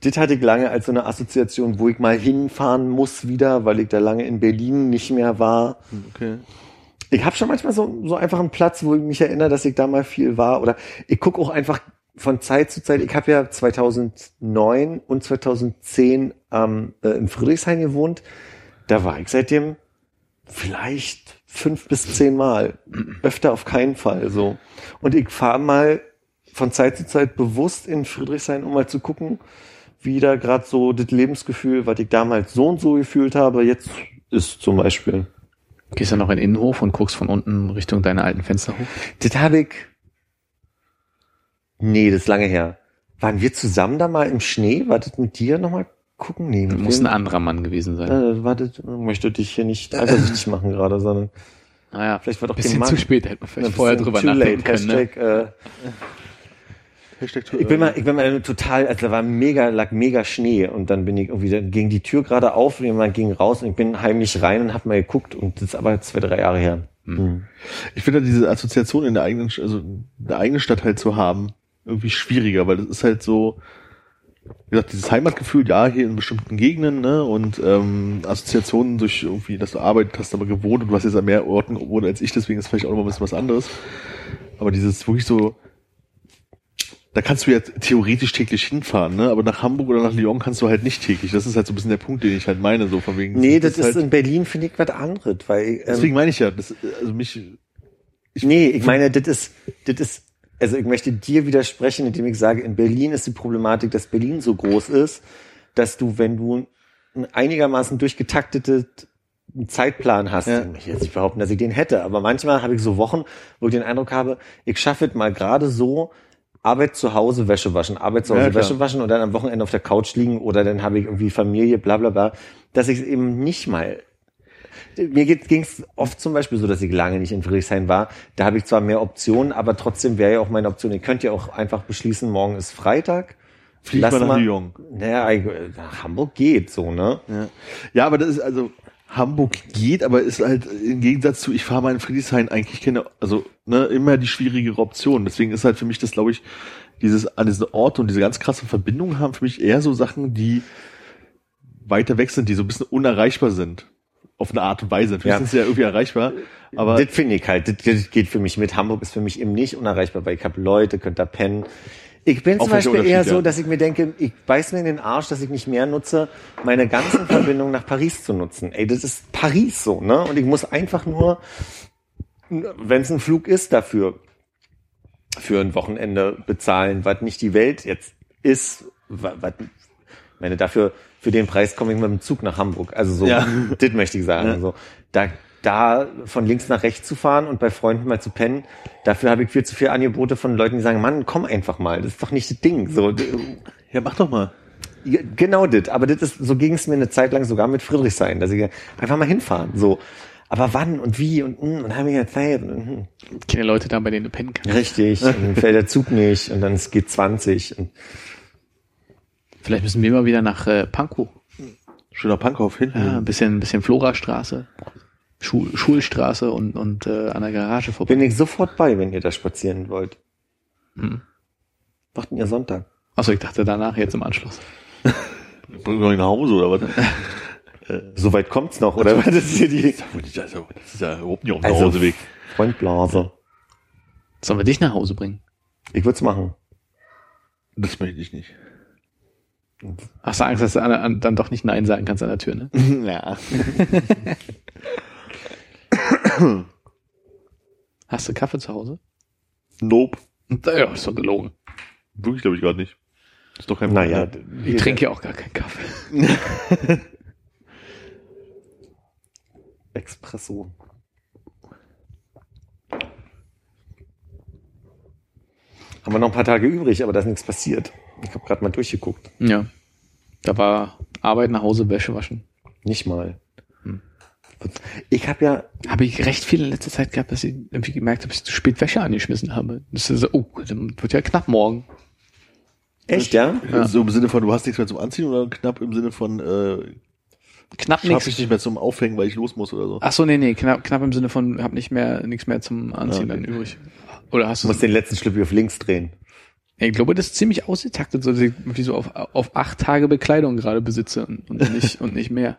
Das hatte ich lange als so eine Assoziation, wo ich mal hinfahren muss wieder, weil ich da lange in Berlin nicht mehr war. Okay. Ich habe schon manchmal so, so einfach einen Platz, wo ich mich erinnere, dass ich da mal viel war. Oder ich gucke auch einfach von Zeit zu Zeit. Ich habe ja 2009 und 2010 ähm, äh, in Friedrichshain gewohnt. Da war ich seitdem vielleicht fünf bis zehn Mal. Öfter auf keinen Fall so. Und ich fahre mal von Zeit zu Zeit bewusst in Friedrichshain, um mal zu gucken, wie da gerade so das Lebensgefühl, was ich damals so und so gefühlt habe, jetzt ist zum Beispiel. Gehst du noch in den Innenhof und guckst von unten Richtung deine alten Fenster hoch? Das habe ich. Nee, das ist lange her. Waren wir zusammen da mal im Schnee? War das mit dir nochmal gucken? Nee, mit Muss ein anderer Mann gewesen sein. Äh, war das, möchte dich hier nicht eifersüchtig machen gerade, sondern Naja, vielleicht war doch bisschen dem Mann- zu spät, hätte man ein vielleicht vorher bisschen drüber nachdenken können. Ne? Hashtag, äh, Hashtag ich bin mal, ich bin mal total, also da war mega, lag mega Schnee und dann bin ich irgendwie, dann ging die Tür gerade auf und jemand ging raus und ich bin heimlich rein und hab mal geguckt und das ist aber zwei, drei Jahre her. Hm. Ich finde diese Assoziation in der eigenen, also in der eigenen Stadt halt zu haben, irgendwie schwieriger, weil das ist halt so, wie gesagt, dieses Heimatgefühl, ja, hier in bestimmten Gegenden, ne, und ähm, Assoziationen durch irgendwie, dass du arbeitet hast, aber gewohnt und du hast jetzt an mehr Orten gewohnt als ich, deswegen ist vielleicht auch noch mal ein bisschen was anderes. Aber dieses wirklich so, da kannst du ja theoretisch täglich hinfahren, ne, aber nach Hamburg oder nach Lyon kannst du halt nicht täglich. Das ist halt so ein bisschen der Punkt, den ich halt meine, so von wegen. Nee, das ist halt, in Berlin, finde ich, was anderes, weil, ähm, deswegen meine ich ja, das, also mich, Ich, nee, ich meine, das ist, das ist, also ich möchte dir widersprechen, indem ich sage, in Berlin ist die Problematik, dass Berlin so groß ist, dass du, wenn du einen einigermaßen durchgetakteten Zeitplan hast, Ja. ich möchte jetzt nicht behaupten, dass ich den hätte, aber manchmal habe ich so Wochen, wo ich den Eindruck habe, ich schaffe es mal gerade so, Arbeit zu Hause, Wäsche waschen, Arbeit zu Hause, Ja. Wäsche waschen und dann am Wochenende auf der Couch liegen oder dann habe ich irgendwie Familie, bla bla bla, dass ich es eben nicht mal mir ging es oft zum Beispiel so, dass ich lange nicht in Friedrichshain war. Da habe ich zwar mehr Optionen, aber trotzdem wäre ja auch meine Option. Ihr könnt ja auch einfach beschließen, morgen ist Freitag. Flieg Lass mal nach Lyon. Naja, Hamburg geht so, ne? Ja. ja, aber das ist also Hamburg geht, aber ist halt im Gegensatz zu ich fahre mal in Friedrichshain eigentlich keine, also ne, immer die schwierigere Option. Deswegen ist halt für mich das, glaube ich, dieses an diesen Ort und diese ganz krasse Verbindung haben für mich eher so Sachen, die weiter weg sind, die so ein bisschen unerreichbar sind. Auf eine Art und Weise. Natürlich Ja. sind sie ja irgendwie erreichbar, aber das finde ich halt, das, das geht für mich mit. Hamburg ist für mich eben nicht unerreichbar, weil ich habe Leute, könnt da pennen. Ich bin zum Beispiel eher so, dass ich mir denke, ich beiß mir in den Arsch, dass ich nicht mehr nutze, meine ganzen Verbindungen nach Paris zu nutzen. Ey, das ist Paris so, ne? Und ich muss einfach nur, wenn es ein Flug ist, dafür für ein Wochenende bezahlen, was nicht die Welt jetzt ist. Was, meine, dafür, für den Preis komme ich mit dem Zug nach Hamburg. Also so, Ja. das möchte ich sagen. Ja. So, da, da von links nach rechts zu fahren und bei Freunden mal zu pennen, dafür habe ich viel zu viele Angebote von Leuten, die sagen, Mann, komm einfach mal, das ist doch nicht das Ding. So, ja, mach doch mal. ja, genau das. Aber das ist, so ging es mir eine Zeit lang sogar mit Friedrichshain, dass ich einfach mal hinfahren. So. Aber wann und wie und, hm, und haben wir ja Zeit. Und, hm. Kenne Leute da, bei denen du pennen kannst. Richtig, und dann fällt der Zug nicht und dann es geht 20. Und Vielleicht müssen wir mal wieder nach äh, Pankow. Schöner Punkhof hinten. Ja, ein bisschen, ein bisschen Florastraße, Schul Schulstraße und, und äh, an der Garage vorbei. bin ich sofort bei, wenn ihr da spazieren wollt. Hm. Macht ihr Sonntag? Achso, ich dachte danach jetzt im Anschluss. Bring noch nach Hause oder was? So weit kommt's noch, oder? Was ist hier die Also, das ist ja überhaupt nicht auf dem Also- Hauseweg. Freundblase? Sollen wir dich nach Hause bringen? Ich würde es machen. Das möchte ich nicht. Hast du Angst, dass du an, an, dann doch nicht Nein sagen kannst an der Tür, ne? ja. Hast du Kaffee zu Hause? Nope. Ja, ist doch gelogen. Wirklich glaube ich gerade nicht. Ist doch kein Problem. Naja, ich trinke ja auch gar keinen Kaffee. Espresso. Haben wir noch ein paar Tage übrig, aber da ist nichts passiert. Ich habe gerade mal durchgeguckt. Ja. Da war Arbeit nach Hause, Wäsche waschen. Nicht mal. Ich habe ja, Habe ich recht viel in letzter Zeit gehabt, dass ich irgendwie gemerkt habe, dass ich zu spät Wäsche angeschmissen habe. Das ist so, oh, dann wird ja knapp morgen. echt, ja? So im Sinne von, du hast nichts mehr zum Anziehen oder knapp im Sinne von, äh, Knapp nichts. ich nicht mehr zum Aufhängen, weil ich los muss oder so. Ach so, nee, nee, knapp, knapp im Sinne von, hab nicht mehr, nichts mehr zum Anziehen Ah, okay. dann übrig. Oder hast Du du, musst den letzten Schlüppi auf links drehen. ich glaube, das ist ziemlich ausgetaktet, so dass ich irgendwie so auf, auf acht Tage Bekleidung gerade besitze und, und nicht, und nicht mehr.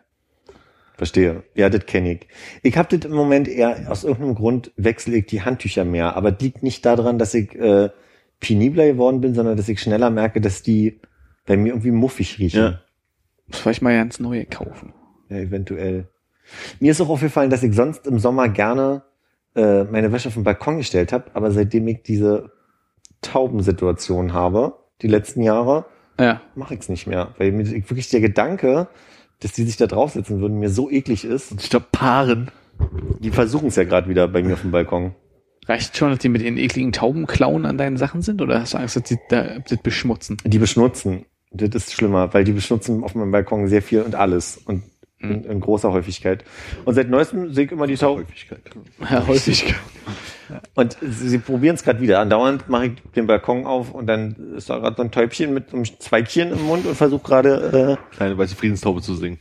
Verstehe. Ja, das kenne ich. Ich habe das im Moment eher, aus irgendeinem Grund wechsle ich die Handtücher mehr. Aber das liegt nicht daran, dass ich äh, penibler geworden bin, sondern dass ich schneller merke, dass die bei mir irgendwie muffig riechen. Ja. Muss vielleicht mal ganz neue kaufen. Ja, eventuell. Mir ist auch aufgefallen, dass ich sonst im Sommer gerne äh, meine Wäsche auf den Balkon gestellt habe, aber seitdem ich diese Taubensituation habe, die letzten Jahre, Ja. mache ich es nicht mehr. Weil mir wirklich der Gedanke, dass die sich da draufsetzen würden, mir so eklig ist. Ich glaube, Paaren. Die versuchen es ja gerade wieder bei mir auf dem Balkon. Reicht schon, dass die mit ihren ekligen Taubenklauen an deinen Sachen sind? Oder hast du Angst, dass die da das beschmutzen? Die beschmutzen. Das ist schlimmer, weil die beschmutzen auf meinem Balkon sehr viel und alles. Und in, in großer Häufigkeit. Und seit neuestem sehe ich immer die Tauben. Häufigkeit. Ja, häufig. Und sie, sie probieren es gerade wieder. Andauernd mache ich den Balkon auf und dann ist da gerade so ein Täubchen mit so einem Zweigchen im Mund und versucht gerade Kleine weiße Friedenstaube zu singen.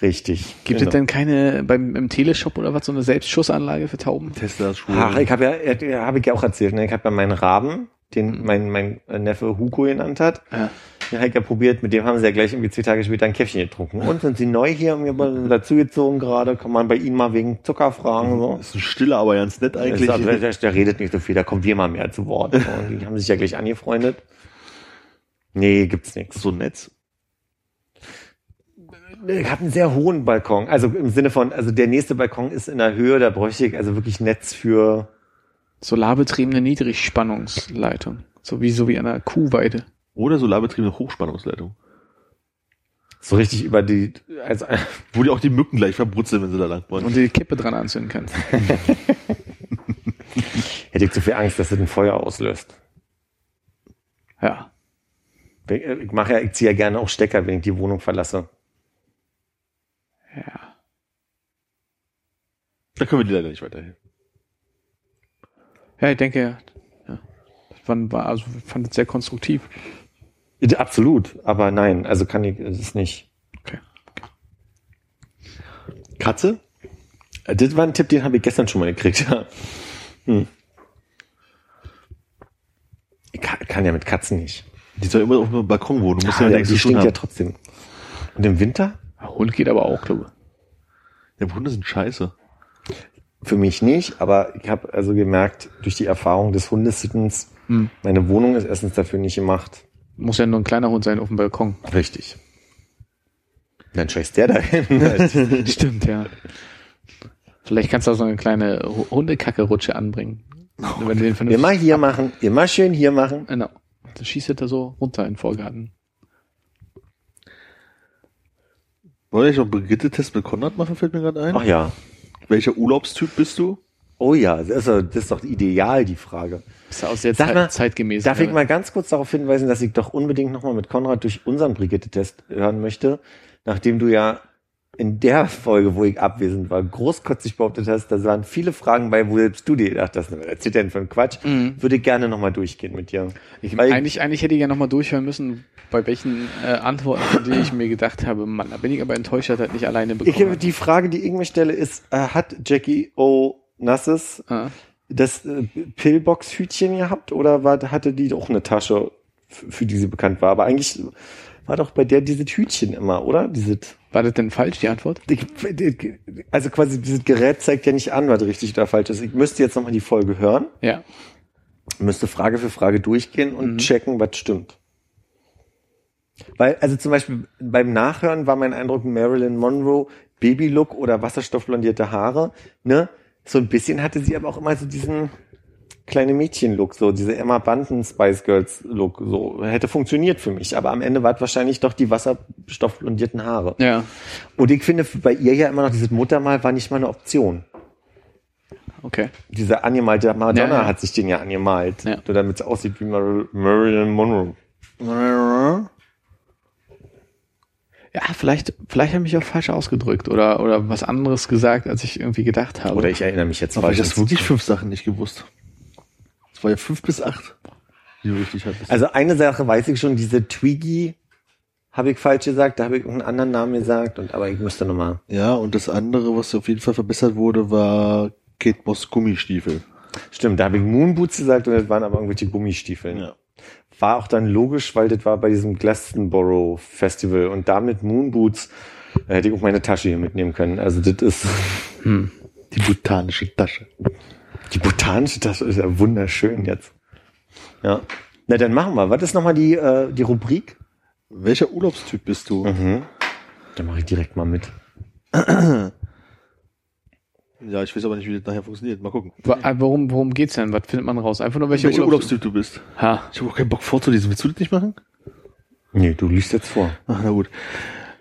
äh, richtig. Gibt genau. es denn keine beim im Teleshop oder was so eine Selbstschussanlage für Tauben? Tesla, Schuhe. Ach, ich habe ja, ja habe ich ja auch erzählt, ne? ich habe ja meinen Raben, den mein, mein Neffe Hugo genannt hat. Ja. Ich ja probiert, mit dem haben sie ja gleich irgendwie zwei Tage später ein Käffchen getrunken. Und sind sie neu hier mal dazugezogen gerade, kann man bei ihnen mal wegen Zucker fragen. So. ist ein stiller, aber ganz nett eigentlich. Ist, der, der, der redet nicht so viel, da kommen wir mal mehr zu Wort. Und die haben sich ja gleich angefreundet. Nee, gibt's nichts. so nett. Ich habe einen sehr hohen Balkon. Also im Sinne von, also der nächste Balkon ist in der Höhe, da bräuchte ich also wirklich Netz für. Solarbetriebene Niedrigspannungsleitung. So wie, so wie an einer Kuhweide. Oder solarbetriebene Hochspannungsleitung. So richtig über die, also, Wo die auch die Mücken gleich verbrutzeln, wenn sie da lang wollen. Und du die Kippe dran anzünden kannst. hätte ich zu viel Angst, dass es ein Feuer auslöst. Ja. Ich mache ja, ich ziehe ja gerne auch Stecker, wenn ich die Wohnung verlasse. Ja. da können wir dir leider nicht weiterhelfen. Ja, ich denke, ja. Wann war, also ich fand es sehr konstruktiv. Ja, Absolut, aber nein, also kann ich, es nicht. Okay. Katze? Äh, Das war ein Tipp, den habe ich gestern schon mal gekriegt, ja. Hm. Ich kann, kann ja mit Katzen nicht. Die soll immer auf dem Balkon wohnen. Du musst Ja, ja, ja, nichts die stinkt ja haben. trotzdem. Und im Winter? Ja, Hund geht aber auch, glaube ich. Ja, Hunde sind scheiße. Für mich nicht, aber ich habe also gemerkt, durch die Erfahrung des Hundesittens, Hm. meine Wohnung ist erstens dafür nicht gemacht. Muss ja nur ein kleiner Hund sein auf dem Balkon. Richtig. Dann scheißt der dahin. Stimmt, ja. Vielleicht kannst du auch so eine kleine Hu- Hundekacke-Rutsche anbringen. Wenn du den immer hier machen, immer schön hier machen. Genau. Dann schießt er da so runter in den Vorgarten. Wollen wir nicht noch einen Brigitte-Test mit Konrad machen, fällt mir gerade ein. Ach ja. Welcher Urlaubstyp bist du? Oh ja, das ist, doch- das ideal, die Frage. Ist ja auch sehr Sag mal, zeitgemäß. Darf ich mal ganz kurz darauf hinweisen, dass ich doch unbedingt nochmal mit Konrad durch unseren Brigitte-Test hören möchte, nachdem du ja in der Folge, wo ich abwesend war, großkotzig behauptet hast, da waren viele Fragen bei, wo selbst du dir gedacht hast, was erzählt denn für einen Quatsch? Mhm. Würde ich gerne nochmal durchgehen mit dir. Ich, eigentlich, eigentlich hätte ich ja nochmal durchhören müssen, bei welchen äh, Antworten, denen ich mir gedacht habe, Mann, da bin ich aber enttäuscht, dass er das nicht alleine Ich, bekommen hat. die Frage, die ich mir stelle, ist, äh, hat Jackie O. Nasses Ah. das äh, Pillbox-Hütchen gehabt oder war, hatte die auch eine Tasche, für die sie bekannt war? Aber eigentlich war doch bei der dieses Hütchen immer, oder? Dieses, War das denn falsch, die Antwort? also quasi dieses Gerät zeigt ja nicht an, was richtig oder falsch ist. Ich müsste jetzt nochmal die Folge hören, Ja. müsste Frage für Frage durchgehen und Mhm. checken, was stimmt. Weil, also zum Beispiel beim Nachhören war mein Eindruck, Marilyn Monroe, Babylook oder wasserstoffblondierte Haare, ne? So ein bisschen hatte sie aber auch immer so diesen kleine Mädchen-Look, so diese Emma Bunton Spice Girls Look, so hätte funktioniert für mich. Aber am Ende war es wahrscheinlich doch die wasserstoffblondierten Haare. Ja. Und ich finde bei ihr ja immer noch dieses Muttermal war nicht mal eine Option. okay. Diese angemalte Madonna Ja, ja. hat sich den ja angemalt. Ja. Damit es aussieht wie Mar Marilyn Monroe. Ja, vielleicht, vielleicht habe ich mich auch falsch ausgedrückt oder, oder was anderes gesagt, als ich irgendwie gedacht habe. Oder ich erinnere mich jetzt Aber falsch. ich hast wirklich fünf Sachen nicht gewusst. Es war ja fünf bis acht, die du richtig hattest. Also eine Sache weiß ich schon, diese Twiggy habe ich falsch gesagt, da habe ich einen anderen Namen gesagt, und aber ich müsste nochmal. ja, und das andere, was auf jeden Fall verbessert wurde, war Kate Moss Gummistiefel. Stimmt, da habe ich Moonboots gesagt und das waren aber irgendwelche Gummistiefeln. Ja. War auch dann logisch, weil das war bei diesem Glastonborough Festival und damit Moonboots äh, hätte ich auch meine Tasche hier mitnehmen können. Also das ist Die botanische Tasche. die botanische Tasche ist ja wunderschön jetzt. Ja. Na dann machen wir. Was ist nochmal die, äh, die Rubrik? Welcher Urlaubstyp bist du? Mhm. Dann mache ich direkt mal mit. Ja, ich weiß aber nicht, wie das nachher funktioniert. Mal gucken. Wa- äh, Worum, geht's denn? Was findet man raus? Einfach nur welche Welcher Urlaubs- Urlaubstyp du bist? Ha. Ich habe auch keinen Bock vorzulesen. Willst du das nicht machen? Nee, du liest jetzt vor. Ach, na gut.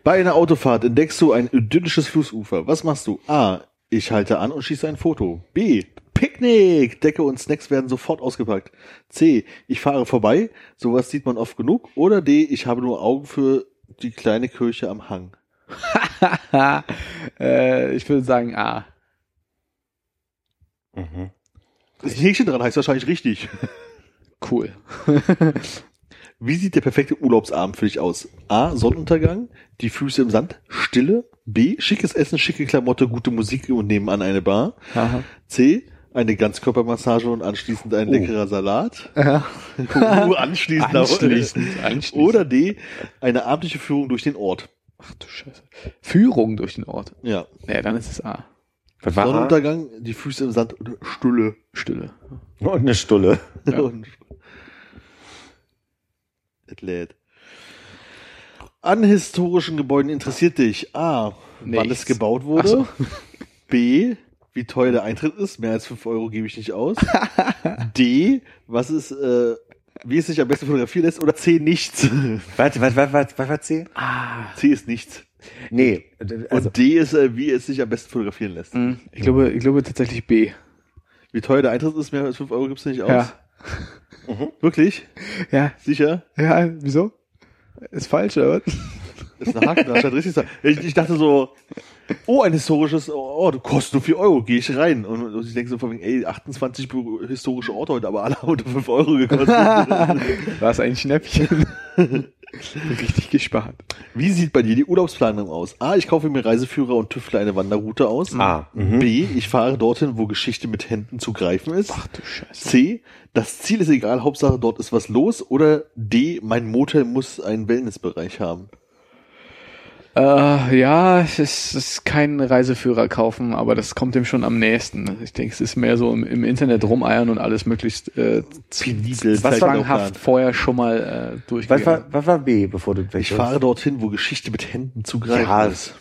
Bei einer Autofahrt entdeckst du ein idyllisches Flussufer. Was machst du? A. Ich halte an und schieße ein Foto. B. Picknick! Decke und Snacks werden sofort ausgepackt. C. Ich fahre vorbei. Sowas sieht man oft genug. Oder D. Ich habe nur Augen für die kleine Kirche am Hang. äh, ich würde sagen A. Mhm. Das Häkchen dran heißt wahrscheinlich richtig. Cool. Wie sieht der perfekte Urlaubsabend für dich aus? A. Sonnenuntergang, die Füße im Sand, Stille. B. Schickes Essen, schicke Klamotte, gute Musik und nebenan eine Bar. Aha. C. Eine Ganzkörpermassage und anschließend ein Oh. leckerer Salat. Ja. Nur anschließend. Anschließend, anschließend. Oder D. Eine abendliche Führung durch den Ort. Ach du Scheiße. Führung durch den Ort. Ja. Ja, dann ist es A. War? Sonnenuntergang, die Füße im Sand und Stille. Stille. Und eine Stulle. Ja. Und es lädt. An historischen Gebäuden interessiert dich A. Wann Nichts. es gebaut wurde. So. B. Wie teuer der Eintritt ist. Mehr als 5 Euro gebe ich nicht aus. D. Was ist, äh, wie es sich am besten fotografieren lässt. Oder C. Nichts. Was, was, was, was, was war C? Ah. C ist nichts. Nee, also, Und D ist, äh, wie es sich am besten fotografieren lässt. Hm, Ich glaube, ich glaube tatsächlich B. Wie teuer der Eintritt ist, mehr als 5 Euro gibt's nicht aus. Ja. Wirklich? Ja. Sicher? Ja, wieso? Ist falsch, oder? was? Ist ein Haken, da steht richtig. sein. Ich, ich dachte so, oh, ein historisches Ort, kostet nur 4 Euro, gehe ich rein. Und, und ich denke so von wegen, ey, 28 bu- historische Orte heute, aber alle haben unter 5 Euro gekostet. War es ein Schnäppchen? Richtig gespart. Wie sieht bei dir die Urlaubsplanung aus? A, ich kaufe mir Reiseführer und tüftle eine Wanderroute aus. A. Mhm. B, ich fahre dorthin, wo Geschichte mit Händen zu greifen ist. Ach du Scheiße. C, das Ziel ist egal, Hauptsache dort ist was los. Oder D, mein Motel muss einen Wellnessbereich haben. Äh, ja, es ist, es ist kein Reiseführer kaufen, aber das kommt dem schon am nächsten. Ich denke, es ist mehr so im, im Internet rumeiern und alles möglichst äh, Penibel, Was war zwanghaft vorher schon mal äh, was, durchgegangen. war, was war B, bevor du weg Ich fahre dorthin, wo Geschichte mit Händen zu greifen Ja, ist.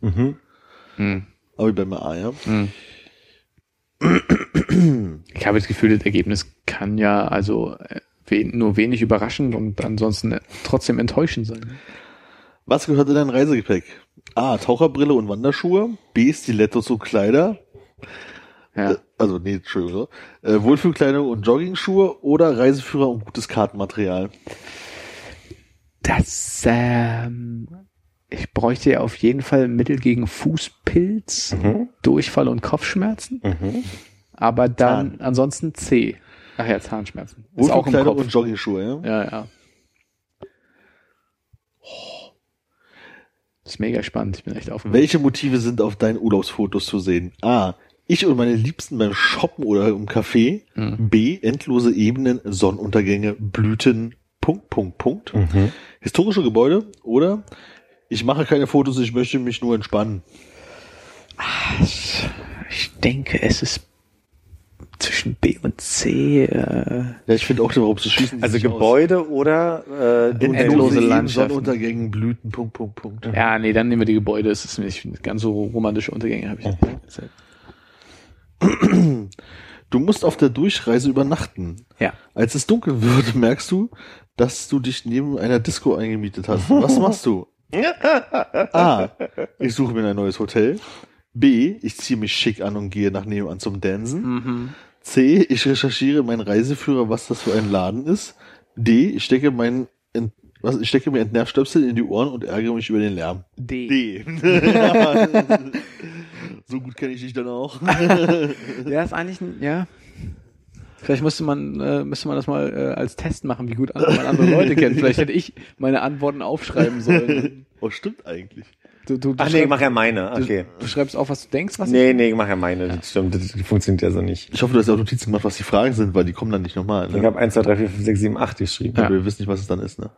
Mhm. Hm. Aber ich bleibe mal A, ja. Ich habe das Gefühl, das Ergebnis kann ja also äh, nur wenig überraschend und ansonsten äh, trotzdem enttäuschend sein. Was gehört in dein Reisegepäck? A. Taucherbrille und Wanderschuhe. B. Stilettos und Kleider. Ja. Äh, also, nee, Entschuldigung. Äh, Wohlfühlkleidung und Joggingschuhe oder Reiseführer und gutes Kartenmaterial. Das, ähm, ich bräuchte ja auf jeden Fall Mittel gegen Fußpilz, Mhm. Durchfall und Kopfschmerzen. Mhm. Aber dann ansonsten C. Ach ja, Zahnschmerzen. Wohlfühlkleidung und Joggingschuhe, ja. Ja, ja. Das ist mega spannend. Ich bin echt auf dem Welche Motive sind auf deinen Urlaubsfotos zu sehen? A. Ich und meine Liebsten beim Shoppen oder im Café. Mhm. B. Endlose Ebenen, Sonnenuntergänge, Blüten, Punkt, Punkt, Punkt. Mhm. Historische Gebäude oder ich mache keine Fotos, ich möchte mich nur entspannen. Ich denke, es ist zwischen B und C. Äh, Ja, ich finde auch, warum zu schießen. Also sich aus. Gebäude oder äh, Endlose Landschaften. Sonnenuntergängen, Blüten, Punkt, Punkt, Punkt. ja, nee, dann nehmen wir die Gebäude. Es ist nicht ganz so romantische Untergänge habe ich nicht. Du musst auf der Durchreise übernachten. Ja. Als es dunkel wird, merkst du, dass du dich neben einer Disco eingemietet hast. Was machst du? A. Ich suche mir ein neues Hotel. B, ich ziehe mich schick an und gehe nach nebenan zum Dansen. Mhm. C, ich recherchiere meinen Reiseführer, was das für ein Laden ist. D, ich stecke meinen Ent was, ich stecke mir Entnervstöpsel in die Ohren und ärgere mich über den Lärm. D. D. so gut kenne ich dich dann auch. Ja, ist eigentlich ein, ja. Vielleicht müsste man, äh, müsste man das mal äh, als Test machen, wie gut man andere Leute kennt. Vielleicht hätte ich meine Antworten aufschreiben sollen. oh, stimmt eigentlich. Du, du, du, Ach nee, ich mach ja meine. Okay. du, du schreibst auf, was du denkst, was Nee, nee, ich mach ja meine. Das stimmt. Das funktioniert ja so nicht. Ich hoffe, du hast auch Notizen gemacht, was die Fragen sind, weil die kommen dann nicht nochmal. Ich Ne? habe 1, 2, 3, 4, 5, 6, 7, 8 geschrieben. Aber wir wissen nicht, was es dann ist. Ne?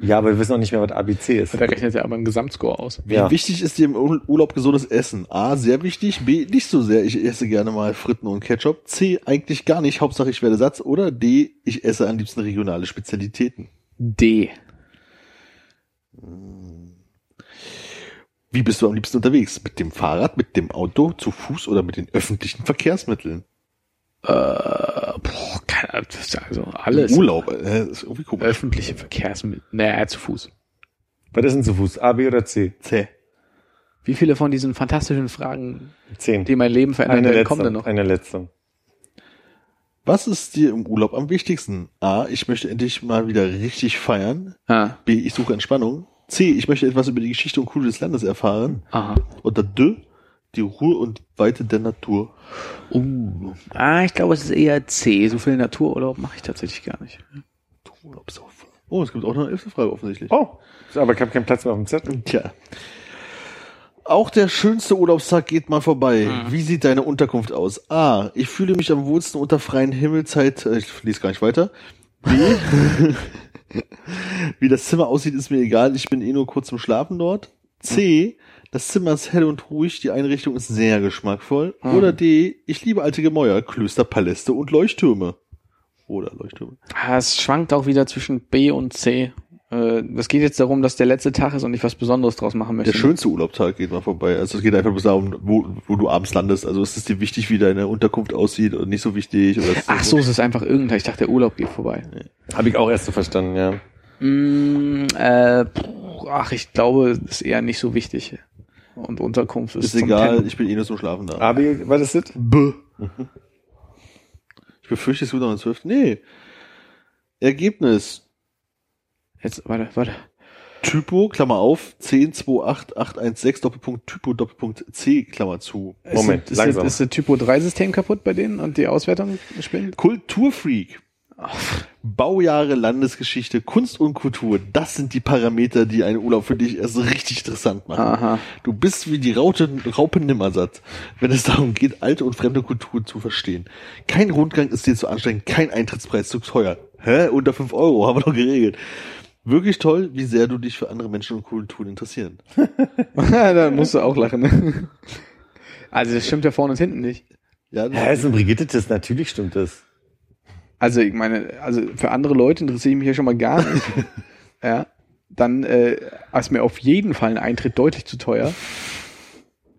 Ja, aber wir wissen auch nicht mehr, was ABC ist. ich. Da rechnet ja aber ein Gesamtscore aus. Wie Ja. wichtig ist dir im Ur- Urlaub gesundes Essen? A, sehr wichtig. B, nicht so sehr. Ich esse gerne mal Fritten und Ketchup. C, eigentlich gar nicht. Hauptsache, ich werde Satz. Oder D, ich esse am liebsten regionale Spezialitäten. D. Wie bist du am liebsten unterwegs? Mit dem Fahrrad, mit dem Auto, zu Fuß oder mit den öffentlichen Verkehrsmitteln? Äh, boah, keine Ahnung, das ist also alles. Im Urlaub, äh, ist irgendwie komisch. Öffentliche Verkehrsmittel. Naja, zu Fuß. Was ist denn zu Fuß? A, B oder C? Zäh. Wie viele von diesen fantastischen Fragen, 10. die mein Leben verändern Eine werden, kommen letzte. denn noch? Eine letzte. Was ist dir im Urlaub am wichtigsten? A, ich möchte endlich mal wieder richtig feiern. Ah, B, ich suche Entspannung. C, ich möchte etwas über die Geschichte und Kultur des Landes erfahren. aha. Oder D, die Ruhe und Weite der Natur. Uh. Ah, ich glaube, es ist eher C. So viel Natururlaub mache ich tatsächlich gar nicht. Urlaubsaufen. Oh, es gibt auch noch eine elfte Frage offensichtlich. Oh, aber ich habe keinen Platz mehr auf dem Zettel. Tja. Auch der schönste Urlaubstag geht mal vorbei. Wie sieht deine Unterkunft aus? A. Ich fühle mich am wohlsten unter freien Himmelzeit. äh, Ich lese gar nicht weiter. B. Wie das Zimmer aussieht, ist mir egal. Ich bin eh nur kurz zum Schlafen dort. C. Das Zimmer ist hell und ruhig. Die Einrichtung ist sehr geschmackvoll. Oder D. Ich liebe alte Gemäuer, Klöster, Paläste und Leuchttürme. Oder Leuchttürme. Ah, es schwankt auch wieder zwischen B und C. Äh, Es geht jetzt darum, dass der letzte Tag ist und ich was Besonderes draus machen möchte. Der schönste Urlaubstag geht mal vorbei. Also es geht einfach bloß darum, wo, wo du abends landest. Also ist es dir wichtig, wie deine Unterkunft aussieht und nicht so wichtig? Oder Ach so, es ist einfach irgendein. Ich dachte, der Urlaub geht vorbei. Habe ich auch erst so verstanden, ja. Mm, äh, puh, ach, ich glaube, das ist eher nicht so wichtig. Und Unterkunft ist, Ist zum egal, Pennen. ich bin eh nur zum Schlafen da. A, B, was ist das? B. Ich befürchte, es wird noch ein 12. Nee. Ergebnis. Jetzt, warte, warte. Typo, Klammer auf, 1028816, Doppelpunkt Typo, Doppelpunkt C, Klammer zu. Moment, ist, ist, langsam. Ist, ist das Typo 3-System kaputt bei denen und die Auswertung spinnt? Kulturfreak. Baujahre, Landesgeschichte, Kunst und Kultur, das sind die Parameter, die einen Urlaub für dich erst richtig interessant machen. Aha. Du bist wie die Raute, Raupe Nimmersatt, wenn es darum geht, alte und fremde Kulturen zu verstehen. Kein Rundgang ist dir zu anstrengend, kein Eintrittspreis zu teuer. Hä? Unter fünf Euro, haben wir doch geregelt. Wirklich toll, wie sehr du dich für andere Menschen und Kulturen interessieren. da musst du auch lachen. Ne? Also das stimmt ja vorne und hinten nicht. Ja, Ja, ist ein Brigitte-Test, natürlich stimmt das. Also ich meine, also für andere Leute interessiere ich mich ja schon mal gar nicht. ja. Dann äh, ist mir auf jeden Fall ein Eintritt deutlich zu teuer.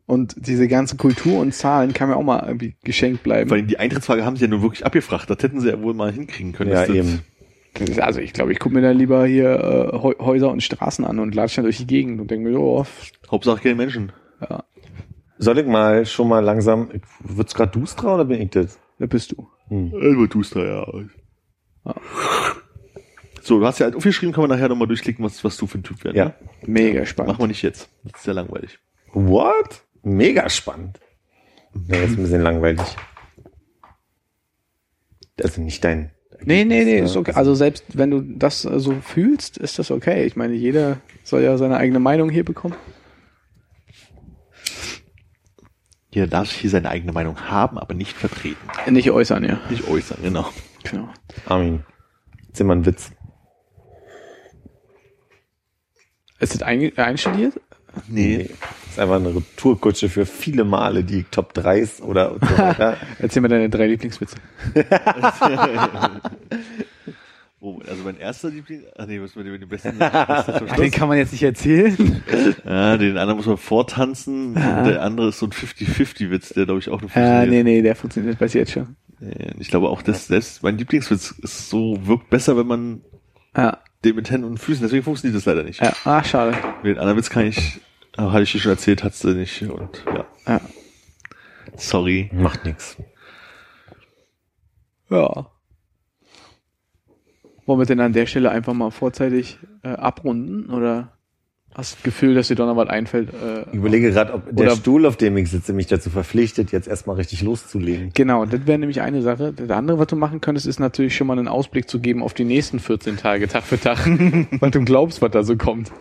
Und diese ganze Kultur und Zahlen kann mir auch mal irgendwie geschenkt bleiben. Vor allem die Eintrittsfrage haben sie ja nur wirklich abgefragt. Das hätten sie ja wohl mal hinkriegen können. Ja, eben. Das ist- Also ich glaube, ich gucke mir dann lieber hier äh, Häu- Häuser und Straßen an und latsche dann durch die Gegend und denke mir, oh, Hauptsache keine Menschen. ja, Soll ich mal schon mal langsam, wird's grad dustra oder bin ich das? da bist du. Elber tust du ja. So, du hast ja halt aufgeschrieben, kann man nachher nochmal durchklicken, was, was du für ein Typ wärst. Ja. Ne? Mega spannend. Machen wir nicht jetzt. Das ist sehr langweilig. What? Mega spannend. Ja, das ist ein bisschen langweilig. Also nicht dein. Nee, nee, nee, ist okay. Also selbst wenn du das äh, so fühlst, ist das okay. Ich meine, jeder soll ja seine eigene Meinung hier bekommen. Jeder darf hier seine eigene Meinung haben, aber nicht vertreten. Nicht äußern, ja. Nicht äußern, genau. Genau. Armin. Jetzt immer ein Witz. Ist das ein, einstudiert? Nee. Das ist einfach eine Retourkutsche für viele Male, die Top 3s oder und so weiter. Erzähl mir deine drei Lieblingswitze. Oh, also mein erster Liebling, ach nee, müssen wir den, den besten, besten Den kann man jetzt nicht erzählen. Ja, den anderen muss man vortanzen. Der andere ist so ein 50-50-Witz, der glaube ich auch nur Ah, funktioniert. nee, nee, der funktioniert bis jetzt schon. Ich glaube auch, dass das mein Lieblingswitz ist so, wirkt besser, wenn man Ja, den mit Händen und Füßen, deswegen funktioniert das leider nicht. ja. Ah, schade. Den anderen Witz kann ich, ah, hatte ich dir schon erzählt, hat's du nicht und ja. Ja. Sorry. Macht nix. Ja. Wollen wir denn an der Stelle einfach mal vorzeitig äh, abrunden? Oder hast du das Gefühl, dass dir doch noch was einfällt? Äh, Ich überlege gerade, ob der Stuhl, auf dem ich sitze, mich dazu verpflichtet, jetzt erstmal richtig loszulegen. Genau, das wäre nämlich eine Sache. Das andere, was du machen könntest, ist natürlich schon mal einen Ausblick zu geben auf die nächsten 14 Tage, Tag für Tag, weil du glaubst, was da so kommt.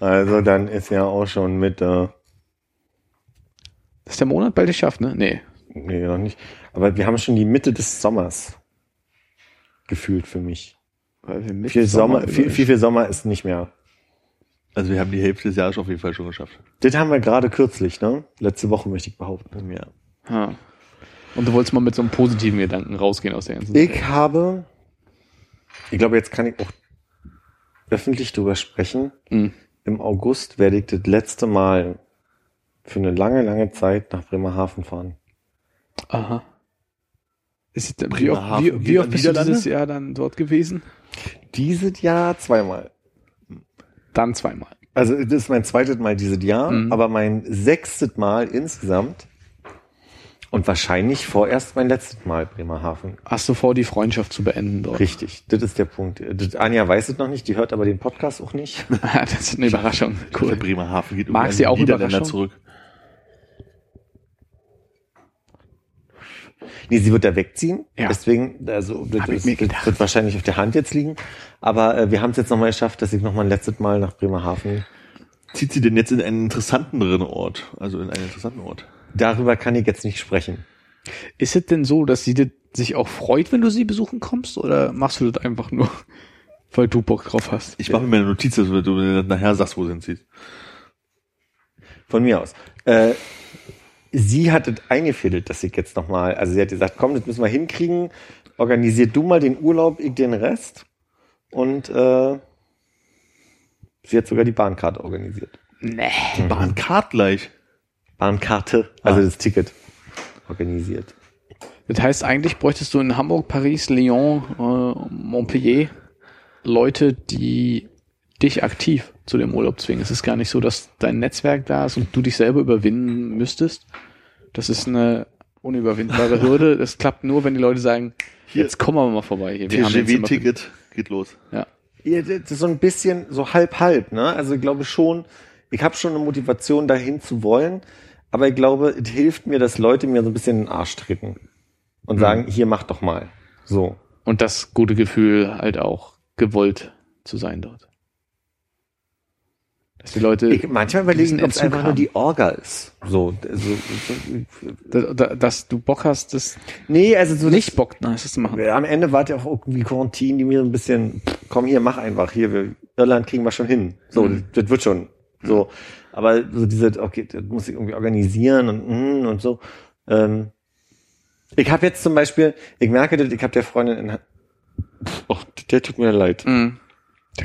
Also dann ist ja auch schon Mitte. Das ist der Monat bald geschafft, ne? Nee. Nee, noch nicht. Aber wir haben schon die Mitte des Sommers. Gefühlt für mich. Weil wir Viel Sommer, viel, über- viel, viel Sommer ist nicht mehr. Also wir haben die Hälfte des Jahres auf jeden Fall schon geschafft. Das haben wir gerade kürzlich, ne? Letzte Woche möchte ich behaupten. Ja. Ha. Und du wolltest mal mit so einem positiven Gedanken rausgehen aus der ganzen Ich habe, ich glaube, jetzt kann ich auch öffentlich drüber sprechen. Mhm. Im August werde ich das letzte Mal für eine lange, lange Zeit nach Bremerhaven fahren. Aha. Ist, wie, oft, Bremerhaven wie, wie oft bist du dieses Jahr dann dort gewesen? Dieses Jahr zweimal. Dann zweimal. Also das ist mein zweites Mal dieses Jahr, Mhm. aber mein sechstes Mal insgesamt und wahrscheinlich vorerst mein letztes Mal Bremerhaven. Hast du vor, die Freundschaft zu beenden dort? Richtig, das ist der Punkt. Das, Anja weiß es noch nicht, die hört aber den Podcast auch nicht. das ist eine Überraschung. Der Cool. Bremerhaven geht Mag sie auch Niederländer zurück. Nee, sie wird da wegziehen. Ja. Deswegen, also das, das gedacht. wird wahrscheinlich auf der Hand jetzt liegen. Aber äh, wir haben es jetzt nochmal geschafft, dass ich nochmal ein letztes Mal nach Bremerhaven. Zieht sie denn jetzt in einen interessanteren Ort? Also in einen interessanten Ort? Darüber kann ich jetzt nicht sprechen. Ist es denn so, dass sie sich auch freut, wenn du sie besuchen kommst? Oder machst du das einfach nur, weil du Bock drauf hast? Ich mache mir eine Notiz, dass du mir nachher sagst, wo sie hinzieht. Von mir aus. Äh, sie hat es eingefädelt, dass ich jetzt nochmal, also sie hat gesagt, komm, das müssen wir hinkriegen. Organisier du mal den Urlaub, ich den Rest. Und äh, sie hat sogar die Bahnkarte organisiert. Nee. Die Bahncard gleich. Bahnkarte, also Ah. das Ticket organisiert. Das heißt, eigentlich bräuchtest du in Hamburg, Paris, Lyon, äh, Montpellier Leute, die dich aktiv zu dem Urlaub zwingen. Es ist gar nicht so, dass dein Netzwerk da ist und du dich selber überwinden müsstest. Das ist eine unüberwindbare Hürde. Das klappt nur, wenn die Leute sagen, Hier. jetzt kommen wir mal vorbei. Hier. Wir TGW-Ticket geht los. Ja. Ja, das ist so ein bisschen so halb halb, ne? Also ich glaube schon, ich habe schon eine Motivation dahin zu wollen, aber ich glaube, es hilft mir, dass Leute mir so ein bisschen in den Arsch treten und sagen, hier mach doch mal. So. Und das gute Gefühl halt auch gewollt zu sein dort. Dass die Leute, Ich, manchmal überlege ich, diesen ob es einfach nur die Orga ist. So, so, so da, da, dass du Bock hast, das nee, also so nicht Bock, nice das zu machen. Am Ende war ja auch irgendwie Quarantin, die mir so ein bisschen, komm hier, mach einfach hier, wir, Irland kriegen wir schon hin. So, Mhm. das, das wird schon. So, aber so diese, okay, das muss ich irgendwie organisieren und mm, und so. Ähm, ich habe jetzt zum Beispiel, ich merke, das, ich habe der Freundin in, Pff, oh, der tut mir leid. Mhm.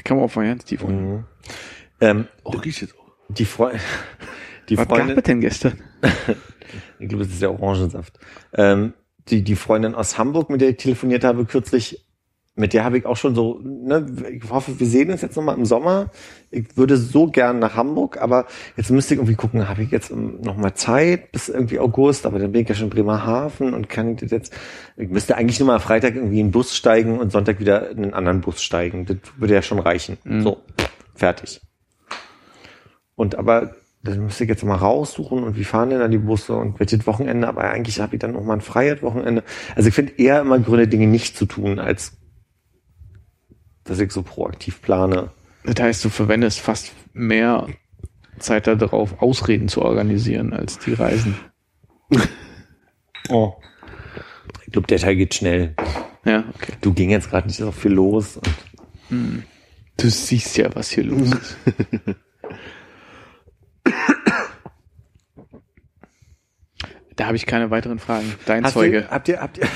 Kann man auch von ganz tief unten. Mhm. Ähm, Oh, riecht jetzt auch. die Freundin, die Was gab Freundin, es denn gestern? ich glaube, es ist der Orangensaft. Ähm, die, die Freundin aus Hamburg, mit der ich telefoniert habe kürzlich, mit der habe ich auch schon so, ne, ich hoffe, wir sehen uns jetzt nochmal im Sommer. Ich würde so gern nach Hamburg, aber jetzt müsste ich irgendwie gucken, habe ich jetzt nochmal Zeit bis irgendwie August, aber dann bin ich ja schon in Bremerhaven und kann ich das jetzt, ich müsste eigentlich nur mal Freitag irgendwie in den Bus steigen und Sonntag wieder in einen anderen Bus steigen. Das würde ja schon reichen. So, fertig. Und aber dann müsste ich jetzt mal raussuchen und wie fahren denn dann die Busse und welches Wochenende, aber eigentlich habe ich dann noch mal ein freies Wochenende. Also ich finde eher immer Gründe, Dinge nicht zu tun, als dass ich so proaktiv plane. Das heißt, du verwendest fast mehr Zeit darauf, Ausreden zu organisieren, als die Reisen. Oh. Ich glaube, der Teil geht schnell. Ja, okay. Du ging jetzt gerade nicht so viel los. Und Du siehst ja, was hier los ist. Da habe ich keine weiteren Fragen. Dein Hast Zeuge. Ihr, habt ihr, habt ihr,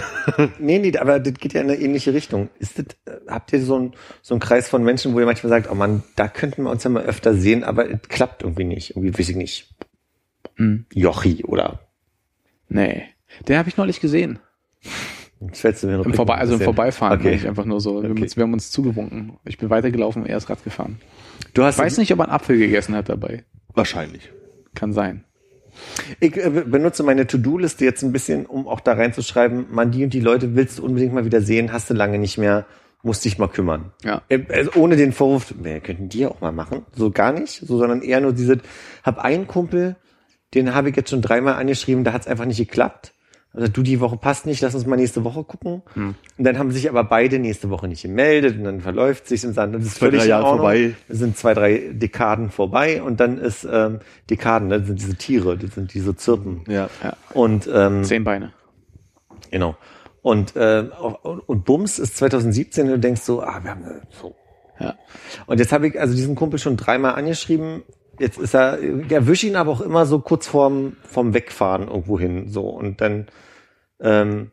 nee, nee, aber das geht ja in eine ähnliche Richtung. Ist das, habt ihr so ein, so ein Kreis von Menschen, wo ihr manchmal sagt, oh Mann, da könnten wir uns ja mal öfter sehen, aber es klappt irgendwie nicht. Irgendwie weiß ich nicht. Hm. Jochi oder Nee. Den habe ich neulich gesehen. jetzt du mir Im Vorbei, also im Vorbeifahren. Okay. Okay. einfach nur so. Wir, haben Okay. uns, wir haben uns zugewunken. Ich bin weitergelaufen, er ist Rad gefahren. Du hast Ich weiß nicht, ob er einen Apfel gegessen hat dabei. Wahrscheinlich. Kann sein. Ich äh, benutze meine To-Do-Liste jetzt ein bisschen, um auch da reinzuschreiben, man, die und die Leute willst du unbedingt mal wieder sehen, hast du lange nicht mehr, musst dich mal kümmern. Ja. Äh, Also ohne den Vorwurf, wir könnten die auch mal machen, so gar nicht, so, sondern eher nur diese, hab einen Kumpel, den habe ich jetzt schon dreimal angeschrieben, da hat es einfach nicht geklappt. Also du, die Woche passt nicht, lass uns mal nächste Woche gucken. Hm. Und dann haben sich aber beide nächste Woche nicht gemeldet und dann verläuft sich im Sand. Das ist Zwei, völlig drei Jahre vorbei. Es sind zwei, drei Dekaden vorbei und dann ist ähm, Dekaden, ne? das sind diese Tiere, das sind diese Zirpen. Ja. Und ähm, Zehn Beine. genau. Und, äh, auch- und Bums ist 2017 und du denkst so, ah, wir haben eine, so. Ja. Und jetzt habe ich also diesen Kumpel schon dreimal angeschrieben. Jetzt ist er, ich erwische ihn aber auch immer so kurz vorm, vorm Wegfahren irgendwo hin. So. Und dann ähm,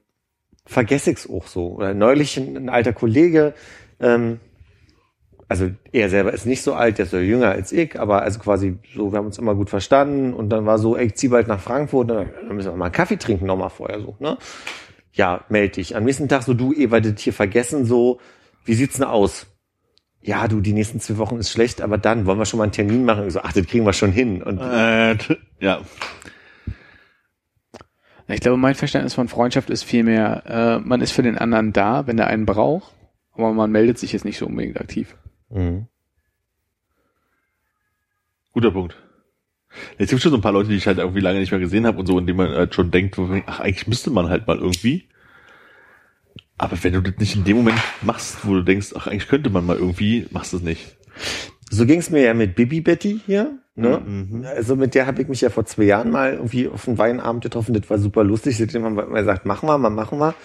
vergesse ich's auch so. Oder neulich ein, ein alter Kollege, ähm, also er selber ist nicht so alt, der ist ja jünger als ich, aber also quasi so, wir haben uns immer gut verstanden und dann war so, ey, ich zieh bald nach Frankfurt, dann müssen wir mal einen Kaffee trinken nochmal vorher so, ne? Ja, meld dich. Am nächsten Tag so, du, Eva, das hier vergessen, so, wie sieht's denn aus? Ja, du, die nächsten zwei Wochen ist schlecht, aber dann wollen wir schon mal einen Termin machen. Ich so, ach, das kriegen wir schon hin. Und Äh, ja. Ich glaube, mein Verständnis von Freundschaft ist vielmehr, äh, man ist für den anderen da, wenn er einen braucht, aber man meldet sich jetzt nicht so unbedingt aktiv. Mhm. Guter Punkt. Jetzt gibt schon so ein paar Leute, die ich halt irgendwie lange nicht mehr gesehen habe und so, in denen man halt schon denkt, ach, eigentlich müsste man halt mal irgendwie. Aber wenn du das nicht in dem Moment machst, wo du denkst, ach, eigentlich könnte man mal irgendwie, machst du es nicht. So ging's mir ja mit Bibi Betty hier. Ne? Mhm. Also mit der habe ich mich ja vor zwei Jahren mal irgendwie auf einen Weinabend getroffen. Das war super lustig. Seitdem haben wir immer gesagt, machen wir mal, machen wir.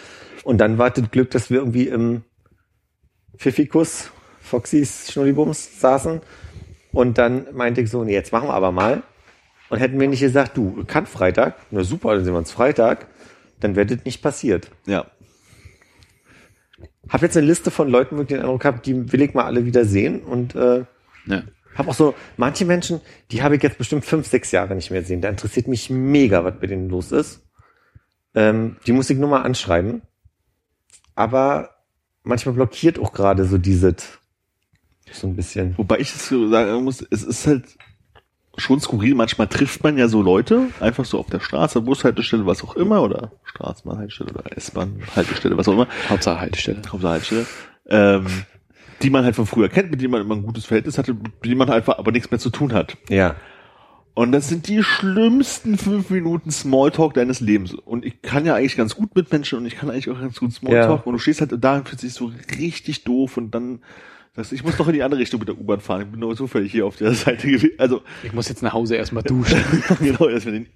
Und dann war das Glück, dass wir irgendwie im Pfiffikus, Foxys, Schnullibums saßen. Und dann meinte ich so, nee, jetzt machen wir aber mal. Und hätten wir nicht gesagt, du, kann Freitag, na super, dann sehen wir uns Freitag, dann wäre das nicht passiert. Ja. Hab jetzt eine Liste von Leuten, wo ich den Eindruck habe, die will ich mal alle wieder sehen. Und äh, Ja. hab auch so, manche Menschen, die habe ich jetzt bestimmt fünf, sechs Jahre nicht mehr gesehen. Da interessiert mich mega, was bei denen los ist. Ähm, die muss ich nur mal anschreiben. Aber manchmal blockiert auch gerade so dieses so ein bisschen. Wobei ich es so sagen muss, es ist halt schon skurril. Manchmal trifft man ja so Leute, einfach so auf der Straße, Bushaltestelle, was auch immer, oder Straßenbahnhaltestelle oder S-Bahn-Haltestelle, was auch immer. Hauptsache Haltestelle. Hauptsache ähm, die man halt von früher kennt, mit denen man immer ein gutes Verhältnis hatte, mit denen man einfach aber nichts mehr zu tun hat. Ja. Und das sind die schlimmsten fünf Minuten Smalltalk deines Lebens. Und ich kann ja eigentlich ganz gut mit Menschen und ich kann eigentlich auch ganz gut Smalltalk. Ja. Und du stehst halt da und fühlst dich so richtig doof und dann du, ich muss doch in die andere Richtung mit der U-Bahn fahren. Ich bin nur zufällig hier auf der Seite gewesen. Also, Ich muss jetzt nach Hause erstmal duschen. genau, erstmal den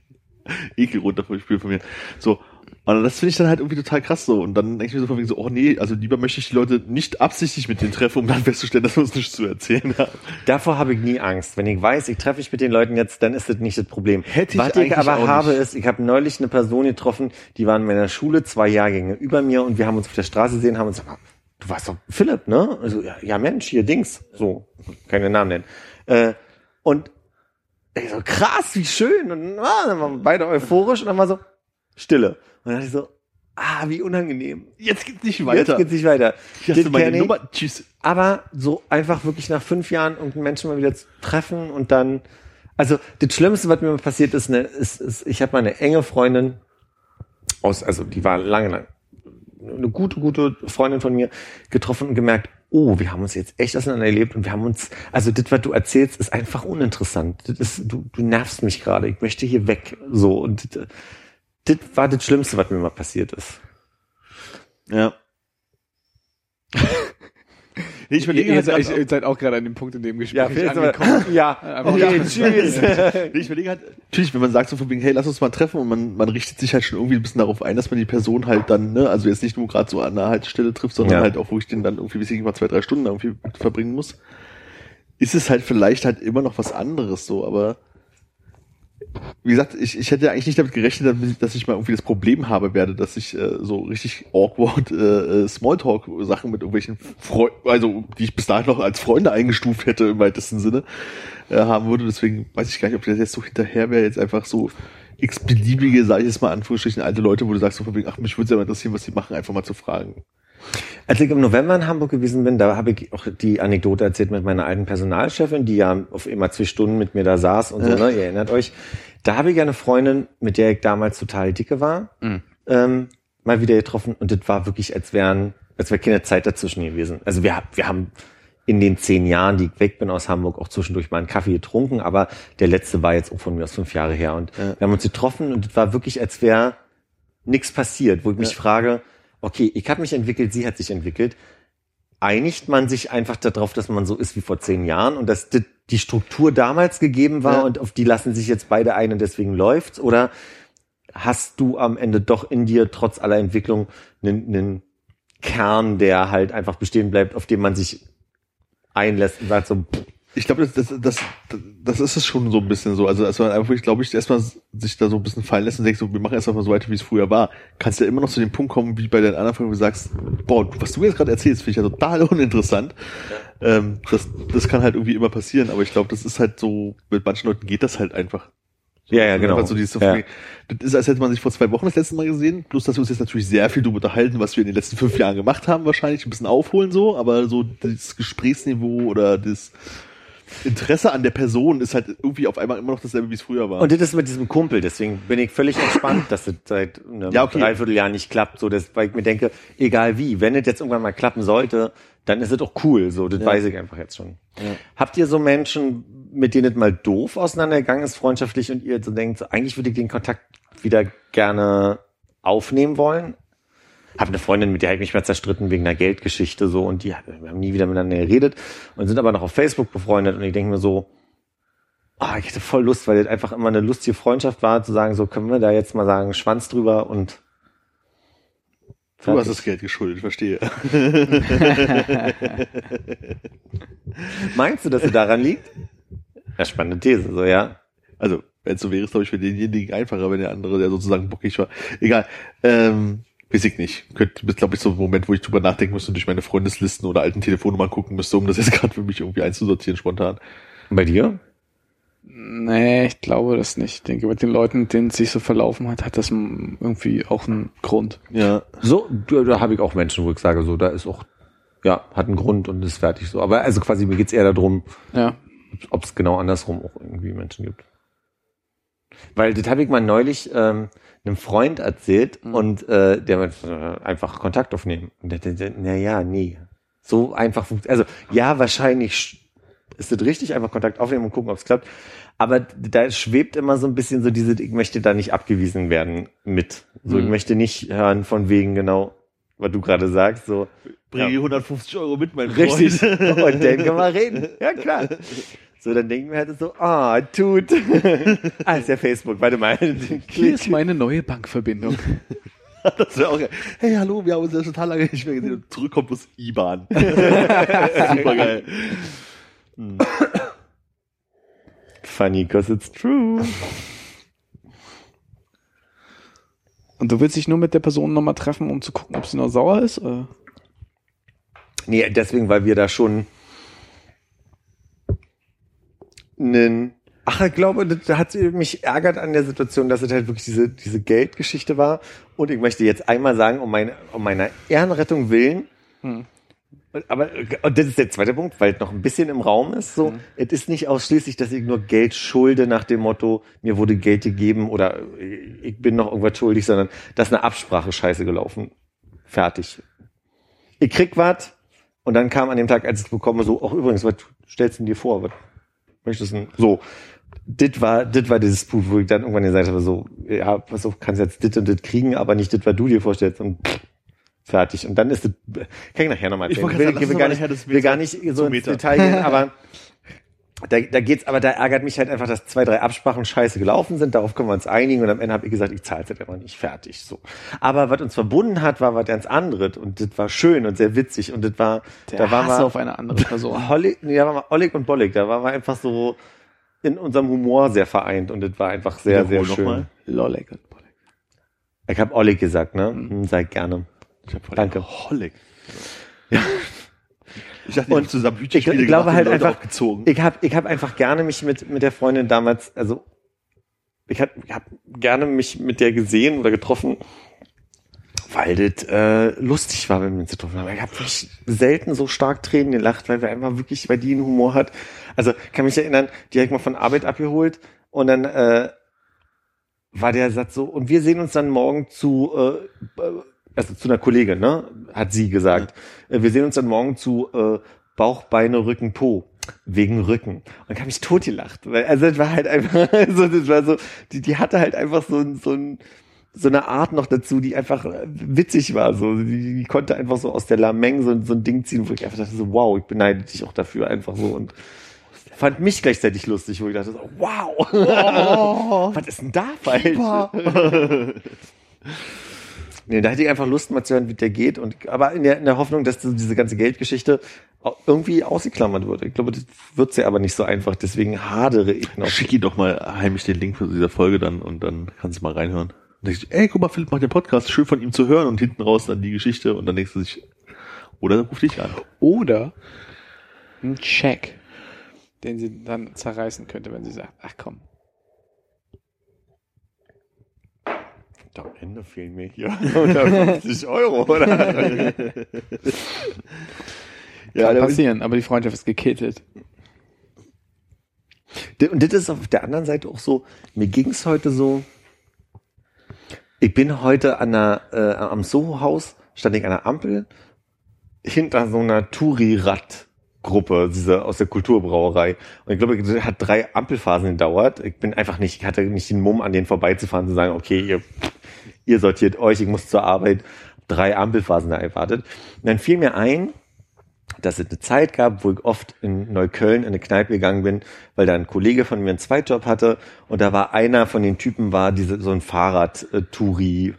Ekel runterspülen von mir. So. Und das finde ich dann halt irgendwie total krass so. Und dann denke ich mir so von wegen so, oh nee, also lieber möchte ich die Leute nicht absichtlich mit denen treffen, um dann festzustellen, dass wir uns nichts zu erzählen haben. Davor habe ich nie Angst. Wenn ich weiß, ich treffe mich mit den Leuten jetzt, dann ist das nicht das Problem. Hätte ich Was ich eigentlich aber auch habe, nicht. ist, ich habe neulich eine Person getroffen, die war in meiner Schule zwei Jahrgänge über mir und wir haben uns auf der Straße gesehen, haben uns gesagt, du warst doch Philipp, ne? Also, ja, ja Mensch, hier Dings. So, keine Namen nennen. Äh, und ich so, krass, wie schön. Und ah, dann waren wir beide euphorisch und dann war so, Stille. Und dann dachte ich so, ah, wie unangenehm. Jetzt geht's nicht Jetzt weiter. geht's nicht weiter. Hier hast du meine. Nummer. Tschüss. Aber so einfach wirklich nach fünf Jahren irgendeinen Menschen mal wieder zu treffen und dann, also das Schlimmste, was mir passiert ist, ne, ist, ist ich habe mal eine enge Freundin aus, also die war lange, lang, eine gute, gute Freundin von mir getroffen und gemerkt, oh, wir haben uns jetzt echt auseinander erlebt und wir haben uns, also das, was du erzählst, ist einfach uninteressant. Das ist, du, du nervst mich gerade, ich möchte hier weg. So, und das, das war das Schlimmste, was mir mal passiert ist. Ja. nee, ich Ihr, überlege ihr, halt ihr seid auch gerade an dem Punkt in dem Gespräch Ja, angekommen. ja, okay, tschüss. Nee, ich überlege halt, natürlich, wenn man sagt so von wegen, hey, lass uns mal treffen und man, man richtet sich halt schon irgendwie ein bisschen darauf ein, dass man die Person halt dann, ne, also jetzt nicht nur gerade so an der Haltestelle trifft, sondern Ja. halt auch wirklich den dann irgendwie, wie ich mal zwei, drei Stunden irgendwie verbringen muss, ist es halt vielleicht halt immer noch was anderes so, aber wie gesagt, ich, ich hätte eigentlich nicht damit gerechnet, dass ich mal irgendwie das Problem habe werde, dass ich äh, so richtig awkward äh, äh, Smalltalk-Sachen mit irgendwelchen Freunden, also die ich bis dahin noch als Freunde eingestuft hätte im weitesten Sinne, äh, haben würde. Deswegen weiß ich gar nicht, ob das jetzt so hinterher wäre, jetzt einfach so x-beliebige, sag ich jetzt mal, Anführungsstrichen, alte Leute, wo du sagst, so von wegen, ach, mich würde es ja mal interessieren, was die machen, einfach mal zu fragen. Als ich im November in Hamburg gewesen bin, da habe ich auch die Anekdote erzählt mit meiner alten Personalchefin, die ja auf immer zwei Stunden mit mir da saß und so, ne? Ihr erinnert euch. Da habe ich ja eine Freundin, mit der ich damals total dicke war, ähm, mal wieder getroffen und das war wirklich, als wären, als wäre keine Zeit dazwischen gewesen. Also wir, wir haben in den zehn Jahren, die ich weg bin aus Hamburg, auch zwischendurch mal einen Kaffee getrunken, aber der letzte war jetzt auch von mir aus fünf Jahre her. Und wir haben uns getroffen und es war wirklich, als wäre nichts passiert, wo ich mich frage, okay, ich habe mich entwickelt, sie hat sich entwickelt. Einigt man sich einfach darauf, dass man so ist wie vor zehn Jahren und dass die- Struktur damals gegeben war Ja. und auf die lassen sich jetzt beide ein und deswegen läuft's? Oder hast du am Ende doch in dir trotz aller Entwicklung einen, einen Kern, der halt einfach bestehen bleibt, auf den man sich einlässt und sagt so, pff, Ich glaube, das, das, das, das ist es schon so ein bisschen so. Also, als man einfach, ich glaube, ich erstmal sich da so ein bisschen fallen lässt und denkt, so, wir machen erst mal so weiter, wie es früher war, kannst ja immer noch zu dem Punkt kommen, wie bei den anderen Folgen, wo du sagst, boah, was du jetzt gerade erzählst, finde ich ja total uninteressant. Ähm, das, das kann halt irgendwie immer passieren, aber ich glaube, das ist halt so, mit manchen Leuten geht das halt einfach. ja, ja, genau. So dieses, ja. Das ist, als hätte man sich vor zwei Wochen das letzte Mal gesehen, plus dass wir uns jetzt natürlich sehr viel darüber unterhalten, was wir in den letzten fünf Jahren gemacht haben, wahrscheinlich ein bisschen aufholen so, aber so das Gesprächsniveau oder das Interesse an der Person ist halt irgendwie auf einmal immer noch dasselbe, wie es früher war. Und das ist mit diesem Kumpel, deswegen bin ich völlig entspannt, dass das seit einem Ja, okay. Dreivierteljahr nicht klappt, so, dass, weil ich mir denke, egal wie, wenn es jetzt irgendwann mal klappen sollte, dann ist es auch cool, so, das weiß ich einfach jetzt schon. Habt ihr so Menschen, mit denen es mal doof auseinandergegangen ist, freundschaftlich, und ihr so denkt, so, eigentlich würde ich den Kontakt wieder gerne aufnehmen wollen? Hab eine Freundin, mit der habe ich mich mal zerstritten wegen einer Geldgeschichte so und die wir haben nie wieder miteinander geredet und sind aber noch auf Facebook befreundet und ich denke mir so, ah, ich hätte voll Lust, weil das einfach immer eine lustige Freundschaft war, zu sagen, so können wir da jetzt mal sagen, Schwanz drüber und du hast fertig. das Geld geschuldet, verstehe. Meinst du, dass es daran liegt? Ja, spannende These, so ja. Also, wenn es so wäre, ist glaube ich für denjenigen einfacher, wenn der andere, der sozusagen bockig war. Egal. Ähm, weiß ich nicht. Könnte, ist glaube ich so ein Moment, wo ich drüber nachdenken müsste und durch meine Freundeslisten oder alten Telefonnummern gucken müsste, um das jetzt gerade für mich irgendwie einzusortieren spontan. Und bei dir? Nee, ich glaube das nicht. Ich denke, mit den Leuten, mit denen es sich so verlaufen hat, hat das irgendwie auch einen Grund. Ja. So, da, da habe ich auch Menschen, wo ich sage, so, da ist auch, ja, hat einen Grund und ist fertig so. Aber also quasi mir geht's eher darum, Ja. ob es genau andersrum auch irgendwie Menschen gibt. Weil das habe ich mal neulich ähm, einem Freund erzählt und äh, der meinte, äh, einfach Kontakt aufnehmen. Und der, der, der na ja, nee. So einfach funktioniert. Also ja, wahrscheinlich sch- ist das richtig, einfach Kontakt aufnehmen und gucken, ob es klappt. Aber da schwebt immer so ein bisschen so diese, ich möchte da nicht abgewiesen werden mit. So, ich Mhm. möchte nicht hören von wegen genau, was du gerade sagst, so Bringe Ja. 150 Euro mit, mein Richtig. Freund. Und dann können wir reden. Ja, klar. So, dann denken wir halt so, ah, tut. ah, ist ja Facebook, warte mal. Hier ist meine neue Bankverbindung. Das wäre auch geil. Hey, hallo, wir haben uns ja total lange nicht mehr gesehen. Und zurückkommt bloß IBAN. Super geil. Funny, cause it's true. Und du willst dich nur mit der Person nochmal treffen, um zu gucken, ob sie noch sauer ist? Oder? Nee, deswegen, weil wir da schon einen, ach, ich glaube, das hat mich ärgert an der Situation, dass es halt wirklich diese, diese Geldgeschichte war. Und ich möchte jetzt einmal sagen, um meine, um meiner Ehrenrettung willen, Hm. aber, und das ist der zweite Punkt, weil es noch ein bisschen im Raum ist, so, es ist nicht ausschließlich, dass ich nur Geld schulde nach dem Motto, mir wurde Geld gegeben oder ich bin noch irgendwas schuldig, sondern da ist eine Absprache scheiße gelaufen. Fertig. Ich krieg was und dann kam an dem Tag, als ich es bekomme, so, ach übrigens, was stellst du dir vor? Was möchtest du denn? So. Das war, das war dieses Disput, wo ich dann irgendwann gesagt habe, so, ja, pass auf, kannst jetzt dit und dit kriegen, aber nicht das, was du dir vorstellst und pff, fertig. Und dann ist das, kann ich nachher nochmal Ich erzählen. wollte will, sagen, will, gar nicht, will gar nicht so ins. Detail gehen, aber da, da geht's, aber da ärgert mich halt einfach, dass zwei, drei Absprachen scheiße gelaufen sind. Darauf können wir uns einigen und am Ende habe ich gesagt, ich zahle es jetzt einfach nicht fertig. So. Aber was uns verbunden hat, war was ganz anderes und das war schön und sehr witzig und das war, Der da war Hass mal auf eine andere Person. Hollig, nee, da war mal Oleg und Bollig, da waren wir einfach so in unserem Humor sehr vereint und das war einfach sehr, sehr schön. nochmal. Lolleg. Ich habe Oleg gesagt, ne? Hm, Sei gerne. Ich hab Danke. Hollig. Ja. Ich dachte, Und zusammen ich, Hütchenspiele ich glaube halt einfach, aufgezogen. ich habe ich hab einfach gerne mich mit, mit der Freundin damals, also ich habe hab gerne mich mit der gesehen oder getroffen weil das äh, lustig war, wenn wir uns getroffen haben. Ich habe wirklich selten so stark Tränen gelacht, weil wir einfach wirklich, weil die einen Humor hat. Also kann mich erinnern, die habe ich mal von Arbeit abgeholt und dann äh, war der Satz so, und wir sehen uns dann morgen zu, äh, also zu einer Kollegin, ne? Hat sie gesagt. Äh, Wir sehen uns dann morgen zu äh, Bauch, Beine, Rücken, Po. Wegen Rücken. Und dann habe ich totgelacht. Weil, also das war halt einfach, so, das war so, die, die hatte halt einfach so, ein- so ein so eine Art noch dazu, die einfach äh, witzig war. So, die, die konnte einfach so aus der Lameng so, so ein Ding ziehen, wo ich einfach dachte so, wow, ich beneide dich auch dafür einfach so und fand mich gleichzeitig lustig, wo ich dachte so, wow, was ist denn da falsch? Nee, da hätte ich einfach Lust mal zu hören, wie der geht. Und, aber in der, in der Hoffnung, dass diese ganze Geldgeschichte irgendwie ausgeklammert wird. Ich glaube, das wird ja aber nicht so einfach. Deswegen hadere ich noch. Schick ihm doch mal heimlich den Link für dieser Folge dann und dann kannst du mal reinhören. Und denkst du, ey, guck mal, Philipp macht den Podcast, schön von ihm zu hören und hinten raus dann die Geschichte und dann denkst du sich, oder ruf dich an. Oder ein Check, den sie dann zerreißen könnte, wenn sie sagt, ach komm. Am Ende fehlen mir hier 150 Euro, oder? Ja, Kann passieren, aber die Freundschaft ist gekittet. Und das ist auf der anderen Seite auch so, mir ging's heute so, ich bin heute an der, äh, am Soho-Haus, stand ich an der Ampel, hinter so einer Touri-Rad-Gruppe, diese aus der Kulturbrauerei. Und ich glaube, das hat drei Ampelphasen gedauert. Ich bin einfach nicht, ich hatte nicht den Mumm, an denen vorbeizufahren, zu sagen, okay, ihr, ihr sortiert euch, ich muss zur Arbeit. Drei Ampelphasen da erwartet. Und dann fiel mir ein, dass es eine Zeit gab, wo ich oft in Neukölln in eine Kneipe gegangen bin, weil da ein Kollege von mir einen Zweitjob hatte und da war einer von den Typen war diese so ein Fahrrad-Touri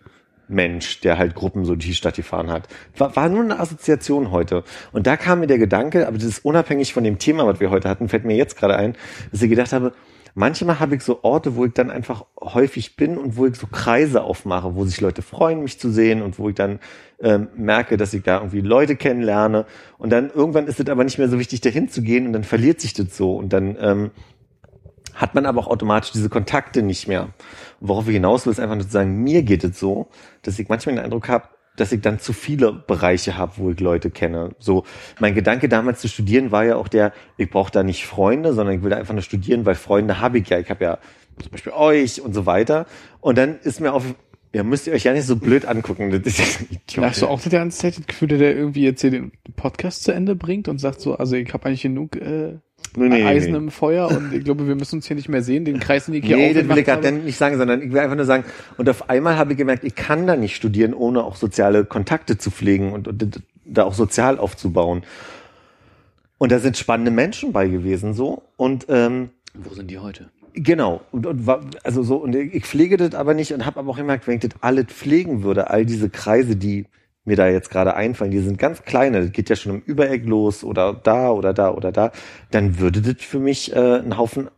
Mensch, der halt Gruppen so die Stadt gefahren hat. War, war nur eine Assoziation heute. Und da kam mir der Gedanke, aber das ist unabhängig von dem Thema, was wir heute hatten, fällt mir jetzt gerade ein, dass ich gedacht habe, manchmal habe ich so Orte, wo ich dann einfach häufig bin und wo ich so Kreise aufmache, wo sich Leute freuen, mich zu sehen und wo ich dann ähm, merke, dass ich da irgendwie Leute kennenlerne. Und dann irgendwann ist es aber nicht mehr so wichtig, dahin zu gehen und dann verliert sich das so. Und dann ähm, hat man aber auch automatisch diese Kontakte nicht mehr. Worauf ich hinaus will, ist einfach nur zu sagen, mir geht es so, dass ich manchmal den Eindruck habe, dass ich dann zu viele Bereiche habe, wo ich Leute kenne. So, mein Gedanke damals zu studieren war ja auch der, ich brauche da nicht Freunde, sondern ich will da einfach nur studieren, weil Freunde habe ich ja. Ich habe ja zum Beispiel euch und so weiter. Und dann ist mir auf, ja, müsst ihr euch ja nicht so blöd angucken. Das ist Idiot. Hast du auch die ganze Zeit das Gefühl, der irgendwie jetzt hier den Podcast zu Ende bringt und sagt so, also ich habe eigentlich genug äh, Nee, nee, Eisen nee. im Feuer und ich glaube, wir müssen uns hier nicht mehr sehen. Den Kreis, den ich hier Nee, das will ich gerade nicht sagen, sondern ich will einfach nur sagen, und auf einmal habe ich gemerkt, ich kann da nicht studieren, ohne auch soziale Kontakte zu pflegen und, und da auch sozial aufzubauen. Und da sind spannende Menschen bei gewesen, so. Und ähm, Wo sind die heute? Genau. Und, und also so, und ich pflege das aber nicht und habe aber auch gemerkt, wenn ich das alles pflegen würde, all diese Kreise, die mir da jetzt gerade einfallen, die sind ganz kleine, das geht ja schon im Übereck los oder da oder da oder da, dann würde das für mich äh, ein Haufen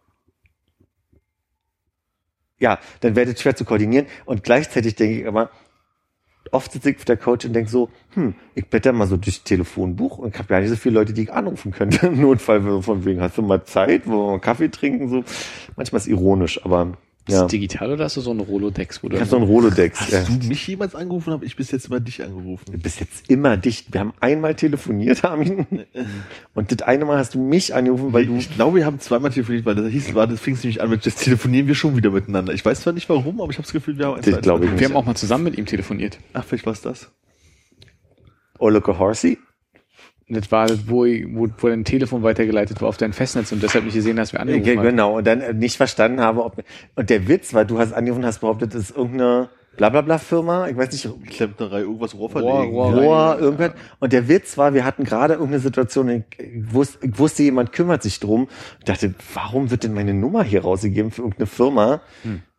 ja, dann wäre das schwer zu koordinieren und gleichzeitig denke ich aber, oft sitze ich auf der Couch und denke so, hm, ich blätter mal so durchs Telefonbuch und ich habe gar nicht so viele Leute, die ich anrufen könnte. Im Notfall von wegen, hast du mal Zeit, wo wir mal Kaffee trinken, so. Manchmal ist ironisch, aber Ist ja. das digital oder hast du so einen Rolodex, wo du Ich habe so ein Rolodex. Hast Ja. du mich jemals angerufen, habe ich bis jetzt immer dich angerufen. Du bist jetzt immer dicht. Wir haben einmal telefoniert, Armin. Und das eine Mal hast du mich angerufen, weil du ich glaube, wir haben zweimal telefoniert, weil das hieß, war, das fing nämlich an mit, jetzt telefonieren wir schon wieder miteinander. Ich weiß zwar nicht warum, aber ich habe das Gefühl, wir haben ein Das glaube ich Wir haben auch mal zusammen mit ihm telefoniert. Ach, vielleicht war es das. Oloke Horsey. Das war, das, wo, ich- wo, wo dein Telefon weitergeleitet war auf dein Festnetz und deshalb nicht gesehen hast, wir angerufen haben. genau. Und dann äh, nicht verstanden habe, ob, und der Witz war, du hast angerufen, hast behauptet, das ist irgendeine Blablabla-Firma. Ich weiß nicht, Klempnerei, irgendwas Rohr Rohr, verlegen. Rohr. Rohr, irgendwas. Und der Witz war, wir hatten gerade irgendeine Situation, ich wusste, ich wusste, jemand kümmert sich drum. Ich dachte, warum wird denn meine Nummer hier rausgegeben für irgendeine Firma?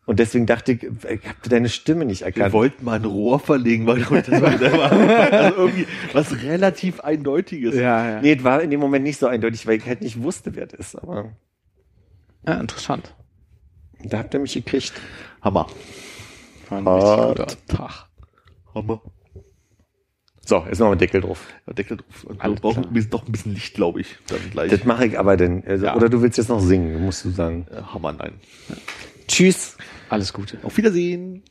Und deswegen dachte ich, ich habe deine Stimme nicht Wir erkannt. wollten mal ein Rohr verlegen, weil das war, das war also irgendwie was relativ Eindeutiges. Ja, ja. Nee, es war in dem Moment nicht so eindeutig, weil ich halt nicht wusste, wer das ist. Aber ja, interessant. da habt ihr mich gekriegt. Hammer. War ein Hart. richtig guter Tag. Hammer. So, jetzt noch ein Deckel drauf. Ja, Deckel drauf. Und wir Alles brauchen klar. ein bisschen, doch ein bisschen Licht, glaube ich. Dann gleich. Das mache ich aber denn. Also, Ja. Oder du willst jetzt noch singen, musst du sagen. Äh, Hammer, nein. Tschüss. Alles Gute. Auf Wiedersehen.